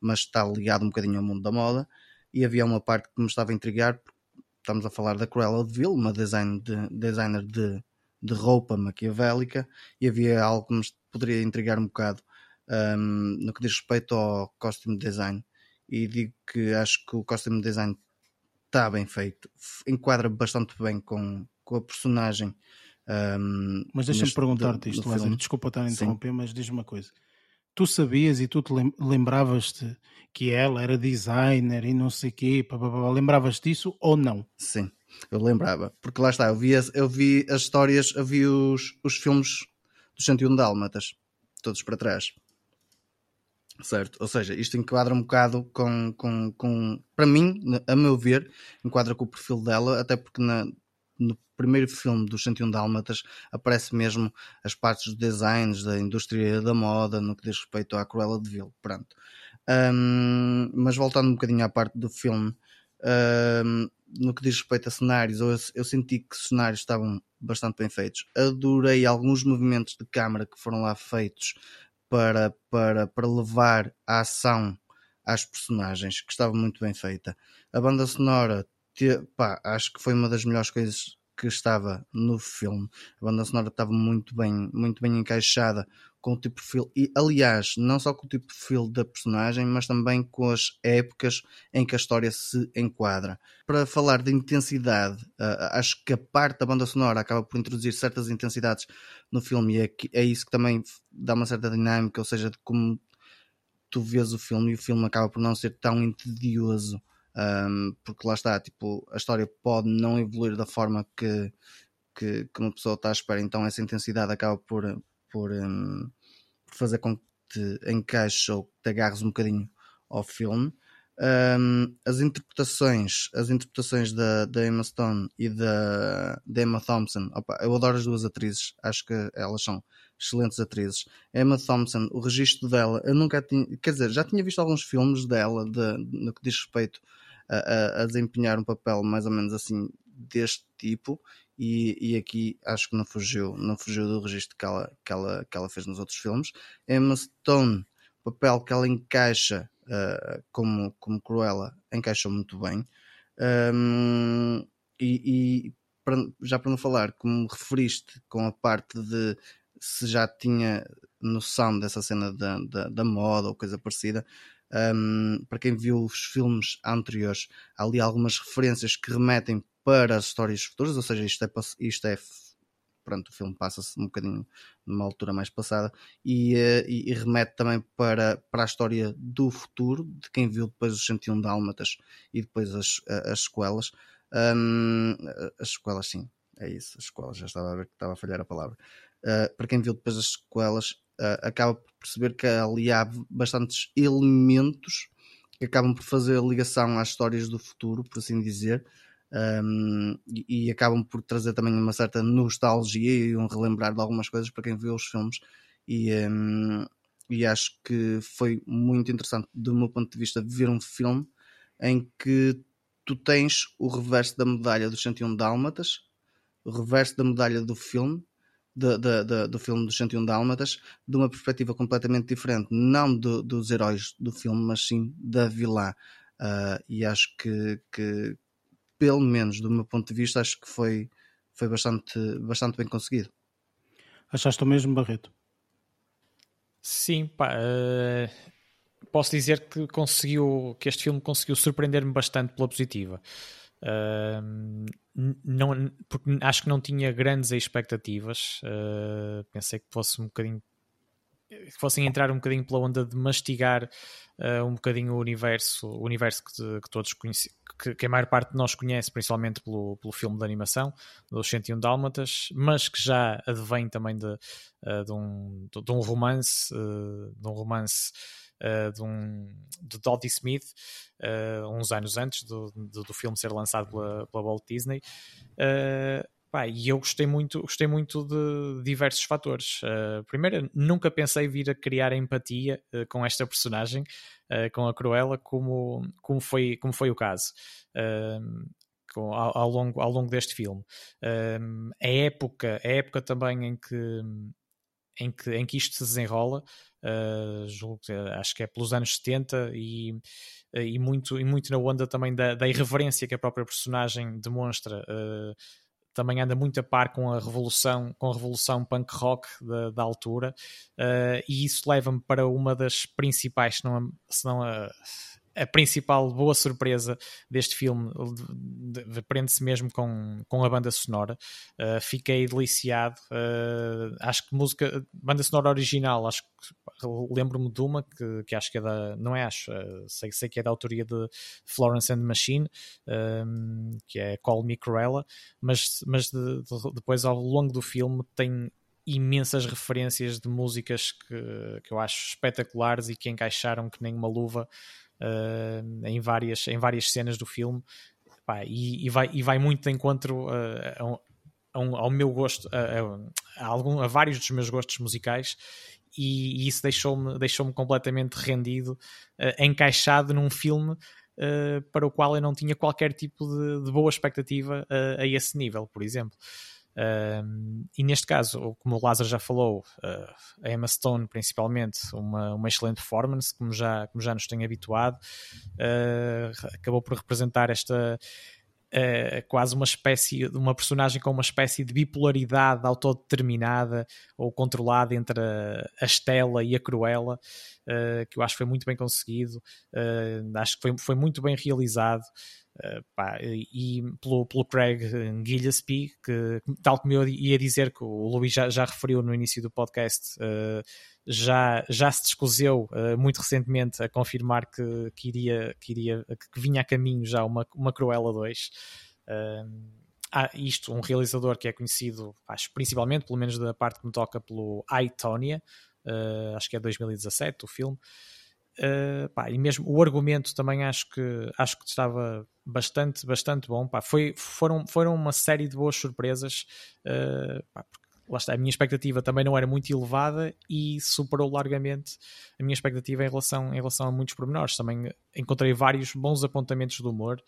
mas está ligado um bocadinho ao mundo da moda. E havia uma parte que me estava a intrigar, estamos a falar da Cruella de Vil, uma design de, designer de, de roupa maquiavélica, e havia algo que me poderia intrigar um bocado um, no que diz respeito ao costume design. E digo que acho que o costume design está bem feito, enquadra bastante bem com, com a personagem. Um, mas deixa-me perguntar-te isto, Lázaro, desculpa estar a interromper, Sim. mas diz-me uma coisa. Tu sabias e tu te lembravas-te que ela era designer e não sei o quê, lembravas disso ou não? Sim, eu lembrava, porque lá está, eu vi, eu vi as histórias, eu vi os, os filmes dos 101 Dálmatas, todos para trás. Certo? Ou seja, isto enquadra um bocado com, com, com. Para mim, a meu ver, enquadra com o perfil dela, até porque na, no primeiro filme dos 101 Dálmatas aparece mesmo as partes dos designs da indústria da moda no que diz respeito à Cruella de Vil. Pronto. Um, mas voltando um bocadinho à parte do filme, um, no que diz respeito a cenários, eu, eu senti que os cenários estavam bastante bem feitos. Adorei alguns movimentos de câmara que foram lá feitos para, para, para levar a ação às personagens, que estava muito bem feita. A banda sonora, te, pá, acho que foi uma das melhores coisas que estava no filme. A banda sonora estava muito bem, muito bem encaixada com o tipo de perfil, e aliás, não só com o tipo de perfil da personagem, mas também com as épocas em que a história se enquadra. Para falar de intensidade, uh, acho que a parte da banda sonora acaba por introduzir certas intensidades no filme e é, é isso que também dá uma certa dinâmica, ou seja, de como tu vês o filme e o filme acaba por não ser tão entedioso. Um, porque lá está, tipo, a história pode não evoluir da forma que, que, que uma pessoa está à espera, então essa intensidade acaba por, por, um, fazer com que te encaixes ou te agarres um bocadinho ao filme. Um, as interpretações, as interpretações da, da Emma Stone e da, da Emma Thompson, opa, eu adoro as duas atrizes, acho que elas são excelentes atrizes. Emma Thompson, o registro dela, eu nunca tinha, quer dizer, já tinha visto alguns filmes dela de, no que diz respeito a, a, desempenhar um papel mais ou menos assim deste tipo e, e aqui acho que não fugiu, não fugiu do registro que ela, que, ela, que ela fez nos outros filmes. Emma Stone, papel que ela encaixa uh, como, como Cruella, encaixa muito bem. Um, e, e já para não falar, como referiste com a parte de se já tinha noção dessa cena da, da, da moda ou coisa parecida, um, para quem viu os filmes anteriores, há ali algumas referências que remetem para as histórias futuras, ou seja, isto é, isto é pronto, o filme passa-se um bocadinho numa altura mais passada e, uh, e, e, remete também para, para a história do futuro, de quem viu depois os 101 Dálmatas e depois as, as sequelas. Um, as sequelas, sim, é isso, as sequelas, já estava a ver que estava a falhar a palavra. Uh, para quem viu depois as sequelas, acaba por perceber que ali há bastantes elementos que acabam por fazer ligação às histórias do futuro, por assim dizer, um, e, e, acabam por trazer também uma certa nostalgia e um relembrar de algumas coisas para quem vê os filmes. E, um, e acho que foi muito interessante, do meu ponto de vista, ver um filme em que tu tens o reverso da medalha dos 101 Dálmatas, o reverso da medalha do filme, de, de, de, do filme dos 101 Dálmatas, de uma perspectiva completamente diferente, não do, dos heróis do filme, mas sim da vilã. Uh, e acho que, que, pelo menos do meu ponto de vista, acho que foi, foi bastante, bastante bem conseguido. Achaste o mesmo, Barreto? Sim, pá, uh, posso dizer que conseguiu, que este filme conseguiu surpreender-me bastante pela positiva. Não, porque acho que não tinha grandes expectativas. Uh, pensei que fosse um bocadinho que fossem entrar um bocadinho pela onda de mastigar uh, um bocadinho o universo, o universo que, que todos que, a maior parte de nós conhece, principalmente pelo, pelo filme de animação, dos 101 Dálmatas, mas que já advém também de, uh, de, um, de, um romance, de um romance de um de Dodie Smith, uns anos antes do, do, do, filme ser lançado pela, pela Walt Disney. Pá, e eu gostei muito, gostei muito de diversos fatores. Uh, primeiro, nunca pensei vir a criar empatia uh, com esta personagem, uh, com a Cruella, como, como, foi, como foi o caso. Ao, ao, longo, ao longo deste filme. a época, a época também em que, em que, em que isto se desenrola, julgo, acho que é pelos anos 70 e, e, muito, e muito na onda também da, da irreverência que a própria personagem demonstra também anda muito a par com a revolução, com a revolução punk rock da, da altura, uh, e isso leva-me para uma das principais, se não, se não a, a principal boa surpresa deste filme prende-se mesmo com, com a banda sonora. Uh, fiquei deliciado. Uh, acho que música, banda sonora original, acho que lembro-me de uma que, que acho que é da, não é acho, uh, sei, sei que é da autoria de Florence and Machine, um, que é Call Me Cruella, mas, mas de, de, depois ao longo do filme tem imensas referências de músicas que, que eu acho espetaculares e que encaixaram que nem uma luva uh, em, várias, em várias cenas do filme. Pá, e, e, vai, e vai muito de encontro uh, a, um, ao meu gosto, a, a, algum, a vários dos meus gostos musicais e, e isso deixou-me deixou completamente rendido, uh, encaixado num filme Uh, para o qual eu não tinha qualquer tipo de, de boa expectativa uh, a esse nível, por exemplo. Uh, e neste caso, como o Lázaro já falou, uh, a Emma Stone, principalmente, uma, uma excelente performance, como já, como já nos tem habituado, uh, acabou por representar esta. Quase uma espécie de uma personagem com uma espécie de bipolaridade autodeterminada ou controlada entre a, a Estela e a Cruella, que eu acho que foi muito bem conseguido, acho que foi, foi muito bem realizado. Uh, pá, e pelo, pelo Craig Gillespie, que tal como eu ia dizer que o Luís já, já referiu no início do podcast, uh, já, já se descoseu uh, muito recentemente a confirmar que, que, iria, que, iria, que vinha a caminho já uma, uma Cruella 2. há isto, um realizador que é conhecido, acho, principalmente, pelo menos da parte que me toca, pelo I, Tonya, acho que é 2017 o filme. Uh, pá, e mesmo o argumento também acho que acho que estava bastante bastante bom pá. Foi, foram, foram uma série de boas surpresas uh, pá, lá está, a minha expectativa também não era muito elevada e superou largamente a minha expectativa em relação, em relação a muitos pormenores também encontrei vários bons apontamentos de humor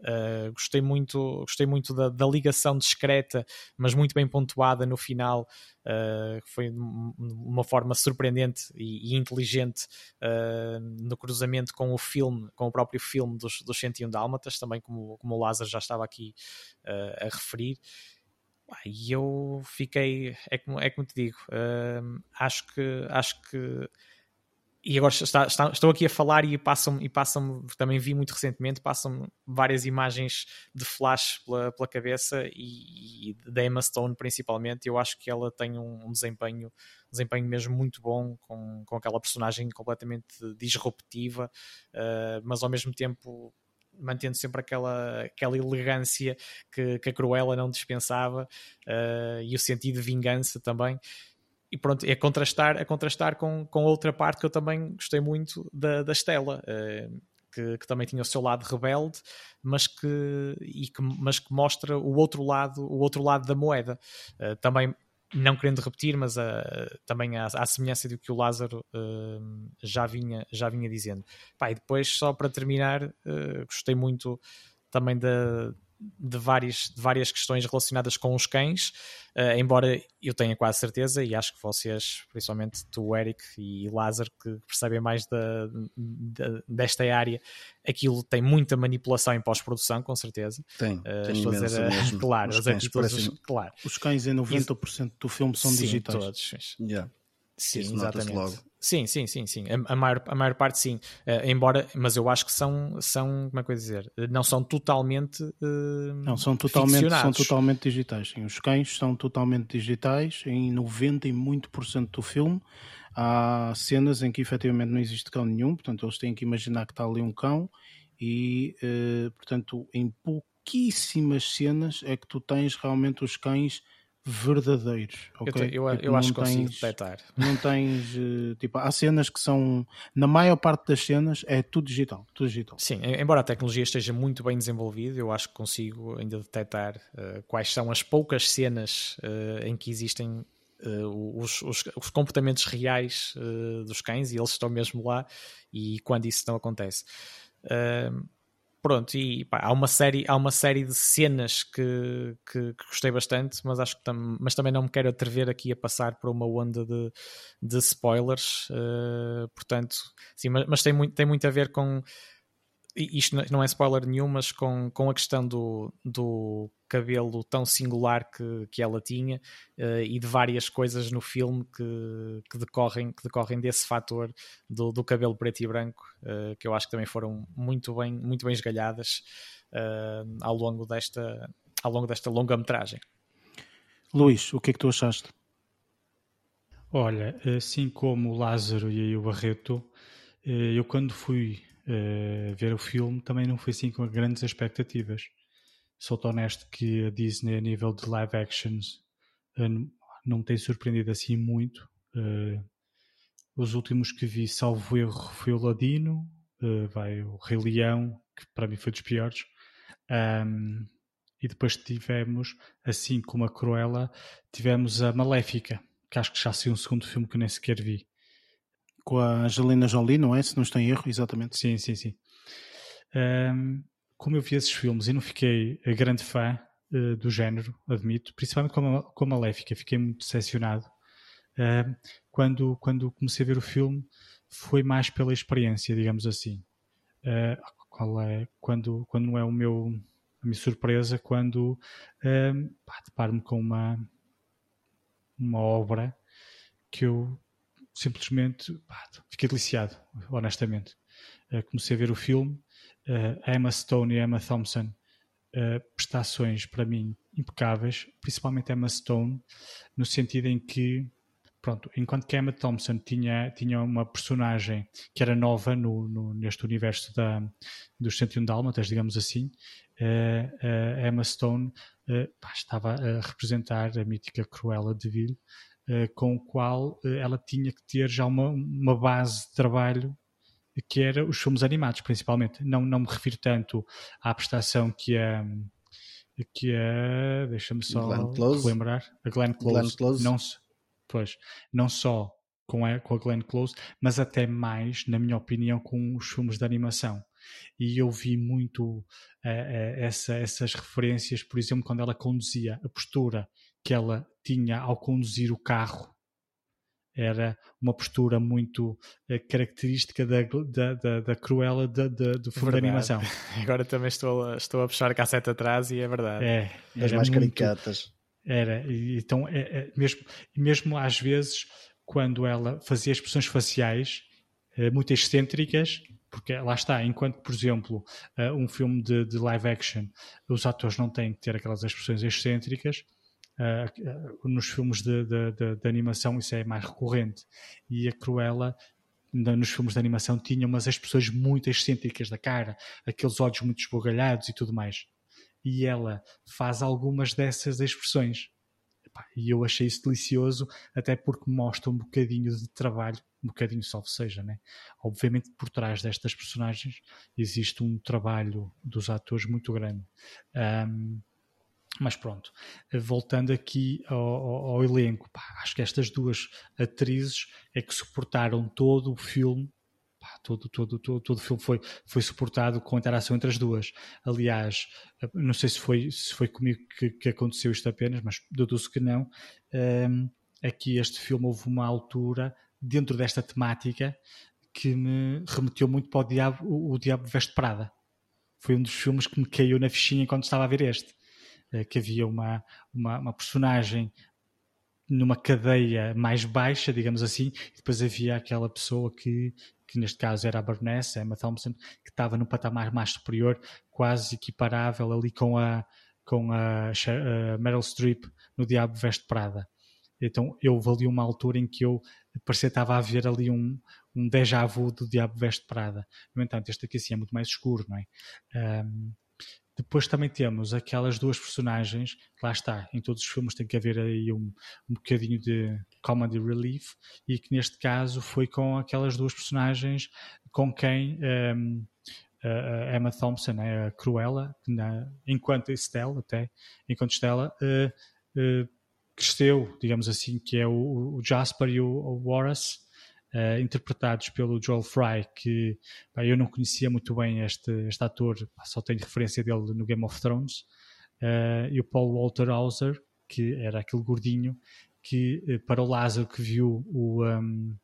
Uh, gostei muito, gostei muito da, da, ligação discreta, mas muito bem pontuada no final. Uh, foi uma forma surpreendente e, e inteligente uh, no cruzamento com o filme, com o próprio filme dos, dos 101 Dálmatas, também como, como o Lázaro já estava aqui a referir. E eu fiquei, é como, é como te digo, acho que acho que e agora está, está, estou aqui a falar e passam e passam também vi muito recentemente passam várias imagens de flash pela, pela cabeça e, e da Emma Stone principalmente. Eu acho que ela tem um, um desempenho desempenho mesmo muito bom com, com aquela personagem completamente disruptiva uh, mas ao mesmo tempo mantendo sempre aquela, aquela elegância que, que a Cruella não dispensava uh, e o sentido de vingança também e pronto, é contrastar, é contrastar com, com outra parte que eu também gostei muito da, da Estela, uh, que, que, também tinha o seu lado rebelde, mas que, e que, mas que mostra o outro lado, o outro lado da moeda. Uh, também não querendo repetir, mas uh, também à, semelhança do que o Lázaro uh, já, vinha, já vinha dizendo. Pá, e depois, só para terminar, gostei muito também da, de várias, de várias questões relacionadas com os cães, uh, embora eu tenha quase certeza, e acho que vocês, principalmente tu, Eric e Lázaro, que percebem mais da, da, desta área, aquilo tem muita manipulação em pós-produção, com certeza. Tem, uh, tem mesmo. Claro, os cães parecem... claro. Os cães em 90% do filme são Sim, digitais. todos. Yeah. Sim, Isso exatamente. logo. Sim, sim, sim, sim. A, a, maior, a maior parte sim. Uh, embora, mas eu acho que são, são como é que eu dizer, não são totalmente uh, Não, são totalmente, são totalmente digitais. Sim. Os cães são totalmente digitais em 90 e muito por cento do filme. Há cenas em que efetivamente não existe cão nenhum, portanto eles têm que imaginar que está ali um cão e, uh, portanto, em pouquíssimas cenas é que tu tens realmente os cães verdadeiros. Okay? Eu, eu, tipo, eu acho que consigo detectar. Não tens, eh, tipo, há cenas que são, na maior parte das cenas é tudo digital, tudo digital. Sim, embora a tecnologia esteja muito bem desenvolvida, eu acho que consigo ainda detectar uh, quais são as poucas cenas uh, em que existem Uh, os, os, os, comportamentos reais dos cães e eles estão mesmo lá e quando isso não acontece. Pronto, e pá, há, uma série, há uma série de cenas que, que, que gostei bastante, mas acho que tam, mas também não me quero atrever aqui a passar por uma onda de, de spoilers, uh, portanto, sim, mas, mas, tem, muito, tem muito a ver com isto não é spoiler nenhum, mas com, com a questão do, do cabelo tão singular que, que ela tinha uh, e de várias coisas no filme que, que, decorrem, que decorrem desse fator do, do cabelo preto e branco, uh, que eu acho que também foram muito bem, muito bem esgalhadas uh, ao, longo desta, ao longo desta longa metragem. Luís, o que é que tu achaste? Olha, assim como o Lázaro e o Barreto, eu quando fui ver o filme também não foi assim com grandes expectativas. Sou-te honesto que a Disney, a nível de live actions, uh, não me tem surpreendido assim muito. Uh, os últimos que vi, salvo erro, foi o Ladino, vai o Rei Leão, que para mim foi dos piores. Um, e depois tivemos, assim como a Cruella, tivemos a Maléfica, que acho que já saiu um segundo filme que eu nem sequer vi com a Angelina Jolie, não é? Se não estou em erro, exatamente. Sim, sim, sim. Um, como eu vi esses filmes e não fiquei grande fã uh, do género, admito, principalmente com a, com a Maléfica, fiquei muito decepcionado. Uh, quando, quando comecei a ver o filme, foi mais pela experiência, digamos assim. Uh, qual é, quando, quando não é o meu, a minha surpresa, quando uh, deparo-me com uma, uma obra que eu simplesmente pá, fiquei deliciado, honestamente. Uh, comecei a ver o filme, uh, Emma Stone e Emma Thompson, uh, prestações para mim impecáveis, principalmente Emma Stone, no sentido em que, pronto, enquanto que Emma Thompson tinha, tinha uma personagem que era nova no, no neste universo da, dos 101 Dálmatas, digamos assim, uh, Emma Stone pá, estava a representar a mítica Cruella de Vil com o qual ela tinha que ter já uma, uma base de trabalho que era os filmes animados, principalmente. Não, não me refiro tanto à prestação que a. Que a. Deixa-me só lembrar. A Glenn Close. Glenn Close. Não, pois, não só com a, com a Glenn Close, mas até mais, na minha opinião, com os filmes de animação. E eu vi muito uh, uh, essa, essas referências, por exemplo, quando ela conduzia a postura que ela tinha ao conduzir o carro era uma postura muito uh, característica da, da, da, da Cruella da, da, do filme verdade. de animação. Agora também estou a, estou a puxar a cassete atrás e é verdade. É, as mais muito, caricatas. Era, então, é, é, mesmo, mesmo às vezes, quando ela fazia expressões faciais uh, muito excêntricas, porque lá está, enquanto, por exemplo, uh, um filme de, de live action, os atores não têm que ter aquelas expressões excêntricas, Uh, nos filmes de, de, de, de, animação isso é mais recorrente e a Cruella nos filmes de animação tinha umas expressões muito excêntricas da cara, aqueles olhos muito esbugalhados e tudo mais e ela faz algumas dessas expressões e eu achei isso delicioso, até porque mostra um bocadinho de trabalho, um bocadinho salvo seja, né? Obviamente por trás destas personagens existe um trabalho dos atores muito grande. Um, mas pronto, voltando aqui ao, ao, ao elenco, pá, acho que estas duas atrizes é que suportaram todo o filme todo, todo, todo, todo o filme foi, foi suportado com a interação entre as duas. Aliás, não sei se foi, se foi comigo que, que aconteceu isto apenas, mas deduzo que não. Um, aqui este filme houve uma altura dentro desta temática que me remeteu muito para o Diabo, o, o Diabo Veste Prada. Foi um dos filmes que me caiu na fichinha enquanto estava a ver este. Uh, que havia uma, uma, uma personagem numa cadeia mais baixa, digamos assim, e depois havia aquela pessoa que que neste caso era a Baroness, Emma Thompson, que estava no patamar mais superior, quase equiparável ali com a, com a, a Meryl Streep no Diabo Veste Prada. Então eu ali uma altura em que eu parecia que estava a ver ali um, um déjà vu do Diabo Veste Prada. No entanto, este aqui assim é muito mais escuro, não é? Um, depois também temos aquelas duas personagens, lá está, em todos os filmes tem que haver aí um, um bocadinho de comedy relief, e que neste caso foi com aquelas duas personagens com quem um, a Emma Thompson, né, a Cruella, na, enquanto Estelle, até, enquanto Estella, uh, uh, cresceu, digamos assim, que é o, o Jasper e o, o uh, interpretados pelo Joel Fry, que pá, eu não conhecia muito bem este, este ator, pá, só tenho referência dele no Game of Thrones, uh, e o Paul Walter Hauser, que era aquele gordinho que, uh, para o Lázaro que viu o, um,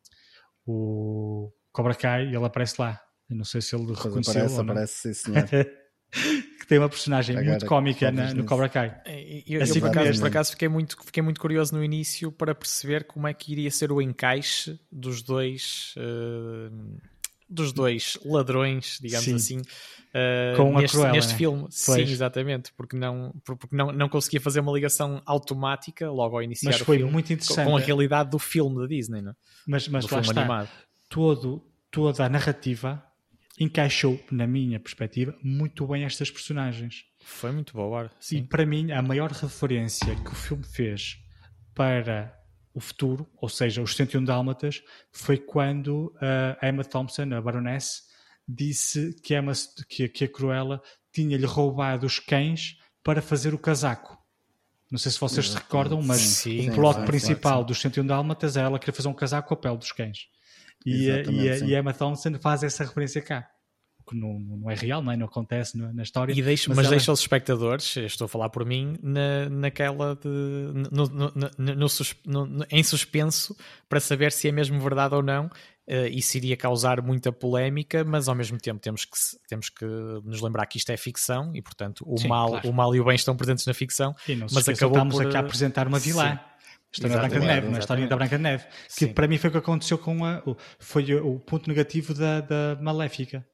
o Cobra Kai, ele aparece lá. Eu não sei se ele reconheceu aparece, ou não. aparece, sim, senhor. tem uma personagem Agora, muito cómica na, no Cobra Kai. É, eu, assim, eu por, acaso, por, acaso, fiquei muito, fiquei muito curioso no início para perceber como é que iria ser o encaixe dos dois. Uh, dos dois ladrões, digamos Sim. assim, uh, Com neste, Cruella, neste né? filme. Pois. Sim, exatamente, porque não, porque não, não conseguia fazer uma ligação automática logo ao iniciar Mas o foi filme muito interessante. com a realidade do filme da Disney, não? é? Mas, mas do lá está, animado. todo, toda a narrativa encaixou, na minha perspectiva, muito bem estas personagens. Foi muito boa, E sim. para mim, a maior referência que o filme fez para o futuro, ou seja, os 101 Dálmatas, foi quando a Emma Thompson, a Baroness, disse que, Emma, que, que a Cruella tinha-lhe roubado os cães para fazer o casaco. Não sei se vocês se recordam, mas Sim, o plot sim, principal claro, dos 101 Dálmatas é ela querer fazer um casaco com a pele dos cães. E, a- Exatamente, e, a, sim. e a Emma Thompson faz essa referência cá. O que não, não é real, não, é? não acontece na, na história. Deixa, mas mas ela- deixa os espectadores, estou a falar por mim, na, naquela de. No, no- no- em suspenso para saber se é mesmo verdade ou não. eh, isso iria causar muita polémica, mas ao mesmo tempo temos que, temos que nos lembrar que isto é ficção e, portanto, o, Sim, mal, claro. o mal e o bem estão presentes na ficção. E não se mas acabou estamos por, aqui a eh, apresentar uma vilã. sim. História da Branca de Exatamente, Neve, não é a historinha da exatamente. Branca de Neve. Que Sim. para mim foi o que aconteceu com a. o- Foi o ponto negativo da, da Maléfica.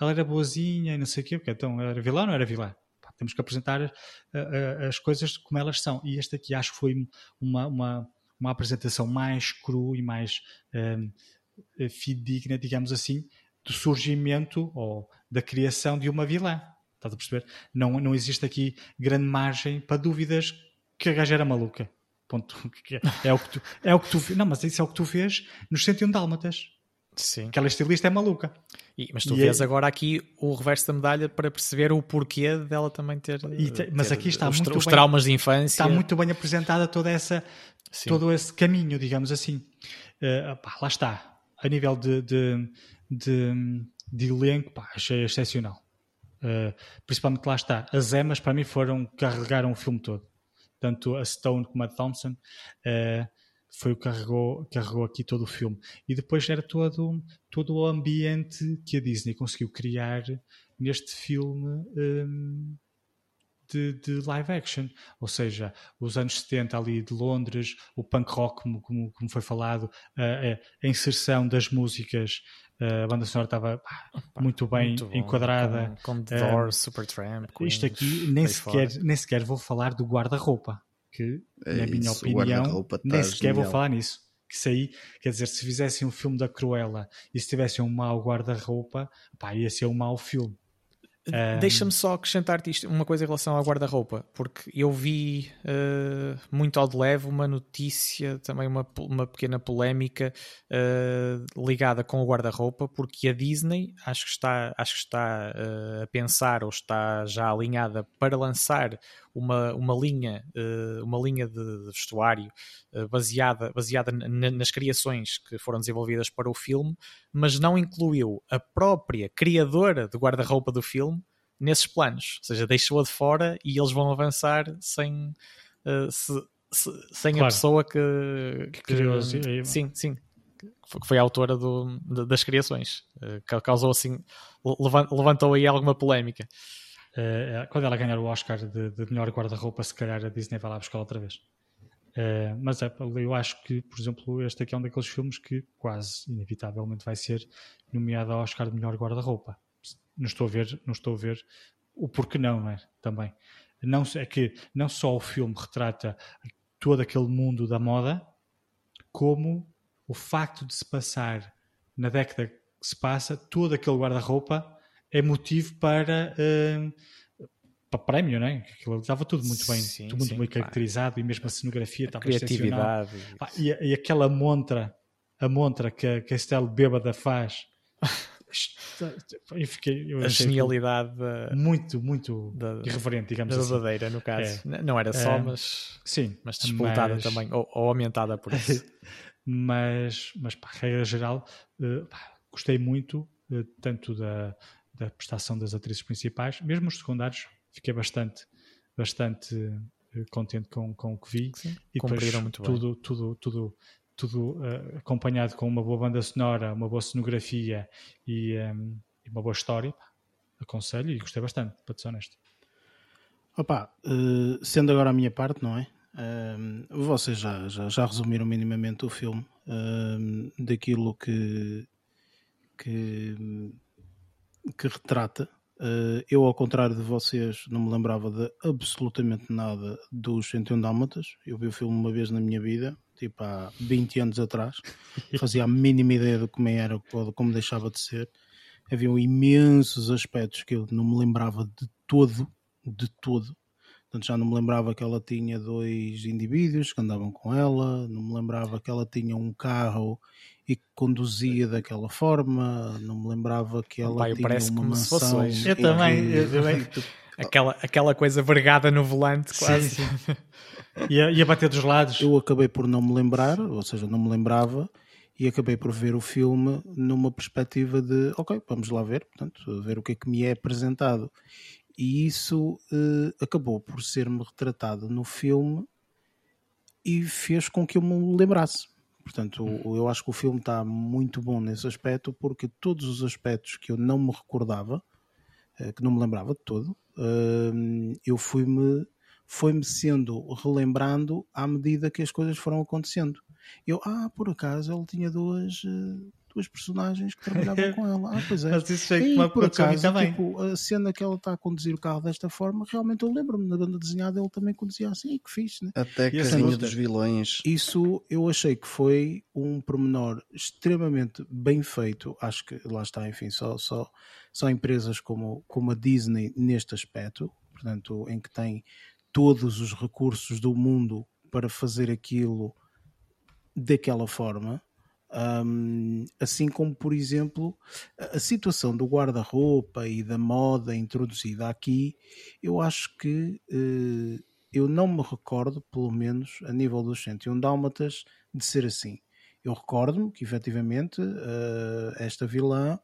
Ela era boazinha e não sei o quê, porque então era vilã ou não era vilã? Pá, temos que apresentar uh, uh, as coisas como elas são. E este aqui acho que foi uma, uma, uma apresentação mais cru e mais um, eh, fidedigna, digamos assim, do surgimento ou da criação de uma vilã. Estás a perceber? Não, não existe aqui grande margem para dúvidas que a gaja era maluca. Ponto. Que É o que tu, é o que tu Não, mas isso é o que tu vês nos 101 Dálmatas. Sim. Aquela estilista é maluca. E- mas tu E vês é- agora aqui o reverso da medalha para perceber o porquê dela também ter. E mas aqui está os, muito os bem- traumas de infância. Está muito bem apresentada toda essa, Sim. todo esse caminho, digamos assim. Eh, pá, lá está. A nível de, de, de, de elenco, pá, achei excepcional. Eh, principalmente lá está. As Emas, para mim, foram carregaram o filme todo. Tanto a Stone como a Thompson eh, foi o que carregou, carregou aqui todo o filme. E depois era todo, todo o ambiente que a Disney conseguiu criar neste filme. hum, de, de live action, ou seja, os anos 70 ali de Londres, o punk rock, como, como, como foi falado, a, a- a inserção das músicas, a banda sonora estava muito bem Muito bom. enquadrada. Com, com The Eh, Doors, Supertramp, Isto Queen, aqui nem sequer, fora. nem sequer vou falar do guarda-roupa, que, É na minha isso, opinião, tá nem sequer vou falar nisso. Que isso aí, quer dizer, se fizessem um filme da Cruella e se tivessem um mau guarda-roupa, pá, ia ser um mau filme. Deixa-me só acrescentar-te isto, uma coisa em relação ao guarda-roupa, porque eu vi uh, muito ao de leve uma notícia, também uma, uma pequena polémica uh, ligada com o guarda-roupa, porque a Disney acho que está, acho que está uh, a pensar ou está já alinhada para lançar uma, uma linha, uma linha de, vestuário baseada, baseada nas criações que foram desenvolvidas para o filme, mas não incluiu a própria criadora do guarda-roupa do filme nesses planos, ou seja, deixou-a de fora e eles vão avançar sem, uh, se, se, sem claro. a pessoa que, que, criou sim, sim, que foi a autora do, das criações, que causou assim, levantou aí alguma polémica. Uh, quando ela ganhar o Oscar de, de melhor guarda-roupa, se calhar a Disney vai lá buscar outra vez. Uh, mas é, eu acho que, por exemplo, este aqui é um daqueles filmes que quase inevitavelmente vai ser nomeado ao Oscar de melhor guarda-roupa não estou a ver, não estou a ver o porquê não, não é? Também. Não, é que não só o filme retrata todo aquele mundo da moda, como o facto de se passar na década que se passa, todo aquele guarda-roupa é motivo para, uh, para prémio, não é? Aquilo estava tudo muito bem, sim, tudo muito sim, bem caracterizado pá. e mesmo a cenografia a estava criatividade. E, e, aquela montra, a montra que, a, Estelle Bêbada faz eu fiquei, eu a genialidade da, muito, muito da, irreverente, digamos assim. Verdadeira, no caso. É. Não era só, é. mas, sim, mas disputada mas... também, ou, ou, aumentada por isso. mas, mas pá, regra geral, uh, pá, gostei muito, uh, tanto da, da prestação das atrizes principais, mesmo os secundários, fiquei bastante, bastante uh, contente com, com o que vi. Sim, e depois muito tudo, bem. tudo, tudo tudo uh, acompanhado com uma boa banda sonora, uma boa cenografia e, um, ehm, e uma boa história, aconselho e gostei bastante, para ser honesto. Opa, uh, sendo agora a minha parte, não é? Uh, vocês já, já, já, resumiram minimamente o filme ehm, daquilo que, que, que retrata. Uh, eu, ao contrário de vocês, não me lembrava de absolutamente nada dos 101 Dálmatas. Eu vi o filme uma vez na minha vida, tipo há 20 anos atrás, fazia a mínima ideia de como era, de como deixava de ser. Haviam imensos aspectos que eu não me lembrava de todo, de todo. Portanto, já não me lembrava que ela tinha dois indivíduos que andavam com ela, não me lembrava que ela tinha um carro e que conduzia daquela forma, não me lembrava que ela Pai, tinha uma mansão. Eu também, eu também. Aquela, aquela coisa vergada no volante, quase. Sim, sim. Ia, ia bater dos lados. Eu acabei por não me lembrar, ou seja, não me lembrava, e acabei por ver o filme numa perspectiva de, ok, vamos lá ver, portanto, ver o que é que me é apresentado. E isso uh, acabou por ser-me retratado no filme e fez com que eu me lembrasse. Portanto, eu acho que o filme está muito bom nesse aspecto, porque todos os aspectos que eu não me recordava, uh, que não me lembrava de todo, uh, eu fui-me foi-me sendo relembrando à medida que as coisas foram acontecendo. Eu, ah, por acaso ele tinha duas, eh, duas personagens que trabalhavam com ela. Ah, pois é. Mas isso sei e, por acaso, tipo, a cena que ela está a conduzir o carro desta forma, realmente eu lembro-me na banda desenhada ele também conduzia assim, que fixe, né? Até que a dos vilões. Isso eu achei que foi um pormenor extremamente bem feito. Acho que lá está, enfim, só, só, só empresas como, como a Disney neste aspecto, portanto, em que tem todos os recursos do mundo para fazer aquilo daquela forma. Um, assim como, por exemplo, a situação do guarda-roupa e da moda introduzida aqui, eu acho que uh, eu não me recordo, pelo menos a nível dos 101 Dálmatas, de ser assim. Eu recordo-me que efetivamente uh, esta vilã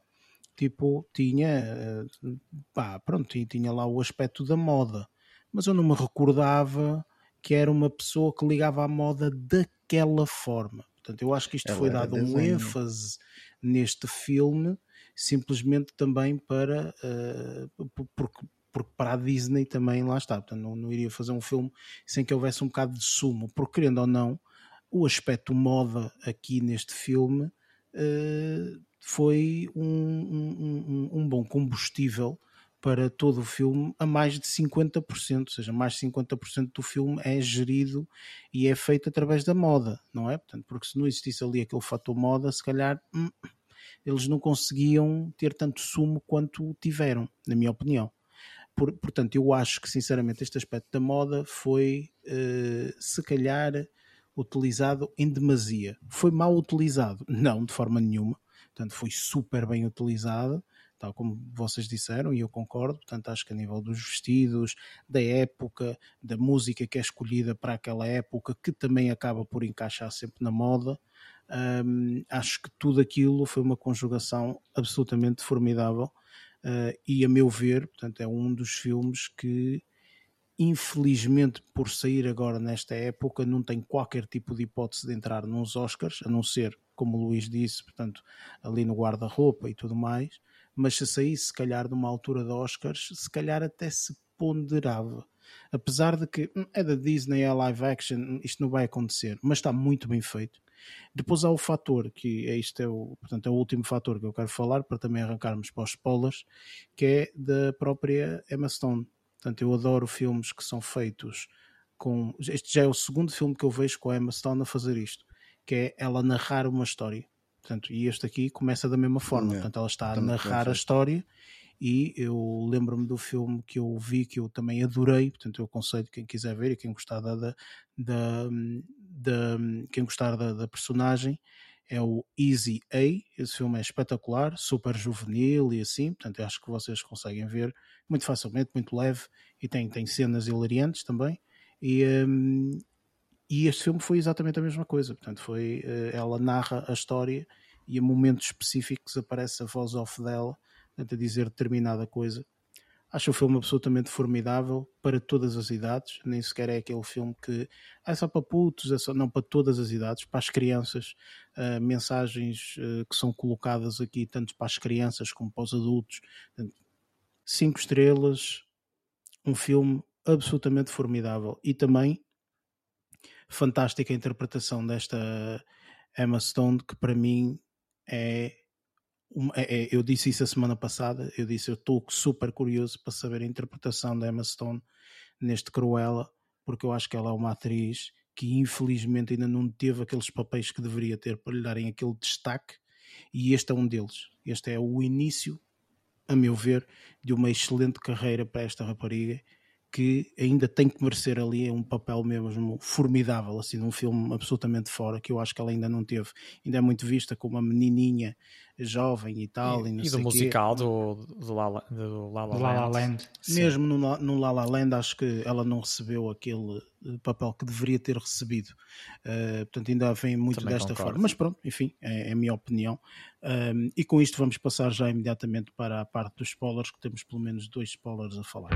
tipo tinha uh, pá, pronto, tinha lá o aspecto da moda mas eu não me recordava que era uma pessoa que ligava à moda daquela forma. Portanto, eu acho que isto Ela foi dado um ênfase neste filme, simplesmente também para uh, porque, porque para a Disney também lá está. Portanto, não, não iria fazer um filme sem que houvesse um bocado de sumo, porque querendo ou não, o aspecto moda aqui neste filme uh, foi um, um, um, um bom combustível para todo o filme a mais de 50%, ou seja, mais de 50% do filme é gerido e é feito através da moda, não é? Portanto, porque se não existisse ali aquele fator moda, se calhar hum, eles não conseguiam ter tanto sumo quanto tiveram, na minha opinião. Por, portanto, eu acho que sinceramente este aspecto da moda foi uh, se calhar utilizado em demasia. Foi mal utilizado? Não, de forma nenhuma. Portanto, foi super bem utilizado tal como vocês disseram, e eu concordo. Portanto, acho que a nível dos vestidos, da época, da música que é escolhida para aquela época, que também acaba por encaixar sempre na moda, um, acho que tudo aquilo foi uma conjugação absolutamente formidável. Uh, e a meu ver, portanto, é um dos filmes que infelizmente por sair agora nesta época não tem qualquer tipo de hipótese de entrar nos Oscars, a não ser, como o Luís disse, portanto, ali no guarda-roupa e tudo mais, mas se saísse, se calhar, numa altura de Oscars, se calhar até se ponderava. Apesar de que hum, é da Disney, é live action, isto não vai acontecer, mas está muito bem feito. Depois há o fator, que é isto é o, portanto, é o último fator que eu quero falar, para também arrancarmos para os spoilers, que é da própria Emma Stone. Portanto, eu adoro filmes que são feitos com. Este já é o segundo filme que eu vejo com a Emma Stone a fazer isto, que é ela narrar uma história. Portanto, e este aqui começa da mesma forma. Yeah. Portanto, ela está a narrar a história e eu lembro-me do filme que eu vi que eu também adorei, portanto eu aconselho quem quiser ver e quem gostar da, da, da, da quem gostar da, da, personagem é o Easy A, esse filme é espetacular, super juvenil e assim, portanto eu acho que vocês conseguem ver muito facilmente, muito leve e tem, tem cenas hilariantes também e, um, e este filme foi exatamente a mesma coisa. Portanto, foi uh, ela narra a história e a momentos específicos aparece a voz off dela a dizer determinada coisa. Acho o filme absolutamente formidável para todas as idades, nem sequer é aquele filme que é só para putos, é só, não para todas as idades, para as crianças, uh, mensagens uh, que são colocadas aqui, tanto para as crianças como para os adultos. Cinco estrelas, um filme absolutamente formidável. E também fantástica interpretação desta Emma Stone, que para mim é, é, é, eu disse isso a semana passada, eu disse eu estou super curioso para saber a interpretação da Emma Stone neste Cruella, porque eu acho que ela é uma atriz que infelizmente ainda não teve aqueles papéis que deveria ter para lhe darem aquele destaque, e este é um deles. Este é o início, a meu ver, de uma excelente carreira para esta rapariga que ainda tem que merecer ali um papel mesmo formidável, assim, num filme absolutamente fora, que eu acho que ela ainda não teve. Ainda é muito vista como uma menininha jovem e tal. E, e, e do musical do, do, Lala, do Lala, do Lala Land. Mesmo no, no Lala Land, acho que ela não recebeu aquele eh, papel que deveria ter recebido. Uh, portanto, ainda vem muito Também desta concordo. forma. Mas pronto, enfim, é, é a minha opinião. Um, e com isto vamos passar já imediatamente para a parte dos spoilers, que temos pelo menos dois spoilers a falar.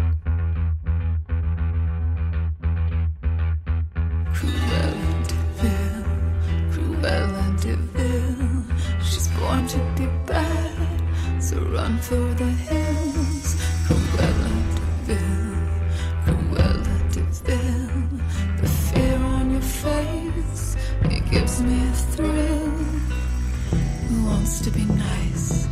DeVille. She's born to be bad, so run for the hills. Cruella DeVille, Cruella DeVille. The fear on your face, it gives me a thrill. Who wants to be nice?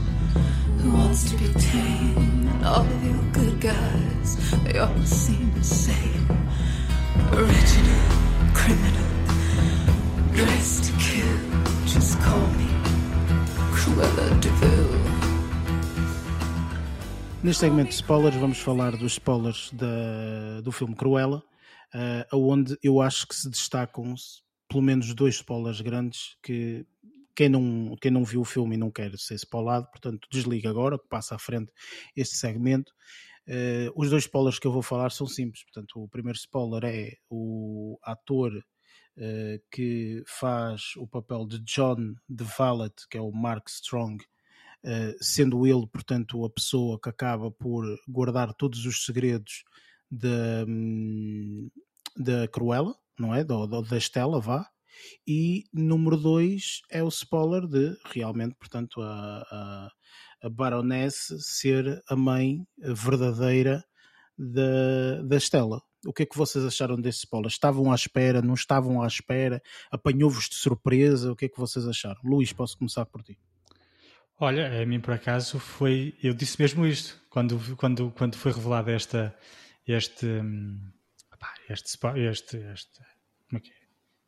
Who wants to be tame? And all of you good guys, they all seem the same. Original criminal, dressed to kill. Just call me Cruella. Neste segmento de spoilers, vamos falar dos spoilers da, do filme Cruella, uh, onde eu acho que se destacam pelo menos dois spoilers grandes que quem não, quem não viu o filme e não quer ser spoilado, portanto, desliga agora, que passa à frente este segmento. Uh, os dois spoilers que eu vou falar são simples. Portanto, o primeiro spoiler é o ator que faz o papel de John de Valet, que é o Mark Strong, uh, sendo ele, portanto, a pessoa que acaba por guardar todos os segredos da, um, da Cruella, não é? Da, da Estela, vá. E número dois é o spoiler de realmente, portanto, a, a a Baroness ser a mãe verdadeira da, da Estela. O que é que vocês acharam desse spoiler? Estavam à espera? Não estavam à espera? Apanhou-vos de surpresa? O que é que vocês acharam? Luís, posso começar por ti. Olha, a mim por acaso foi. Eu disse mesmo isto quando, quando, quando foi revelado esta, este, hum, este, este, este, como é que é?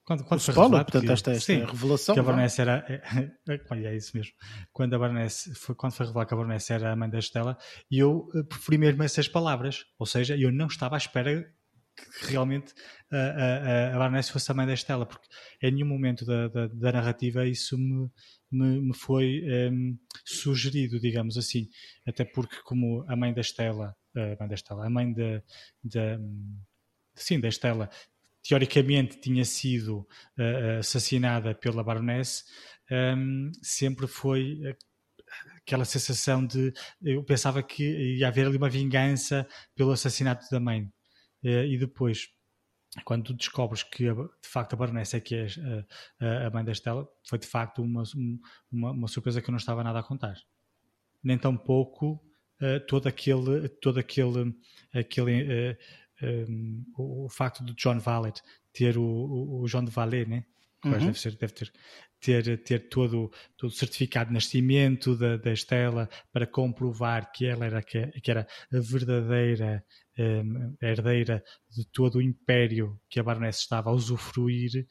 Quando, quando foi spoiler, revelado portanto, esta, esta sim, revelação. que a vá. Baroness era. é- olha, é isso mesmo. Quando a Baroness foi, quando foi revelado que a Baroness era a mãe da Estela, eu eh, preferi mesmo essas palavras. Ou seja, eu não estava à espera que realmente a, a, a- Baroness fosse a mãe da Estela, porque em nenhum momento da, da, da narrativa isso me, me, me foi em, sugerido, digamos assim. Até porque, como a mãe da Estela, a mãe da Estela, a mãe da. da sim, da Estela, teoricamente tinha sido eh, assassinada pela Baroness, ehm, sempre foi aquela sensação de eu pensava que ia haver ali uma vingança pelo assassinato da mãe. Eh, e depois, quando tu descobres que de facto a Baroness é que é eh, a, a mãe da Estela, foi de facto uma, um- uma, uma surpresa que eu não estava nada a contar. Nem tão pouco eh, todo aquele, todo aquele, aquele um, o, o facto de John Vallet ter o, o, o João de Valet, né? Uhum. deve, ser, deve ter, ter, ter todo, todo o certificado de nascimento da, da Estela para comprovar que ela era, que, que era a verdadeira um, herdeira de todo o império que a Baroness estava a usufruir.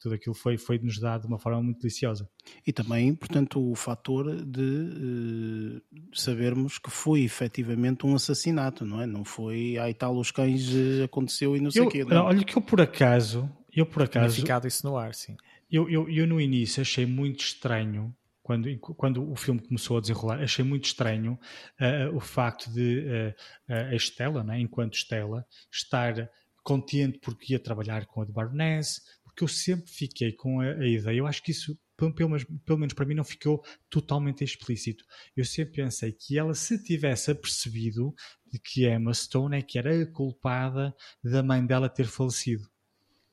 Tudo aquilo foi, foi nos dado de uma forma muito deliciosa. E também, portanto, o fator de eh, sabermos que foi efetivamente um assassinato, não é? Não foi, ai tal, os cães eh, aconteceu e não sei o quê. Não. olha que eu por acaso, eu por Tinha acaso, ficado isso no ar, sim. Eu, eu, eu no início achei muito estranho, quando, quando o filme começou a desenrolar, achei muito estranho eh, o facto de eh, a Estela, né, enquanto Estela, estar contente porque ia trabalhar com a de Baroness, porque eu sempre fiquei com a, a ideia, eu acho que isso, pelo, pelo menos- pelo menos para mim, não ficou totalmente explícito. Eu sempre pensei que ela, se tivesse apercebido de que Emma Stone é que era a culpada da mãe dela ter falecido.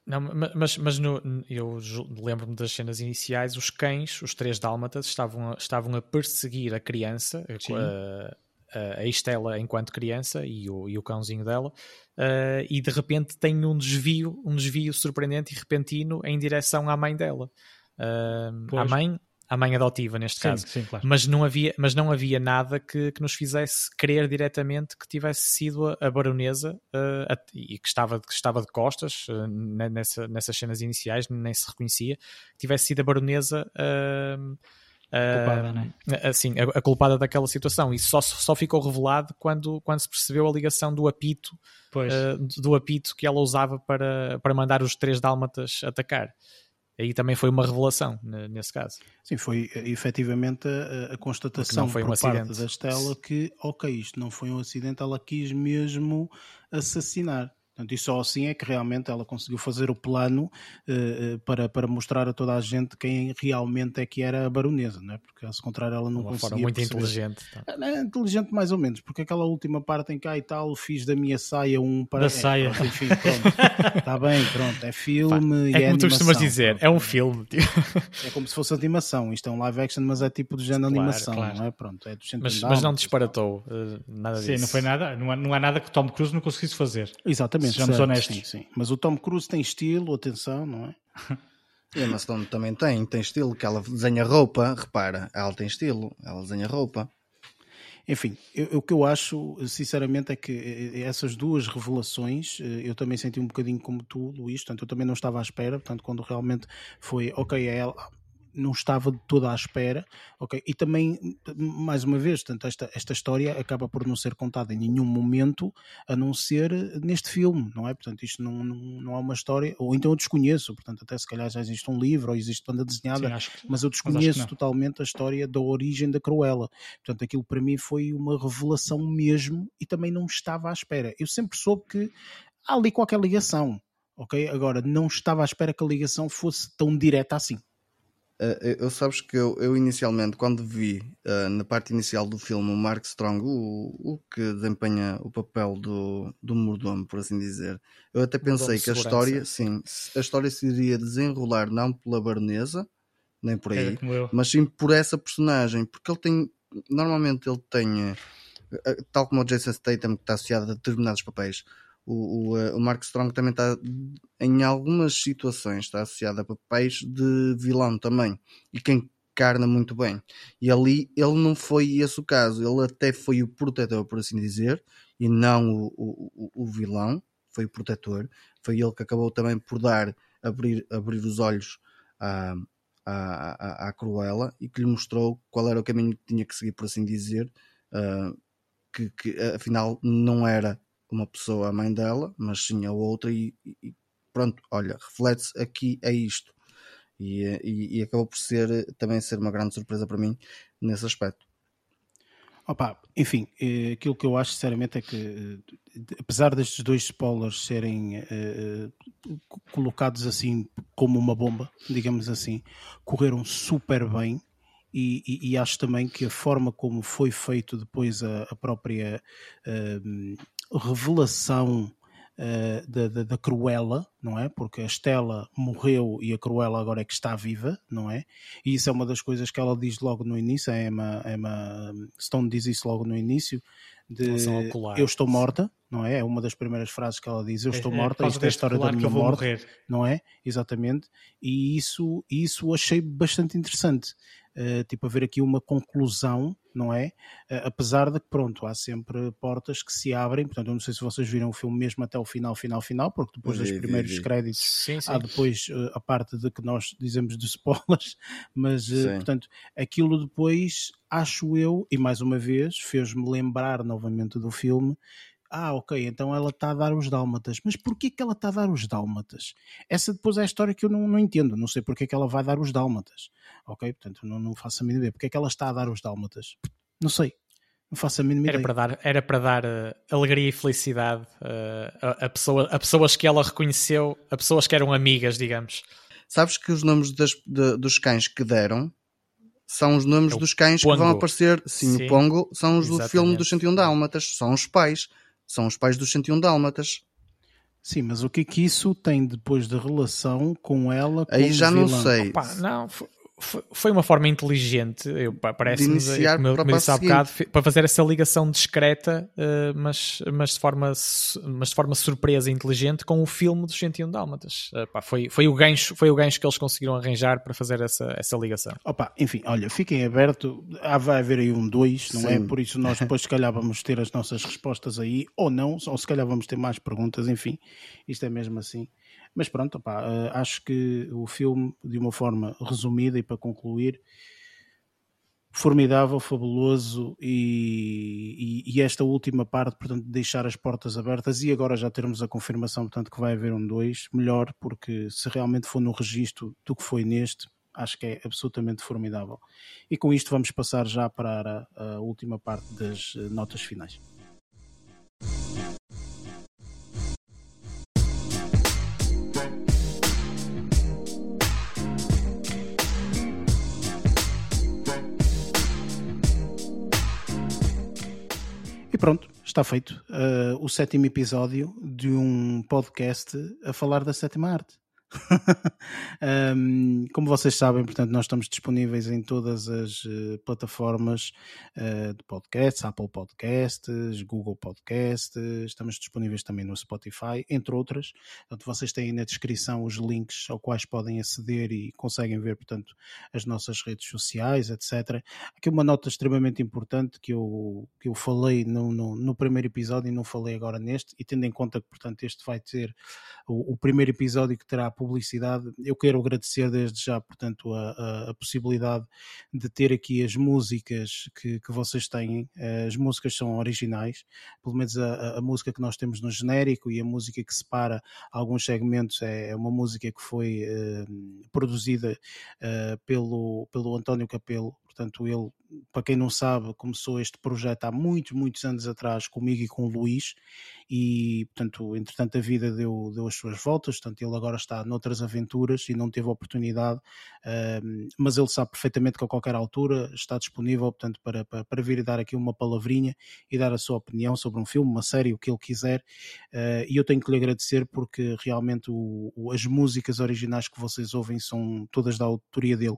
Não, ma- mas, mas no- eu lembro-me das cenas iniciais, os cães, os três dálmatas, estavam a, estavam a perseguir a criança, a- a, a Estela enquanto criança e o, e o cãozinho dela, eh, e de repente tem um desvio, um desvio surpreendente e repentino em direção à mãe dela. À Pois. mãe, à mãe adotiva neste Sim, caso. sim, claro. Mas não havia, mas não havia nada que, que nos fizesse crer diretamente que tivesse sido a, a baronesa eh, a- e que estava, que estava de costas ne- nessa, nessas cenas iniciais, nem se reconhecia, que tivesse sido a baronesa eh, Culpada, não é? assim, a, a culpada daquela situação. E só, só ficou revelado quando, quando se percebeu a ligação do apito, eh, do apito que ela usava para, para mandar os três dálmatas atacar. Aí também foi uma revelação, ne- nesse caso. Sim, foi eh, efetivamente a, a constatação foi um por parte acidente. da Estela que, ok, isto não foi um acidente, ela quis mesmo assassinar. Portanto, e só assim é que realmente ela conseguiu fazer o plano eh, eh, para, para mostrar a toda a gente quem realmente é que era a baronesa, não é? Porque, caso contrário, ela não De uma conseguia forma muito perceber. inteligente. então. É inteligente mais ou menos, porque aquela última parte em cá e tal, fiz da minha saia um para... Da é, saia. pronto, enfim, pronto. Está bem, pronto, é filme e É é como tu costumas dizer, pronto. é um filme. tipo. É como se fosse animação, isto é um live action, mas é tipo de género Claro, animação, claro. não é? Pronto, é dos Mas, mas não disparatou eh, nada Sim, disso. não foi nada, não há, não há nada que Tom Cruise não conseguisse fazer. tal. Exatamente, Sejamos certo, honestos. Sim, sim. Mas o Tom Cruise tem estilo, atenção, não é? E a Emma Stone também tem, tem estilo, que ela desenha roupa, repara, ela tem estilo, ela desenha roupa. Enfim, eu- o que eu acho, sinceramente, é que eh, essas duas revelações, eh, eu também senti um bocadinho como tu, Luís, portanto, eu também não estava à espera, portanto, quando realmente foi, ok, é ela, não estava de toda à espera, ok, e também, mais uma vez, portanto, esta, esta história acaba por não ser contada em nenhum momento, a não ser neste filme, não é? Portanto, isto não, não, não é uma história, ou então eu desconheço, portanto, até se calhar já existe um livro, ou existe banda desenhada, Sim, que- mas eu desconheço não. totalmente a história da origem da Cruella. Portanto, aquilo para mim foi uma revelação mesmo e também não estava à espera. Eu sempre soube que há ali qualquer ligação, ok? Agora, não estava à espera que a ligação fosse tão direta assim. Uh, eu sabes que eu, eu inicialmente, quando vi uh, na parte inicial do filme o Mark Strong, o, o que desempenha o papel do, do mordomo, por assim dizer, eu até pensei que a história, sim, se- a história se iria desenrolar não pela baronesa, nem por aí, mas sim por essa personagem, porque ele tem, normalmente ele tem, eh, eh, tal como o Jason Statham, que está associado a determinados papéis, o, o, eh, o Mark Strong também está, em algumas situações, está associado a papéis de vilão também, e quem encarna muito bem. E ali ele não foi esse o caso, ele até foi o protetor, por assim dizer, e não o, o, o- vilão, foi o protetor, foi ele que acabou também por dar abrir, abrir os olhos à, à, à, à Cruella e que lhe mostrou qual era o caminho que tinha que seguir, por assim dizer, uh, que, que, afinal não era uma pessoa a mãe dela, mas sim a outra, e, e pronto, olha, reflete-se aqui é isto. E, e, e, acabou por ser também ser uma grande surpresa para mim nesse aspecto. Opa, enfim, eh, aquilo que eu acho sinceramente é que, eh, apesar destes dois spoilers serem colocados assim como uma bomba, digamos assim, correram super bem. E, e, e acho também que a forma como foi feito depois a, a própria uh, revelação uh, da, da, da, Cruella, não é? Porque a Estela morreu e a Cruella agora é que está viva, não é? E isso é uma das coisas que ela diz logo no início, a Emma, Emma Stone diz isso logo no início, de eu estou morta, não é? É uma das primeiras frases que ela diz, eu é, estou é, morta, é, isto é a história da minha morte, morrer. não é? Exatamente. E isso, isso achei bastante interessante. Uh, tipo, haver aqui uma conclusão, não é? Uh, apesar de que, pronto, há sempre portas que se abrem, portanto, eu não sei se vocês viram o filme mesmo até o final, final, final, porque depois vi, dos primeiros vi, vi. créditos sim, sim. há depois uh, a parte de que nós dizemos de spoilers, mas, portanto, aquilo depois, acho eu, e mais uma vez, fez-me lembrar novamente do filme, ah, ok, então ela está a dar os dálmatas. Mas porquê que ela está a dar os dálmatas? Essa depois é a história que eu não, não entendo. Não sei porquê que ela vai dar os dálmatas. Ok, portanto, não, não faço a mínima ideia. Porquê que ela está a dar os dálmatas? Não sei. Não faço a mínima era ideia. Para dar, era para dar uh, alegria e felicidade uh, a, a, pessoa, a pessoas que ela reconheceu, a pessoas que eram amigas, digamos. Sabes que os nomes das, de, dos cães que deram são os nomes é dos cães Pongo. que vão aparecer. Sim, Sim, o Pongo são os Exatamente. do filme dos 101 Dálmatas. São os pais são os pais dos 101 Dálmatas. Sim, mas o que é que isso tem depois de relação com ela? Aí já vilã? não sei. Opa, não, foi uma forma inteligente, parece-me, como eu disse há bocado, para fazer essa ligação discreta, eh, mas, mas, de forma, mas de forma surpresa e inteligente com o filme dos 101 Dálmatas. Eh, foi, foi, o gancho, foi o gancho que eles conseguiram arranjar para fazer essa, essa ligação. Opa, enfim, olha, fiquem abertos, ah, vai haver aí um 2, não é? Sim. é? Por isso nós depois se calhar vamos ter as nossas respostas aí, ou não, ou se calhar vamos ter mais perguntas, enfim, isto é mesmo assim. Mas pronto, eh, acho que o filme, de uma forma resumida e para concluir, formidável, fabuloso e, e, e, esta última parte, portanto, deixar as portas abertas e agora já termos a confirmação, portanto, que vai haver um 2, melhor, porque se realmente for no registro do que foi neste, acho que é absolutamente formidável. E com isto vamos passar já para a, a última parte das eh, notas finais. Pronto, está feito uh, o sétimo episódio de um podcast a falar da sétima arte um, como vocês sabem, portanto, nós estamos disponíveis em todas as uh, plataformas uh, de podcasts, Apple Podcasts, Google Podcasts, estamos disponíveis também no Spotify, entre outras. Portanto, vocês têm na descrição os links ao quais podem aceder e conseguem ver, portanto, as nossas redes sociais, etc. Aqui uma nota extremamente importante que eu, que eu falei no, no, no primeiro episódio e não falei agora neste, e tendo em conta que, portanto, este vai ser o, o primeiro episódio que terá publicidade. Eu quero agradecer desde já, portanto, a, a, a possibilidade de ter aqui as músicas que, que, vocês têm. As músicas são originais, pelo menos a, a, música que nós temos no genérico e a música que separa alguns segmentos é, é uma música que foi uh, produzida uh, pelo, pelo António Capelo. Portanto, ele, para quem não sabe, começou este projeto há muitos, muitos anos atrás comigo e com o Luís e, portanto, entretanto a vida deu, deu as suas voltas, portanto ele agora está noutras aventuras e não teve oportunidade, mas ele sabe perfeitamente que a qualquer altura está disponível, portanto, para, para, para, vir e dar aqui uma palavrinha e dar a sua opinião sobre um filme, uma série, o que ele quiser, uh, e eu tenho que lhe agradecer porque realmente o, o, as músicas originais que vocês ouvem são todas da autoria dele,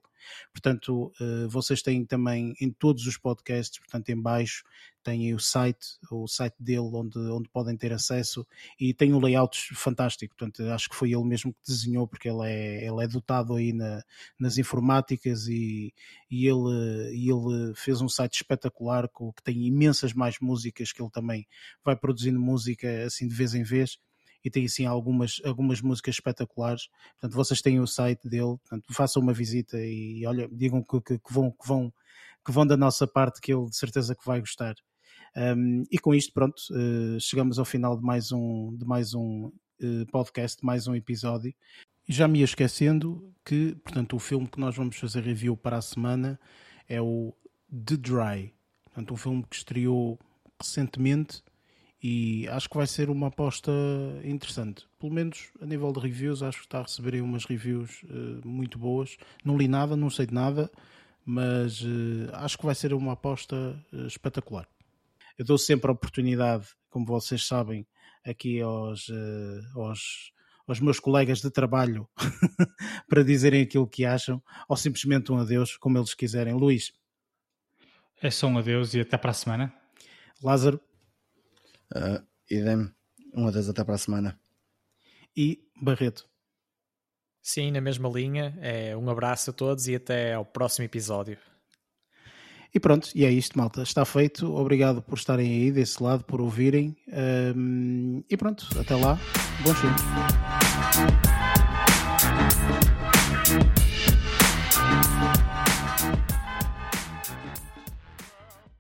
portanto, uh, vocês têm também em todos os podcasts, portanto, em baixo, têm o site, o site dele onde, onde podem ter acesso e tem um layout fantástico, portanto acho que foi ele mesmo que desenhou porque ele é, ele é dotado aí na, nas informáticas e, e ele, e ele fez um site espetacular que tem imensas mais músicas que ele também vai produzindo música assim de vez em vez e tem assim algumas, algumas músicas espetaculares. Portanto, vocês têm o site dele, portanto, façam uma visita e olha, digam que, que, que vão, que, vão, que vão da nossa parte, que ele de certeza que vai gostar. Um, e com isto, pronto, uh, chegamos ao final de mais um, de mais um uh, podcast, mais um episódio. Já me ia esquecendo que, portanto, o filme que nós vamos fazer review para a semana é o The Dry. Portanto, um filme que estreou recentemente e acho que vai ser uma aposta interessante. Pelo menos a nível de reviews, acho que está a receber umas reviews uh, muito boas. Não li nada, não sei de nada, mas uh, acho que vai ser uma aposta uh, espetacular. Eu dou sempre a oportunidade, como vocês sabem, aqui aos, aos, aos meus colegas de trabalho para dizerem aquilo que acham, ou simplesmente um adeus, como eles quiserem. Luís. É só um adeus e até para a semana. Lázaro. Uh, e dê-me um adeus até para a semana. E Barreto. Sim, na mesma linha. É, um abraço a todos e até ao próximo episódio. E pronto, e é isto, malta. Está feito. Obrigado por estarem aí desse lado, por ouvirem. Um, e pronto, até lá. Bons filmes.